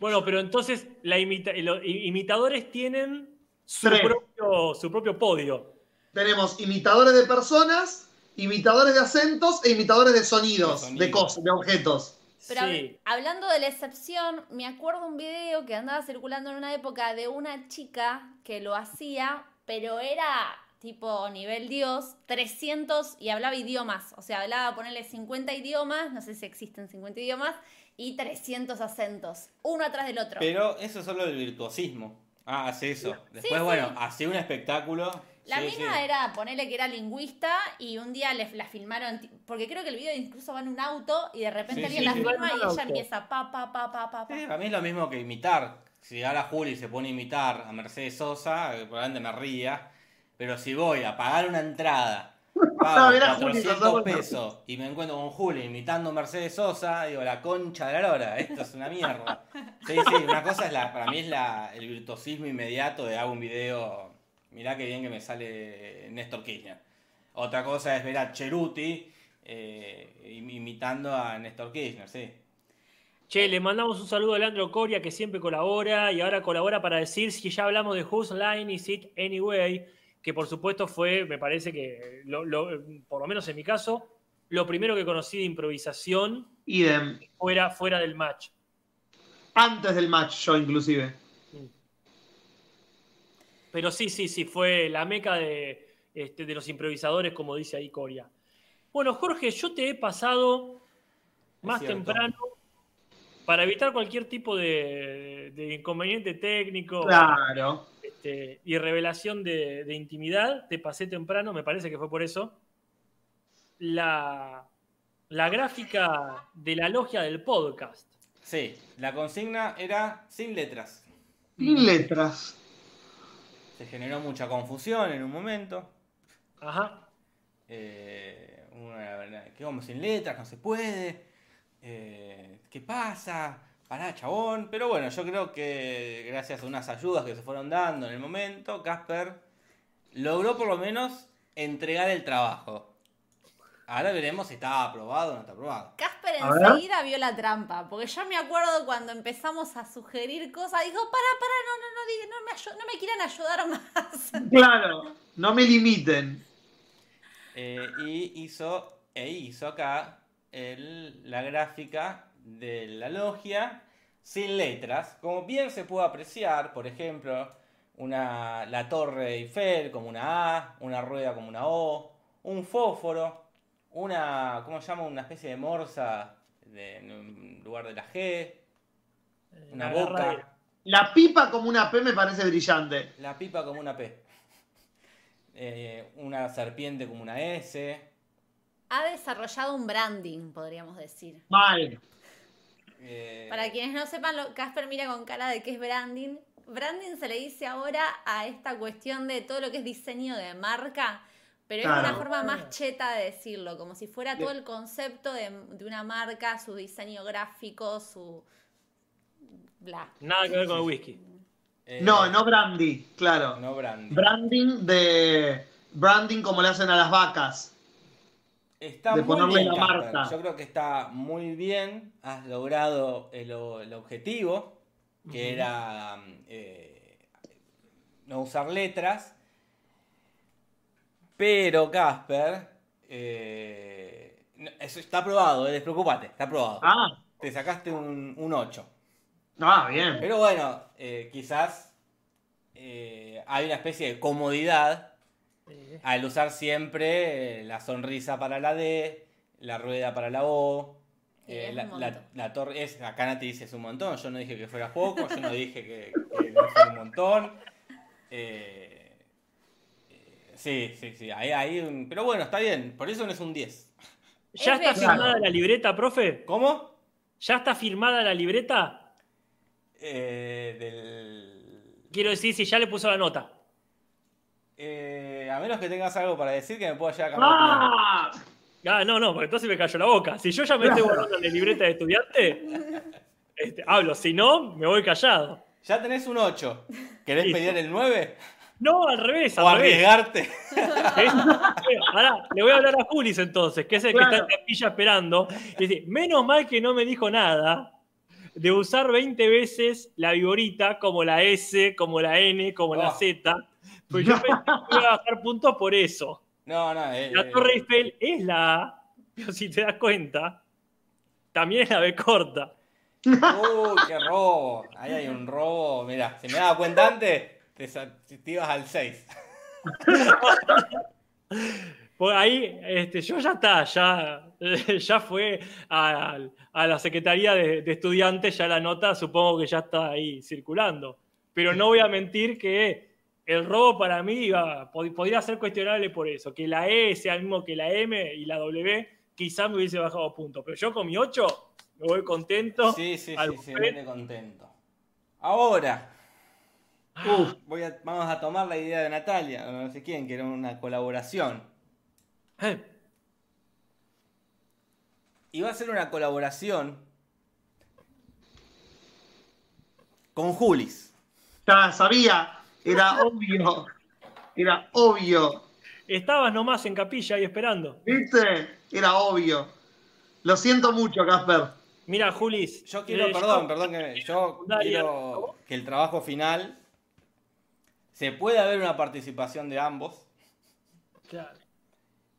Bueno, pero entonces la imita- los imitadores tienen su propio, su propio podio. Tenemos imitadores de personas, imitadores de acentos e imitadores de sonidos, De cosas, de objetos. Pero Sí. hablando de la excepción, me acuerdo un video que andaba circulando en una época de una chica que lo hacía, pero era tipo nivel Dios, 300 y hablaba idiomas. O sea, hablaba, ponerle 50 idiomas, no sé si existen 50 idiomas, y 300 acentos, uno atrás del otro. Pero eso es solo el virtuosismo. Ah, hace eso. Después, sí. bueno, hacía un espectáculo. La Sí, mina sí. era, ponerle que era lingüista y un día le, la filmaron, porque creo que el video incluso va en un auto y de repente Sí, alguien sí, la sí. filma y ella empieza pa, pa, pa, pa, pa, pa. Sí, para mí es lo mismo que imitar. Si ahora Juli se pone a imitar a Mercedes Sosa, eh, probablemente me ría. Pero si voy a pagar una entrada, pago ver a Juli 400 Sosa, bueno. pesos y me encuentro con Juli imitando a Mercedes Sosa, digo, la concha de la lora, esto es una mierda. Sí, sí, una cosa es la, para mí es la, el virtuosismo inmediato de hago un video, mirá qué bien que me sale Néstor Kirchner. Otra cosa es ver a Cheruti eh, im- imitando a Néstor Kirchner, sí. Che, le mandamos un saludo a Leandro Coria, que siempre colabora y ahora colabora para decir si ya hablamos de Whose Line Is It Anyway, que por supuesto fue, me parece que, lo- lo- por lo menos en mi caso, lo primero que conocí de improvisación Idem. fuera, fuera del match. Antes del match, yo inclusive. Pero sí, sí, sí, fue la meca de, este, de los improvisadores, como dice ahí Coria. Bueno, Jorge, yo te he pasado más temprano para evitar cualquier tipo de, de inconveniente técnico Claro. Este, y revelación de, de intimidad. Te pasé temprano, me parece que fue por eso. La, la gráfica de la logia del podcast. Sí, la consigna era sin letras. Sin letras. Se generó mucha confusión en un momento. Ajá. Eh, una- ¿Qué vamos sin letras? No se puede. Eh, ¿Qué pasa? Pará, chabón. Pero bueno, yo creo que gracias a unas ayudas que se fueron dando en el momento, Casper logró por lo menos entregar el trabajo. Ahora veremos si está aprobado o no está aprobado. Casper enseguida vio la trampa, porque yo me acuerdo cuando empezamos a sugerir cosas, dijo, para, para, no, no, no, diga- no, me, ayu- no me quieran ayudar más. Claro. No me limiten. Eh, y hizo, e hizo acá el- la gráfica de la logia sin letras. Como bien se puede apreciar, por ejemplo, una, la torre Eiffel como una A, una rueda como una O, un fósforo, una, ¿cómo se llama? Una especie de morsa de- en lugar de la G, una La boca. La pipa como una P me parece brillante. la pipa como una P, eh, una serpiente como una S. Ha desarrollado un branding, podríamos decir. Mal. Eh, Para quienes no sepan, lo- Casper mira con cara de qué es branding. Branding se le dice ahora a esta cuestión de todo lo que es diseño de marca, pero es una forma más cheta de decirlo, como si fuera todo el concepto de, de una marca, su diseño gráfico, su... bla. Nada que ver con el whisky. eh, No, no brandy, claro. No branding. Branding de. Branding como le hacen a las vacas. Está de muy ponerle bien, la marca. Yo creo que está muy bien. Has logrado el, objetivo, que era eh, no usar letras. Pero, Casper, eh, eso está aprobado, eh, despreocúpate, está aprobado. Ah, Te sacaste un, un 8. ah, bien. Pero bueno, eh, quizás hay una especie de comodidad al usar siempre eh, la sonrisa para la D, la rueda para la O. Eh, es la, torre es, acá Nati dice es un montón, yo no dije que fuera poco, yo no dije que, que no fuera un montón. Eh, eh, sí, sí, sí, ahí hay un... Pero bueno, está bien, por eso no es un 10. ¿Ya Es está firmada la libreta, profe? ¿Cómo? ¿Ya está firmada la libreta? Eh, del... Quiero decir, si ya le puso la nota. A menos que tengas algo para decir que me pueda llegar a cambiar. ¡Ah! Ah, no, no, porque entonces me cayó la boca. Si yo ya me estoy guardando en la libreta de estudiante, este, hablo. Si no, me voy callado. Ya tenés un 8. ¿Querés Listo. pedir el 9? No, al revés, ¿O al revés. arriesgarte? ¿Eh? Ahora, le voy a hablar a Julis entonces, que es el que está en capilla esperando. Y dice, menos mal que no me dijo nada de usar 20 veces la viborita como la S, como la N, como la Oh. Z. Pues yo pensé que iba a bajar puntos por eso. No, no. eh, La eh, Torre Eiffel es la A, pero si te das cuenta, también es la B corta. Uy, qué robo. Ahí hay un robo. Mira, si me daba cuenta antes, te, te ibas al 6. Pues ahí, este, yo ya está, ya, ya fue a, a la Secretaría de, de Estudiantes, ya la nota supongo que ya está ahí circulando. Pero no voy a mentir que el robo para mí iba, pod- podría ser cuestionable por eso, que la E sea el mismo que la M y la W, quizá me hubiese bajado puntos. Pero yo con mi 8 me voy contento. Sí, sí, al sí, sí, buffet. vete contento. Ahora, Uf, voy a- vamos a tomar la idea de Natalia, o no sé quién, que era una colaboración. Eh, Y va a ser una colaboración con Julis. ya sabía, era obvio. Era obvio. Estabas nomás en capilla ahí esperando. ¿Viste? Era obvio. Lo siento mucho, Casper. Mira, Julis. Yo quiero, eh, perdón, yo- perdón, que yo quiero que el trabajo final se pueda ver una participación de ambos. Claro.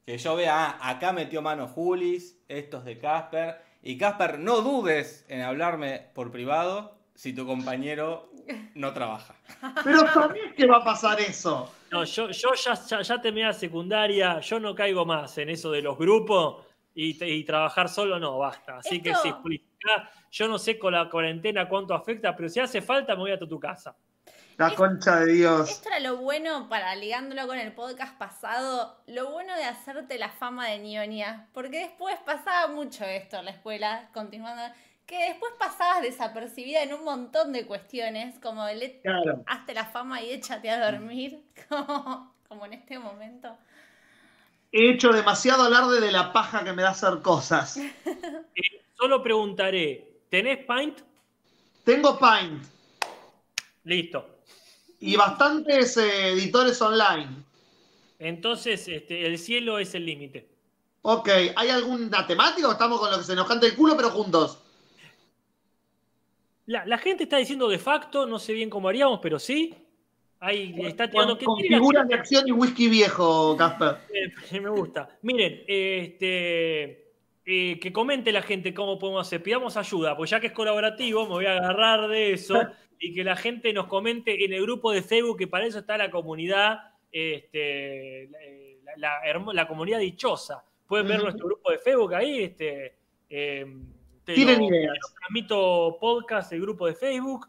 Que yo vea, ah, acá metió mano Julis, esto es de Casper. Y Casper, no dudes en hablarme por privado si tu compañero no trabaja. Pero sabés que va a pasar eso. No, yo, yo ya, ya, ya terminé la secundaria, yo no caigo más en eso de los grupos y, y trabajar solo no, basta. Así que Esto- sí, Juli, acá yo no sé con la cuarentena cuánto afecta, pero si hace falta me voy a tu casa. La concha de Dios. Esto era lo bueno, para ligándolo con el podcast pasado, lo bueno de hacerte la fama de ñoña. Porque después pasaba mucho esto en la escuela, continuando, que después pasabas desapercibida en un montón de cuestiones, como el e- Claro. hazte la fama y échate a dormir, como, como en este momento. He hecho demasiado alarde de la paja que me da hacer cosas. Solo preguntaré, ¿tenés Paint? Tengo Paint Listo. y bastantes eh, editores online. Entonces, este, el cielo es el límite. Ok, ¿hay alguna temática o estamos con lo que se nos canta el culo, pero juntos? La, la gente está diciendo de facto, no sé bien cómo haríamos, pero sí. Ahí está tirando Con, que figuras de acción y whisky viejo, Casper. Eh, me gusta. Miren, este, eh, que comente la gente cómo podemos hacer. Pidamos ayuda, pues ya que es colaborativo, me voy a agarrar de eso y que la gente nos comente en el grupo de Facebook, que para eso está la comunidad, este, la, la- la hermo- la comunidad dichosa. Pueden ver nuestro grupo de Facebook ahí. Este, eh, te Tienen lo- ideas. te lo transmito podcast, el grupo de Facebook.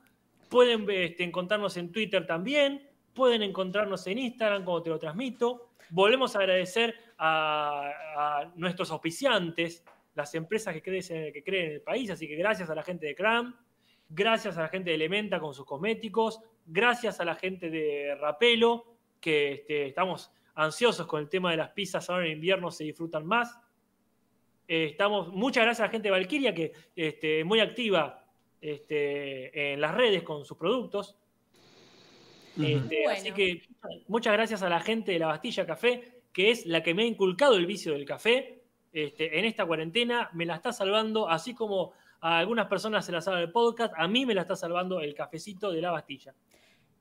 Pueden este, encontrarnos en Twitter también. Pueden encontrarnos en Instagram, como te lo transmito. Volvemos a agradecer a, a nuestros auspiciantes, las empresas que creen, que creen en el país. Así que gracias a la gente de Cram, gracias a la gente de Elementa con sus cosméticos, gracias a la gente de Rapelo, que este, estamos ansiosos con el tema de las pizzas. Ahora en invierno se disfrutan más. Eh, estamos, muchas gracias a la gente de Valkyria, que este, es muy activa este, en las redes con sus productos. Este, Bueno. Así que muchas gracias a la gente de la Bastilla Café, que es la que me ha inculcado el vicio del café este, en esta cuarentena. Me la está salvando, así como a algunas personas se la salva el podcast, a mí me la está salvando el cafecito de la Bastilla.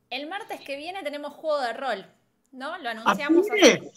El martes que viene tenemos juego de rol, ¿no? Lo anunciamos Así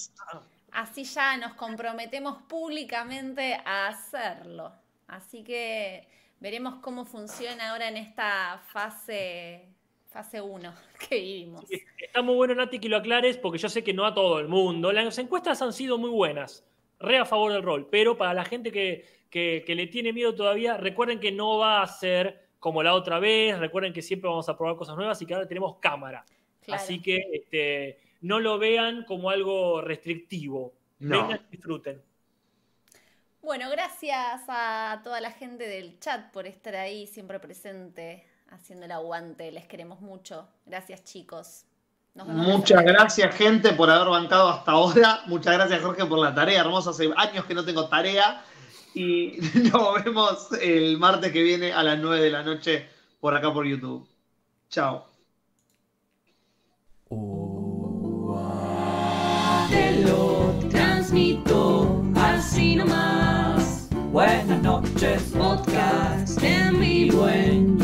así. ya nos comprometemos públicamente a hacerlo. Así que veremos cómo funciona ahora en esta fase fase 1 que vivimos. Está muy bueno, Nati, que lo aclares, porque yo sé que no a todo el mundo. Las encuestas han sido muy buenas, re a favor del rol, pero para la gente que, que- que le tiene miedo todavía, recuerden que no va a ser como la otra vez, recuerden que siempre vamos a probar cosas nuevas y que ahora tenemos cámara. Claro. Así que este, no lo vean como algo restrictivo. No. Vengan y disfruten. Bueno, gracias a toda la gente del chat por estar ahí siempre presente, haciendo el aguante. Les queremos mucho. Gracias, chicos. Nos vemos la Muchas gracias, gente, por haber bancado hasta ahora. Muchas gracias, Jorge, por la tarea hermosa. Hace años que no tengo tarea. Y nos vemos el martes que viene a las 9 de la noche por acá por YouTube. Chao. Te Buenas noches, Podcast en vivo en